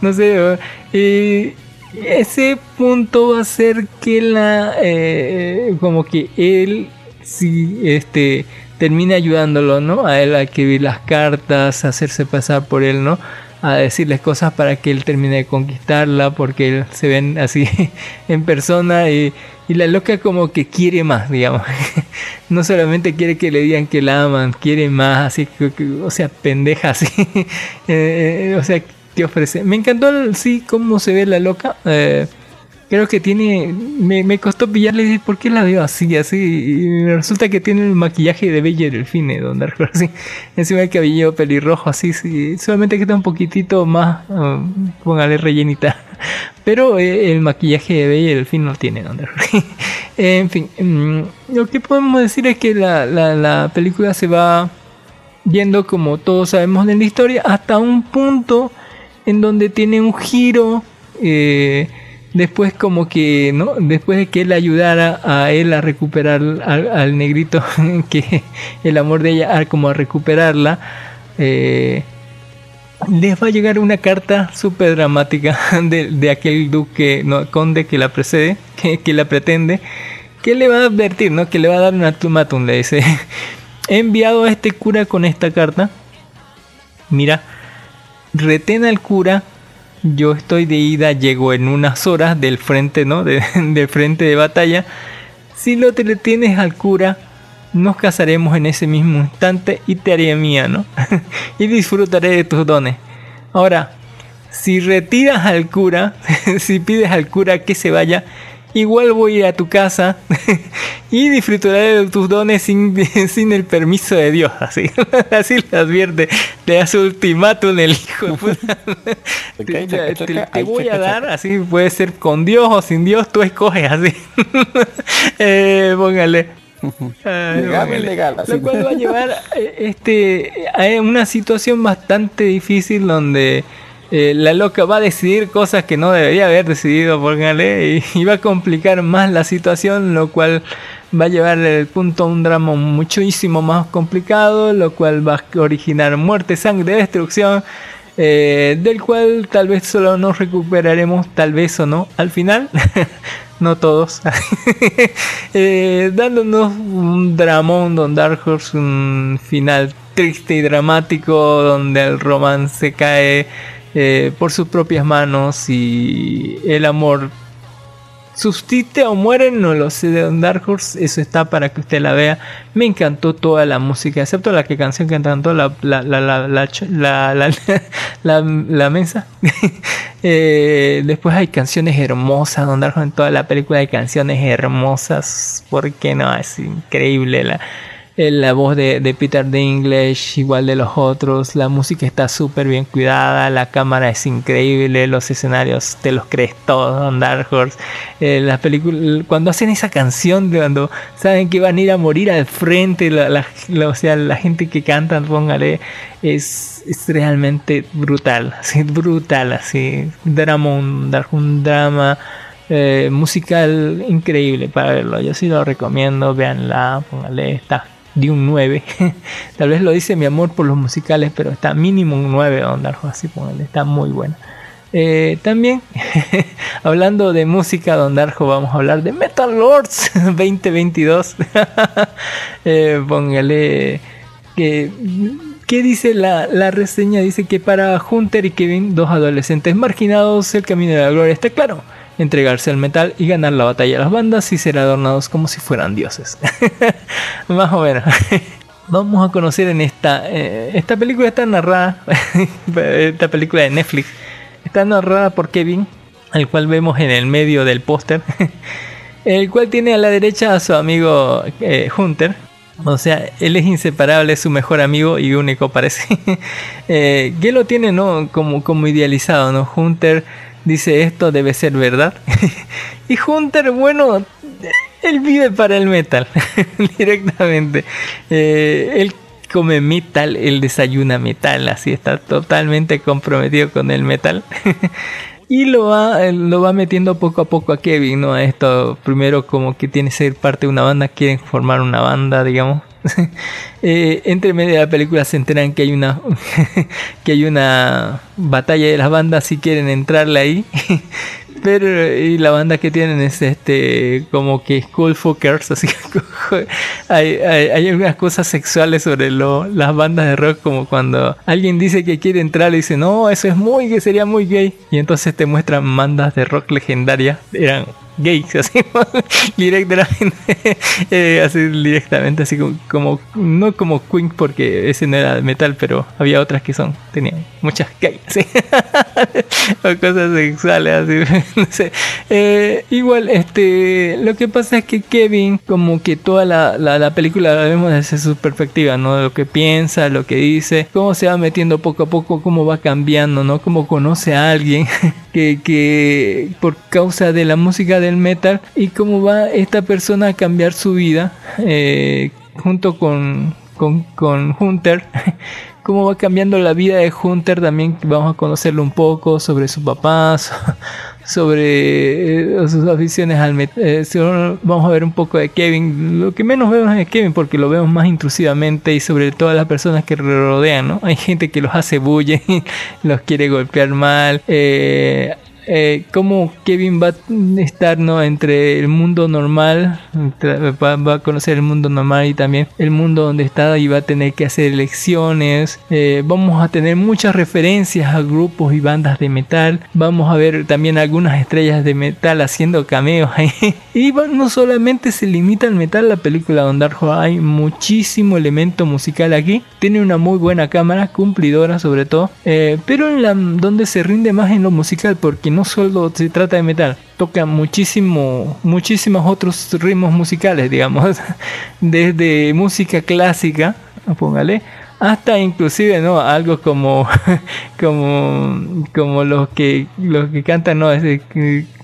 No sé. Y ese punto va a ser que la. eh, como que él, si este termina ayudándolo, ¿no? A él a escribir las cartas, a hacerse pasar por él, ¿no? A decirles cosas para que él termine de conquistarla, porque él se ven así en persona y, la loca como que quiere más, digamos. No solamente quiere que le digan que la aman, quiere más, así que, o sea, pendeja, así. Eh, o sea, ofrece. Me encantó, el- sí, cómo se ve la loca. Eh, Creo que tiene. Me, me costó pillarle y ¿por qué la veo así? Así. Y resulta que tiene el maquillaje de Bella Delfine, donde así. Encima el cabello pelirrojo, así, sí. Solamente que está un poquitito más. póngale rellenita. Pero eh, el maquillaje de Bella Delfine no tiene, donde En fin, mm, lo que podemos decir es que la, la, la película se va yendo como todos sabemos de la historia hasta un punto en donde tiene un giro eh, después como que no después de que él ayudara a él a recuperar al, negrito que el amor de ella como a recuperarla eh, les va a llegar una carta súper dramática de, de aquel duque, no, conde que la precede, que, que la pretende, que le va a advertir, ¿no? Que le va a dar un ultimátum, le dice. He enviado a este cura con esta carta. Mira, retén al cura. Yo estoy de ida, llego en unas horas del frente, ¿no? De, del frente de batalla. Si lo te retienes al cura, nos casaremos en ese mismo instante y te haré mía, ¿no? y disfrutaré de tus dones. Ahora, si retiras al cura, si pides al cura que se vaya, igual voy a ir a tu casa y disfrutaré de tus dones sin, sin el permiso de Dios. Así, así le advierte, le hace ultimátum el hijo. Te, te- te ahí, voy a dar, así puede ser con Dios o sin Dios, tú escoges así. Eh, póngale. Ay, Legal. Lo cual va a llevar eh, este, a una situación bastante difícil donde eh, la loca va a decidir cosas que no debería haber decidido, póngale, y, y va a complicar más la situación, lo cual va a llevar el punto a un drama muchísimo más complicado, lo cual va a originar muerte, sangre, destrucción, eh, del cual tal vez solo nos recuperaremos, tal vez o no, al final, no todos, Eh, dándonos un dramón Don Dark Horse, un final triste y dramático donde el romance cae eh, por sus propias manos y el amor subsiste o muere, no lo sé de Dark Horse, eso está para que usted la vea. Me encantó toda la música, excepto la que canción que cantó la la la la la la, la, la- mesa. Eh, después hay canciones hermosas, Don Dark Horse en toda la película hay canciones hermosas, porque no, es increíble la la voz de, de Peter Dinklage, igual de los otros, la música está súper bien cuidada, la cámara es increíble, los escenarios te los crees todos, Don Dark Horse. Eh, la película, cuando hacen esa canción, cuando saben que van a ir a morir al frente, la, la- la- o sea, la gente que canta, póngale, es, es realmente brutal, así, brutal, así, drama, un drama. eh, musical increíble para verlo. Yo sí lo recomiendo, véanla, póngale, está de un 9. Tal vez lo dice mi amor por los musicales, pero está mínimo un 9 Don Darjo, así póngale, está muy buena. Eh, también, hablando de música, Don Darjo, vamos a hablar de Metal Lords 2022. Eh, póngale que ¿Qué dice la, la reseña? Dice que para Hunter y Kevin, dos adolescentes marginados, el camino de la gloria está claro. Entregarse al metal y ganar la batalla de las bandas y ser adornados como si fueran dioses. Más o menos. Vamos a conocer en esta... eh, esta película está narrada... esta película de Netflix. Está narrada por Kevin, al cual vemos en el medio del póster. el cual tiene a la derecha a su amigo eh, Hunter. O sea, él es inseparable, es su mejor amigo y único parece. eh, que lo tiene, ¿no? Como, como idealizado, ¿no? Hunter dice esto debe ser verdad. y Hunter, bueno, él vive para el metal directamente. Eh, él come metal, él desayuna metal, así está totalmente comprometido con el metal. Y lo va, lo va metiendo poco a poco a Kevin, ¿no? A esto, primero como que tiene que ser parte de una banda, quieren formar una banda, digamos. Eh, entre medio de la película se enteran que hay una que hay una batalla de las bandas si quieren entrarle ahí. Pero y la banda que tienen es este como que School Fuckers, así que hay, hay, hay algunas cosas sexuales sobre lo, las bandas de rock, como cuando alguien dice que quiere entrar y dice, no, eso es muy que sería muy gay. Y entonces te muestran bandas de rock legendarias, eran gays, así directamente, eh, así directamente, así como, no como Queen porque ese no era de metal, pero había otras que son, tenían muchas gays, o cosas sexuales. Eh, igual, este, lo que pasa es que Kevin, como que toda la, la, la película la vemos desde su perspectiva, ¿no? Lo que piensa, lo que dice, cómo se va metiendo poco a poco, cómo va cambiando, ¿no? Cómo conoce a alguien que, que por causa de la música del metal y cómo va esta persona a cambiar su vida eh, junto con, con, con Hunter. Cómo va cambiando la vida de Hunter también vamos a conocerlo un poco sobre su papá, sobre eh, sus aficiones al metal. vamos a ver un poco de Kevin. Lo que menos vemos es Kevin porque lo vemos más intrusivamente y sobre todas las personas que rodean, ¿no? Hay gente que los hace bullying, los quiere golpear mal. Eh, eh, cómo Kevin va a estar ¿no? entre el mundo normal, va, a conocer el mundo normal y también el mundo donde está y va a tener que hacer elecciones. Eh, vamos a tener muchas referencias a grupos y bandas de metal. Vamos a ver también algunas estrellas de metal haciendo cameos ahí. y no solamente se limita al metal la película Don Darjo, hay muchísimo elemento musical aquí. Tiene una muy buena cámara, cumplidora sobre todo, eh, pero en la donde se rinde más en lo musical porque no solo se trata de metal, toca muchísimo, muchísimos otros ritmos musicales, digamos, desde música clásica, póngale, hasta inclusive no algo como como como los que los que cantan no es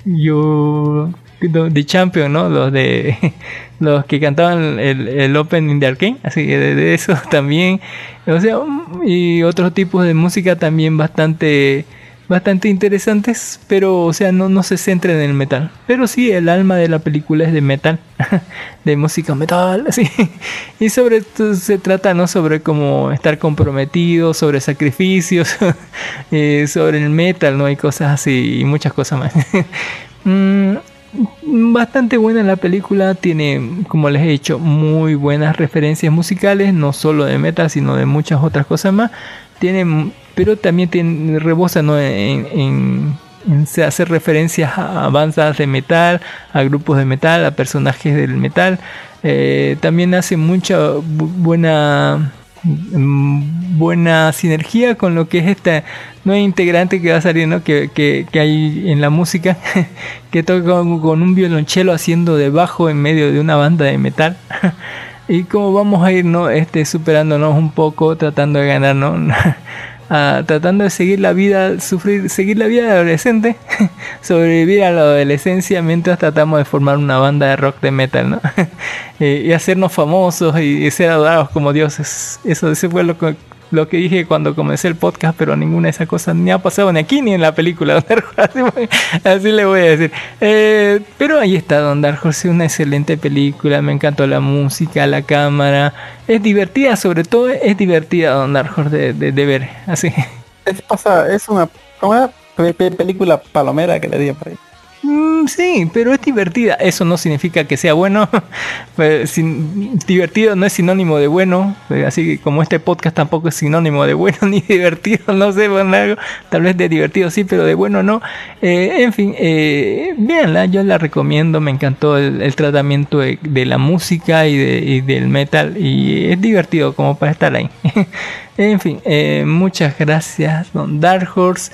yo de Champion no los de los que cantaban el, el opening de Arkane así de, de eso también o sea y otros tipos de música también bastante bastante interesantes, pero o sea, no, no se centren en el metal. Pero sí, el alma de la película es de metal, de música metal, así. Y sobre esto se trata, ¿no? Sobre cómo estar comprometido, sobre sacrificios, eh, sobre el metal, ¿no? hay cosas así y muchas cosas más. Mm, bastante buena la película, tiene, como les he dicho, muy buenas referencias musicales, no solo de metal, sino de muchas otras cosas más. Tiene pero también rebosa ¿no? en, hacer referencias a bandas de metal, a grupos de metal, a personajes del metal. Eh, también hace mucha buena mm, buena sinergia con lo que es esta nueva integrante que va ¿no? que, que, que hay en la música, que toca con, con, un violonchelo haciendo de bajo en medio de una banda de metal. y como vamos a ir ¿no? este, superándonos un poco, tratando de ganar ¿no? tratando de seguir la vida, sufrir, seguir la vida de adolescente, sobrevivir a la adolescencia mientras tratamos de formar una banda de rock de metal, ¿no? Eh, y hacernos famosos y, ser adorados como dioses. Eso, ese fue lo que, lo que dije cuando comencé el podcast, pero ninguna de esas cosas ni ha pasado ni aquí ni en la película. Así, le voy a decir. Eh, pero ahí está Don Dark Horse, una excelente película. Me encantó la música, la cámara. Es divertida, sobre todo es divertida Don Dark Horse de, ver. Así. Es, pasa, es una, una película palomera que le di por ahí. Mm, sí, pero es divertida. Eso no significa que sea bueno. Pues, divertido no es sinónimo de bueno. Pues, así que como este podcast tampoco es sinónimo de bueno ni divertido. No sé, tal vez de divertido sí, pero de bueno no. Eh, en fin, eh, yo la recomiendo. Me encantó el, tratamiento de, la música y, del metal. Y es divertido como para estar ahí. en fin, eh, muchas gracias, Don Dark Horse.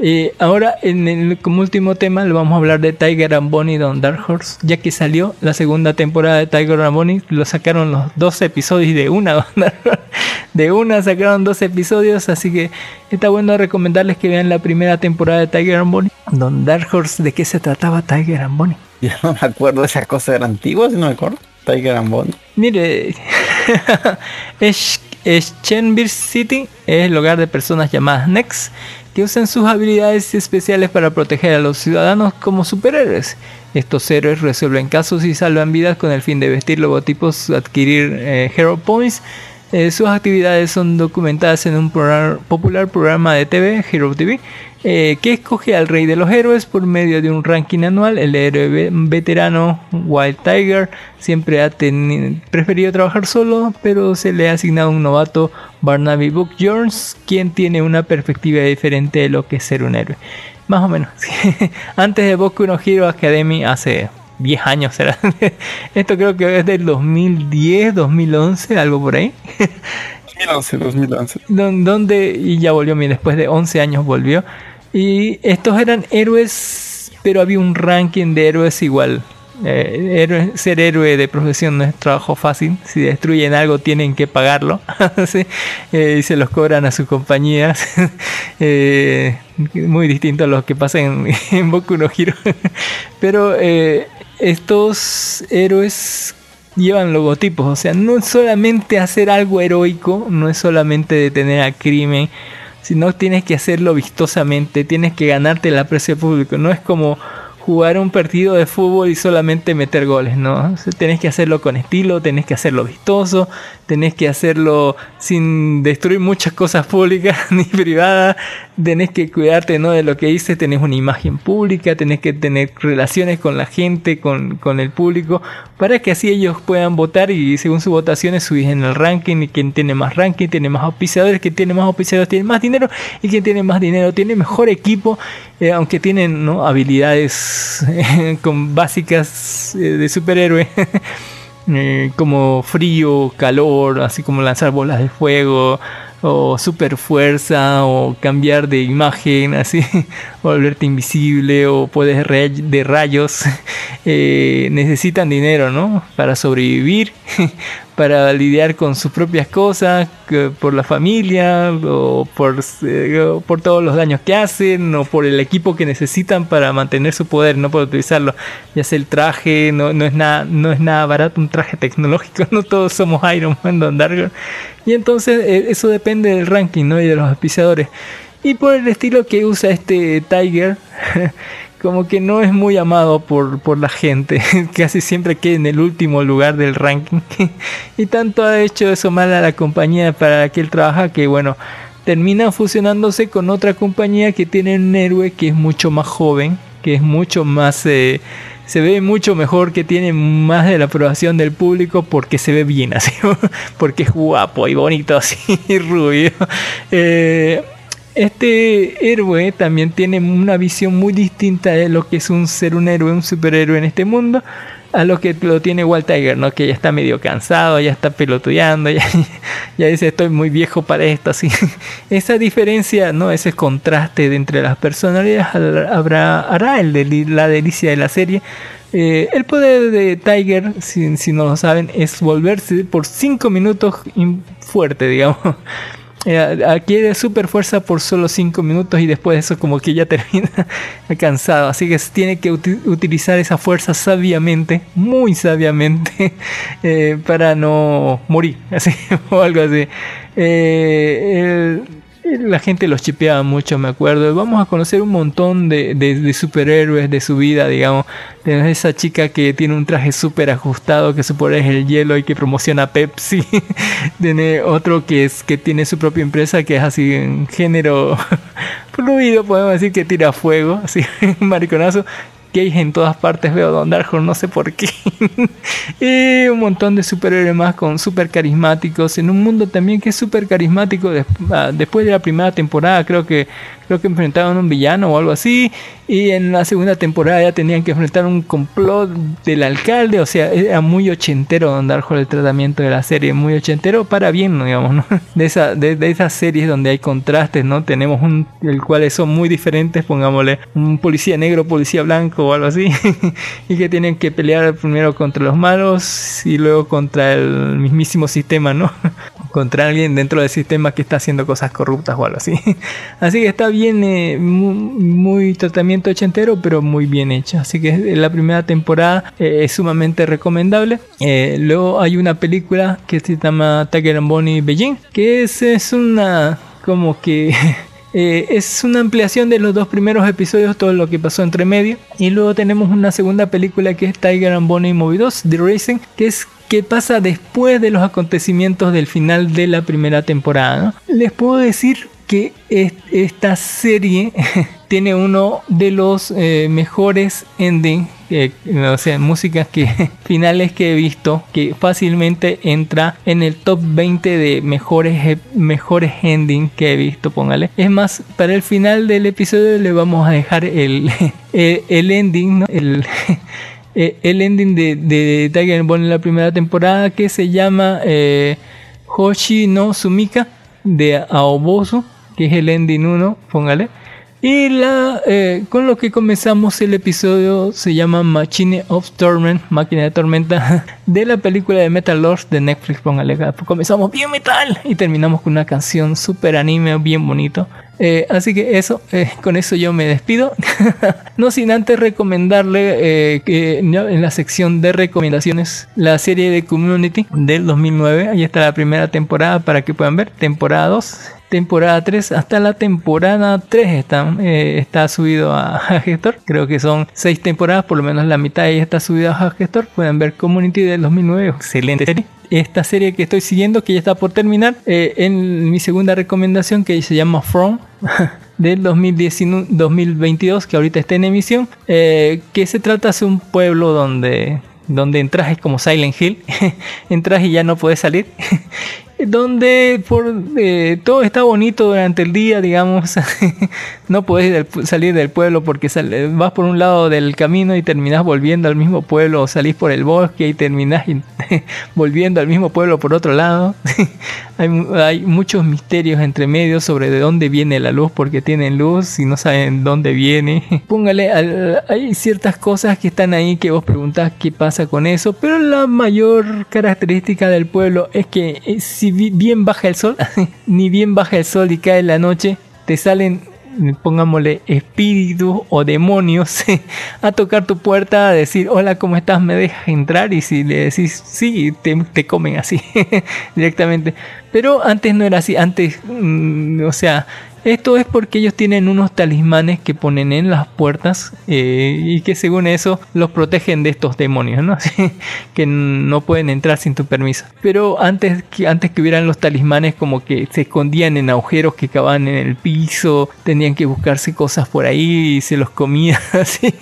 Eh, ahora, en el, como último tema, le vamos a hablar de Tiger and Bonnie Don Dark Horse, ya que salió la segunda temporada de Tiger and Bonnie, lo sacaron los dos episodios de una, de una sacaron dos episodios, así que está bueno recomendarles que vean la primera temporada de Tiger and Bonnie. Don Dark Horse, ¿de qué se trataba Tiger and Bonnie? Ya no me acuerdo, esa cosa era antigua, si no me acuerdo. Tiger and Bonnie. Mire, es, es City es el hogar de personas llamadas Next que usan sus habilidades especiales para proteger a los ciudadanos como superhéroes. Estos héroes resuelven casos y salvan vidas con el fin de vestir logotipos, adquirir eh, Hero Points. Eh, sus actividades son documentadas en un popular programa de TV, Hero TV, eh, que escoge al rey de los héroes por medio de un ranking anual. El héroe veterano Wild Tiger siempre ha preferido trabajar solo, pero se le ha asignado un novato Barnaby Book Jones, quien tiene una perspectiva diferente de lo que es ser un héroe. Más o menos. Antes de Boku no Hero Academy hace 10 años será. Esto creo que es del 2010, 2011, algo por ahí. 2011, 2011. Donde, y ya volvió, después de 11 años volvió. Y estos eran héroes, pero había un ranking de héroes igual. Eh, ser héroe de profesión no es trabajo fácil. Si destruyen algo tienen que pagarlo. Eh, y se los cobran a sus compañías. Eh, muy distinto a los que pasan en, en Boku no Hero. Pero estos héroes llevan logotipos. O sea, no es solamente hacer algo heroico, no es solamente detener al crimen sino tienes que hacerlo vistosamente, tienes que ganarte el aprecio público. No es como jugar un partido de fútbol y solamente meter goles, ¿no? Tenés que hacerlo con estilo, tenés que hacerlo vistoso, tenés que hacerlo sin destruir muchas cosas públicas ni privadas, tenés que cuidarte ¿no? de lo que dices, tenés una imagen pública, tenés que tener relaciones con la gente, con, con el público, para que así ellos puedan votar y según sus votaciones subís en el ranking y quien tiene más ranking tiene más auspiciadores, quien tiene más auspiciadores tiene más dinero y quien tiene más dinero tiene mejor equipo, eh, aunque tienen ¿no? habilidades con básicas eh, de superhéroe. eh, como frío, calor, así como lanzar bolas de fuego, o super fuerza, o cambiar de imagen, así, volverte invisible, o poderes ray- de rayos, eh, necesitan dinero, ¿no? Para sobrevivir, para lidiar con sus propias cosas, por la familia, o por, eh, por todos los daños que hacen, o por el equipo que necesitan para mantener su poder, no para utilizarlo. Ya sea el traje, no, no, es, nada, no es nada barato un traje tecnológico, no todos somos Iron Man, Don Dargo. Y entonces eh, eso depende del ranking, ¿no? Y de los auspiciadores. Y por el estilo que usa este Tiger, como que no es muy amado por, por la gente. Casi siempre queda en el último lugar del ranking. y tanto ha hecho eso mal a la compañía para la que él trabaja que, bueno, termina fusionándose con otra compañía que tiene un héroe que es mucho más joven, que es mucho más... eh, se ve mucho mejor, que tiene más de la aprobación del público porque se ve bien así, porque es guapo y bonito así, y rubio. Eh, este héroe también tiene una visión muy distinta de lo que es un ser un héroe, un superhéroe en este mundo, a lo que lo tiene Walt Tiger, ¿no? Que ya está medio cansado, ya está pelotudeando, ya, ya dice estoy muy viejo para esto, así. Esa diferencia, ¿no? Ese contraste entre las personalidades habrá, hará el la delicia de la serie. Eh, el poder de Tiger, si, si no lo saben, es volverse por 5 minutos in- fuerte, digamos. Eh, adquiere super fuerza por solo 5 minutos y después de eso como que ya termina cansado. Así que tiene que uti- utilizar esa fuerza sabiamente, muy sabiamente, eh, para no morir, así, o algo así. Eh, la gente los chipeaba mucho, me acuerdo. Vamos a conocer un montón de, de- superhéroes de su vida, digamos. Tenemos esa chica que tiene un traje súper ajustado, que su poder es el hielo y que promociona Pepsi. tiene otro que es que tiene su propia empresa, que es así en género fluido, podemos decir que tira fuego, así mariconazo. En todas partes veo Don Darko, no sé por qué. y un montón de superhéroes más con super carismáticos. En un mundo también que es super carismático. ah, después de la primera temporada, creo que creo que enfrentaban a un villano o algo así. Y en la segunda temporada ya tenían que enfrentar un complot del alcalde. O sea, era muy ochentero Don Darko el tratamiento de la serie. Muy ochentero para bien, digamos, ¿no? De, esa, de, de esas series donde hay contrastes, ¿no? Tenemos un, el cuales son muy diferentes, pongámosle, un policía negro, policía blanco o algo así. y que tienen que pelear primero contra los malos y luego contra el mismísimo sistema, ¿no? contra alguien dentro del sistema que está haciendo cosas corruptas o algo así. Así que está bien, eh, muy, muy tratamiento ochentero, pero muy bien hecho. Así que la primera temporada eh, es sumamente recomendable. Eh, luego hay una película que se llama Tiger and Bonnie Beijing, que es, es una como que Eh, es una ampliación de los dos primeros episodios, todo lo que pasó entre medio. Y luego tenemos una segunda película que es Tiger and Bonnie Movie 2, The Racing, que es que pasa después de los acontecimientos del final de la primera temporada. Les puedo decir que es- esta serie tiene uno de los eh, mejores endings, o sea, músicas que finales que he visto, que fácilmente entra en el top 20 de mejores eh, mejores endings que he visto, póngale. Es más, para el final del episodio le vamos a dejar el, el, ending, el, eh, el ending de, de Tiger Bond en la primera temporada que se llama eh, Hoshi no Sumika de Aobosu, que es el ending 1, póngale. Y la, eh, con lo que comenzamos el episodio se llama Machine of Torment, Máquina de Tormenta, de la película de Metal Lords de Netflix, póngale. Comenzamos bien metal y terminamos con una canción super anime, bien bonito. Eh, así que eso, eh, con eso yo me despido. no sin antes recomendarle eh, que en la sección de recomendaciones la serie de Community del 2009. Ahí está la primera temporada para que puedan ver. Temporada 2. Temporada 3 hasta la temporada 3 está, eh, está subido a, Gestor. Creo que son 6 temporadas, por lo menos la mitad de ella está subida a Gestor. Pueden ver Community del 2009, excelente serie. Esta serie que estoy siguiendo, que ya está por terminar, eh, en mi segunda recomendación que se llama From. del 2019, 2022 que ahorita está en emisión eh, que se trata de un pueblo donde donde entras es como Silent Hill entras y ya no puedes salir donde por eh, todo está bonito durante el día, digamos, no puedes salir del pueblo porque sal- vas por un lado del camino y terminas volviendo al mismo pueblo, o salís por el bosque y terminas y- volviendo al mismo pueblo por otro lado. hay, hay muchos misterios entre medios sobre de dónde viene la luz porque tienen luz y no saben dónde viene. Póngale, al- hay ciertas cosas que están ahí que vos preguntás qué pasa con eso, pero la mayor característica del pueblo es que eh, si bien baja el sol, ni bien baja el sol y cae la noche, te salen pongámosle espíritus o demonios a tocar tu puerta a decir hola cómo estás me dejas entrar y si le decís sí te, te comen así directamente. Pero antes no era así antes mm, o sea esto es porque ellos tienen unos talismanes que ponen en las puertas eh, y que según eso los protegen de estos demonios, ¿no? que no pueden entrar sin tu permiso. Pero antes que, antes que hubieran los talismanes como que se escondían en agujeros que cavaban en el piso, tenían que buscarse cosas por ahí y se los comían así.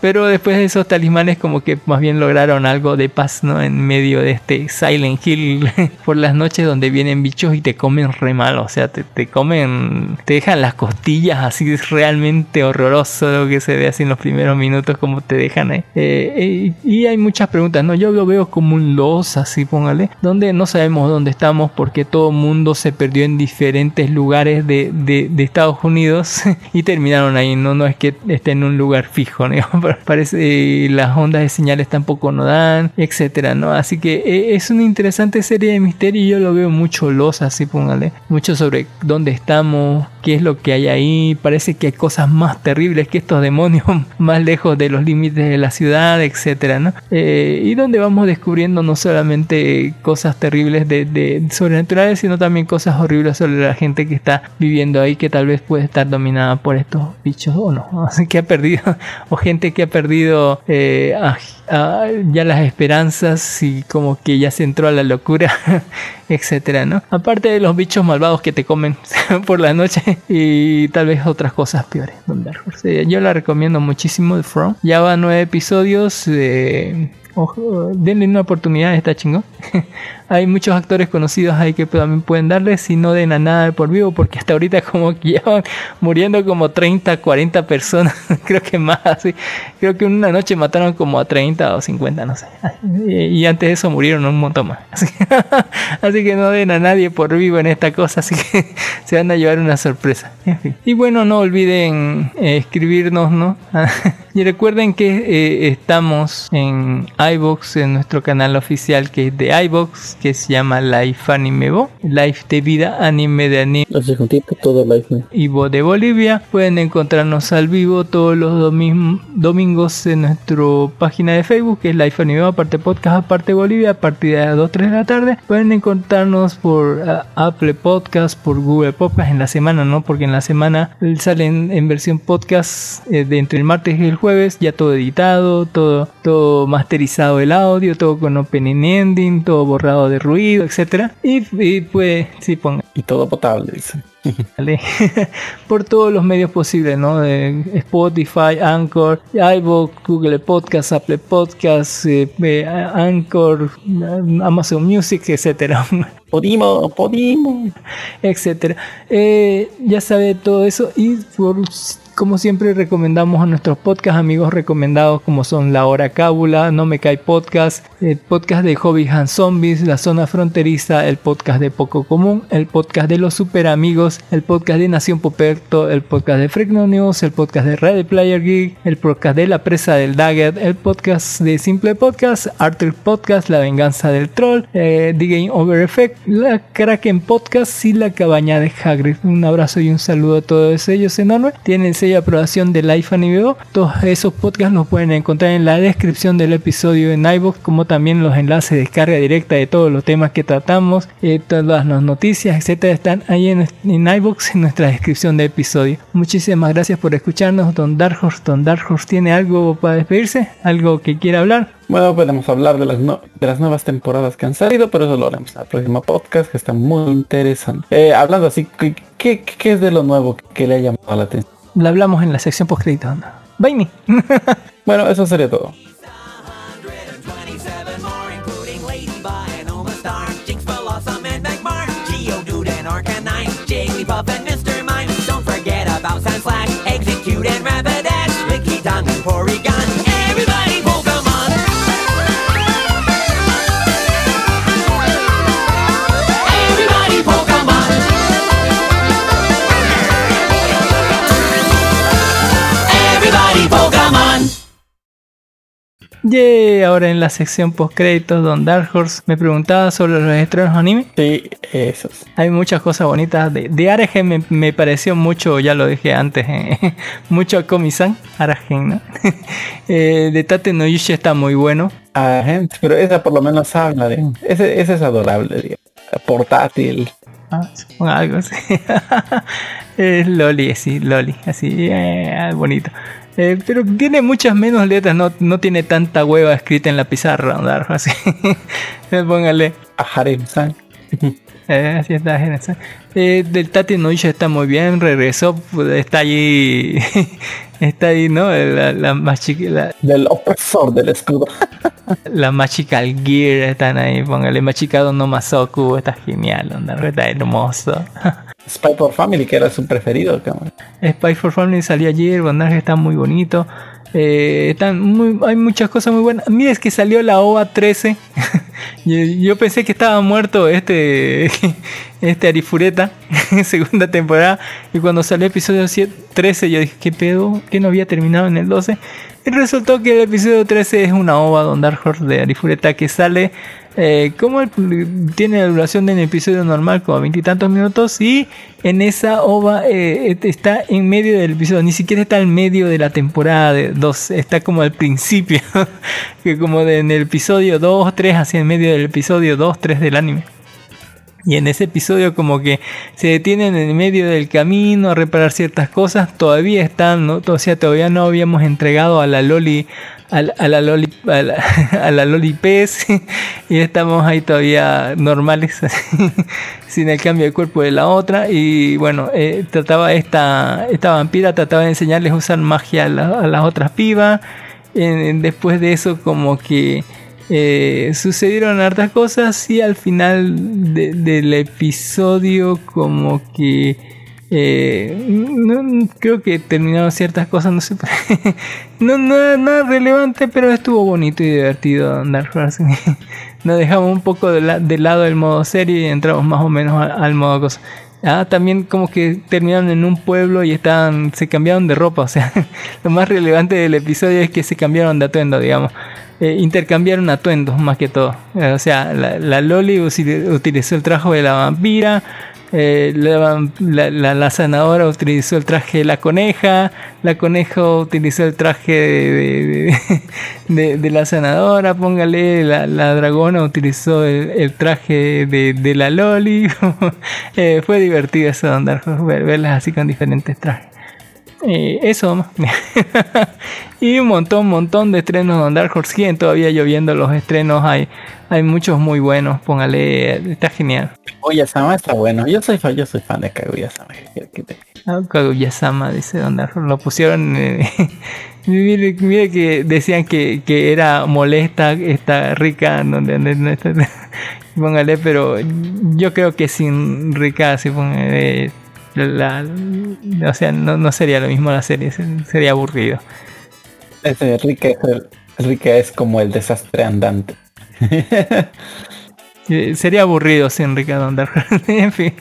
Pero después de esos talismanes como que más bien lograron algo de paz, ¿no? En medio de este Silent Hill por las noches donde vienen bichos y te comen re mal, o sea, te, te comen, te dejan las costillas así es realmente horroroso lo que se ve así en los primeros minutos como te dejan ahí. Eh, eh, y hay muchas preguntas, ¿no? Yo lo veo como un los, así póngale, donde no sabemos dónde estamos porque todo el mundo se perdió en diferentes lugares de, de- Estados Unidos y terminaron ahí, no, no es que esté en un lugar fijo, ¿no? Parece eh, las ondas de señales tampoco no dan, etcétera, ¿no? Así que eh, es una interesante serie de misterio y yo lo veo mucho los, así póngale, mucho sobre dónde estamos, qué es lo que hay ahí, parece que hay cosas más terribles que estos demonios más lejos de los límites de la ciudad, etcétera, ¿no? Eh, y donde vamos descubriendo no solamente cosas terribles de, sobrenaturales, sino también cosas horribles sobre la gente que está viviendo ahí, que tal vez puede estar dominada por estos bichos o no, así que ha perdido, o gente que ha perdido eh, a- ya las esperanzas y como que ya se entró a la locura, etcétera, ¿no? Aparte de los bichos malvados que te comen por la noche y tal vez otras cosas peores. Don Yo la recomiendo muchísimo, The From. Ya va nueve episodios. eh, denle una oportunidad, está chingón. Hay muchos actores conocidos ahí que también pueden darle, si no den a nada por vivo, porque hasta ahorita como que ya muriendo como 30, 40 personas, creo que más, así. Creo que una noche mataron como a 30 o 50, no sé. Y, y antes de eso murieron un montón más. Así, así que no den a nadie por vivo en esta cosa, así que se van a llevar una sorpresa. En fin. Y bueno, no olviden eh, escribirnos, ¿no? Y recuerden que eh, estamos en iBox, en nuestro canal oficial que es de iBox, que se llama Life Anime Bo, Life de vida, anime de anime. Así juntito todo live. ¿no? Ivo de Bolivia. Pueden encontrarnos al vivo todos los domi- domingos en nuestra página de Facebook, que es Life Anime, aparte podcast, aparte Bolivia, a partir de las 2, 3 de la tarde. Pueden encontrarnos por ah, Apple Podcast, por Google Podcast en la semana, ¿no? Porque en la semana salen en versión podcast eh, de entre el martes y el jueves, ya todo editado, todo, todo masterizado el audio, todo con opening ending, todo borrado de ruido, etcétera. Y, y pues, sí, pongan. Y todo potable, dice. ¿vale? por todos los medios posibles, ¿no? De Spotify, Anchor, iVoox, Google Podcast, Apple Podcast, eh, eh, Anchor, Amazon Music, etcétera. Podimos, podimos. etcétera. Eh, ya sabe todo eso y por, como siempre recomendamos a nuestros podcast amigos recomendados como son La Hora Cábula, No Me Cae Podcast, el podcast de Hobby and Zombies, La Zona Fronteriza, el podcast de Poco Común, el podcast de Los Super Amigos, el podcast de Nación Poperto, el podcast de Fregno News, el podcast de Ready Player Geek, el podcast de La Presa del Dagger, el podcast de Simple Podcast, Arthur Podcast, La Venganza del Troll, eh, The Game Over Effect, la Kraken Podcast y la Cabaña de Hagrid. Un abrazo y un saludo a todos ellos enorme. Tienen de aprobación de Life Anime. Todos esos podcasts los pueden encontrar en la descripción del episodio en iVoox, como también los enlaces de descarga directa de todos los temas que tratamos, eh, todas las noticias, etcétera, están ahí en, en iVoox en nuestra descripción de episodio. Muchísimas gracias por escucharnos, Don Dark Horse. Don Dark tiene algo para despedirse, algo que quiera hablar. Bueno, podemos hablar de las, no- de las nuevas temporadas que han salido, pero eso lo haremos en el próximo podcast, que está muy interesante. Eh, hablando así, ¿qué, qué, qué es de lo nuevo que le ha llamado la atención? Lo hablamos en la sección post crédito. Bye. me. Bueno, eso sería todo. Yeah, ahora en la sección post créditos, Don Dark Horse me preguntaba sobre los estrenos anime. Sí, eso. es. Hay muchas cosas bonitas. De, de Aragen me, me pareció mucho, ya lo dije antes, eh, mucho a Komi-san, Aragen, ¿no? Eh, de Tate no Yushi está muy bueno. Gente, pero esa por lo menos habla de... Ese, ese es adorable, digamos. Portátil. Ah, algo así. es Loli, sí, Loli, así, eh, bonito. Eh, pero tiene muchas menos letras, no, no tiene tanta hueva escrita en la pizarra, Horse, así. Póngale. A Harem-san. Eh, así está, Genesis. Eh, del Tati Noisha está muy bien, regresó, pues, está allí, está ahí, ¿no? La, la, machi- la, Del opresor del escudo. la Magical Gear están ahí, póngale Machikado no Masoku, está genial, onda, está hermoso. Spy por Family, que era su preferido, cabrón. Spy for Family salió ayer, Bondaje está muy bonito. Eh, están hay muchas cosas muy buenas. Mira, es que salió la OVA 13. yo, yo pensé que estaba muerto este, este Arifureta, segunda temporada. Y cuando salió el episodio 7 13, yo dije, ¿qué pedo? ¿Que no había terminado en el 12? Y resultó que el episodio 13 es una OVA Don Dark Horse de Arifureta que sale. Eh, como el- tiene la duración de un episodio normal, como veintitantos minutos, y en esa ova eh, está en medio del episodio, ni siquiera está en medio de la temporada 2, está como al principio, que como de- en el episodio 2, 3, así en medio del episodio 2, 3 del anime. Y en ese episodio como que se detienen en medio del camino a reparar ciertas cosas. Todavía están, ¿no? O sea, todavía no habíamos entregado a la Loli, a la, a la Loli, a la, Loli pez. y estamos ahí todavía normales, sin el cambio de cuerpo de la otra. Y bueno, eh, trataba esta, esta vampira, trataba de enseñarles a usar magia a, la- a las otras pibas. Después de eso como que eh, sucedieron hartas cosas y al final de- del episodio como que eh, creo que terminaron ciertas cosas, no sé, no nada, nada relevante, pero estuvo bonito y divertido andar Nos dejamos un poco de, la- de lado el modo serie y entramos más o menos al, al modo cosa. Ah, también como que terminaron en un pueblo y estaban, se cambiaron de ropa, o sea, lo más relevante del episodio es que se cambiaron de atuendo, digamos. Eh, intercambiaron atuendos más que todo. Eh, o sea, la, la Loli utilizó el traje de la vampira, eh, la, la, la- sanadora utilizó el traje de la coneja, la coneja utilizó el traje de, de- de- de la sanadora, póngale, la, la dragona utilizó el, traje de, de la Loli. Eh, fue divertido eso, andar, ver, verlas así con diferentes trajes. Eh, eso y un montón, montón de estrenos de Dark Horse siguen todavía lloviendo los estrenos. Hay, hay muchos muy buenos. Póngale, está genial. Kaguya-sama está bueno. Yo soy fan, yo soy fan de Kaguya-sama. ¿Qué quiere que te- Ah, Kaguya-sama, dice Don Dark Horse. Lo pusieron. eh, mire, mire que decían que, que era molesta, está rica. Donde, donde- póngale, pero yo creo que sin rica, si póngale. La, la- o sea, no, no sería lo mismo la serie, se- sería aburrido. Ese Rika es, como el desastre andante. Eh, Sería aburrido sin Ricardo Underground. en fin.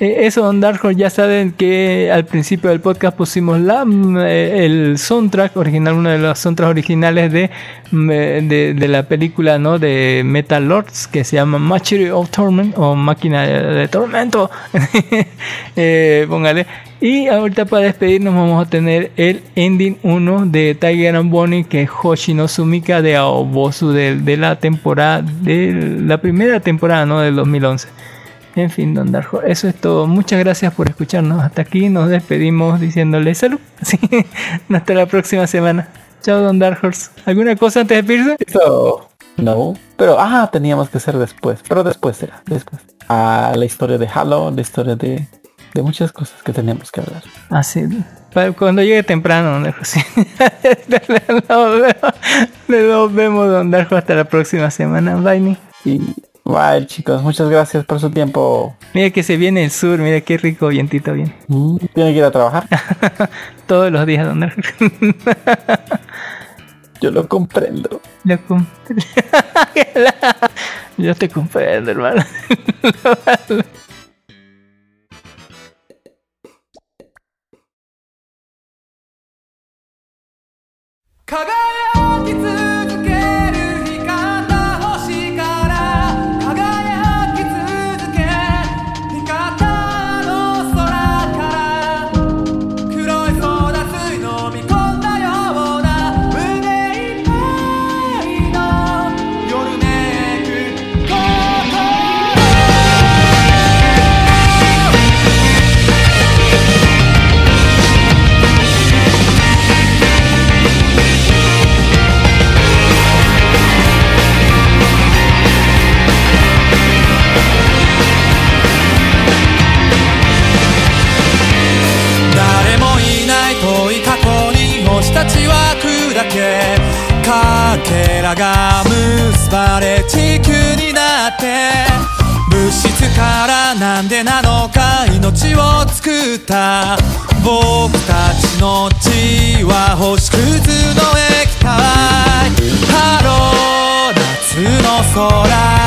Eh, eso, Don Dark ya saben que al principio del podcast pusimos la, mm, eh, el soundtrack original, uno de los soundtracks originales de, mm, eh, de, de la película ¿no? de Metal Lords que se llama Machinery of Torment o Máquina de, de Tormento. Eh, póngale. Y ahorita para despedirnos vamos a tener el ending 1 de Tiger and Bonnie que es Hoshino Sumika de Aobosu de, de la temporada de la primera temporada ¿no? del 2011. En fin, Don Darjo, eso es todo. Muchas gracias por escucharnos. Hasta aquí nos despedimos diciéndole salud. Sí, hasta la próxima semana. Chao, Don Dark Horse. ¿Alguna cosa antes de despedirse? Eso no. Pero ah, teníamos que hacer después. Pero después será, después. Ah, la historia de Halo, la historia de, de muchas cosas que teníamos que hablar. Así. Cuando llegue temprano, Don Darjo. Sí. Nos vemos- Don Darjo. Hasta la próxima semana. Bye. Y bye chicos, muchas gracias por su tiempo. Mira que se viene el sur. Mira qué rico vientito bien. Mm, Tiene que ir a trabajar. Todos los días, Don. Yo lo comprendo. Lo com- Yo te comprendo, hermano. 誰命を作った。僕たちの血は星屑の液体。ハロー夏の空。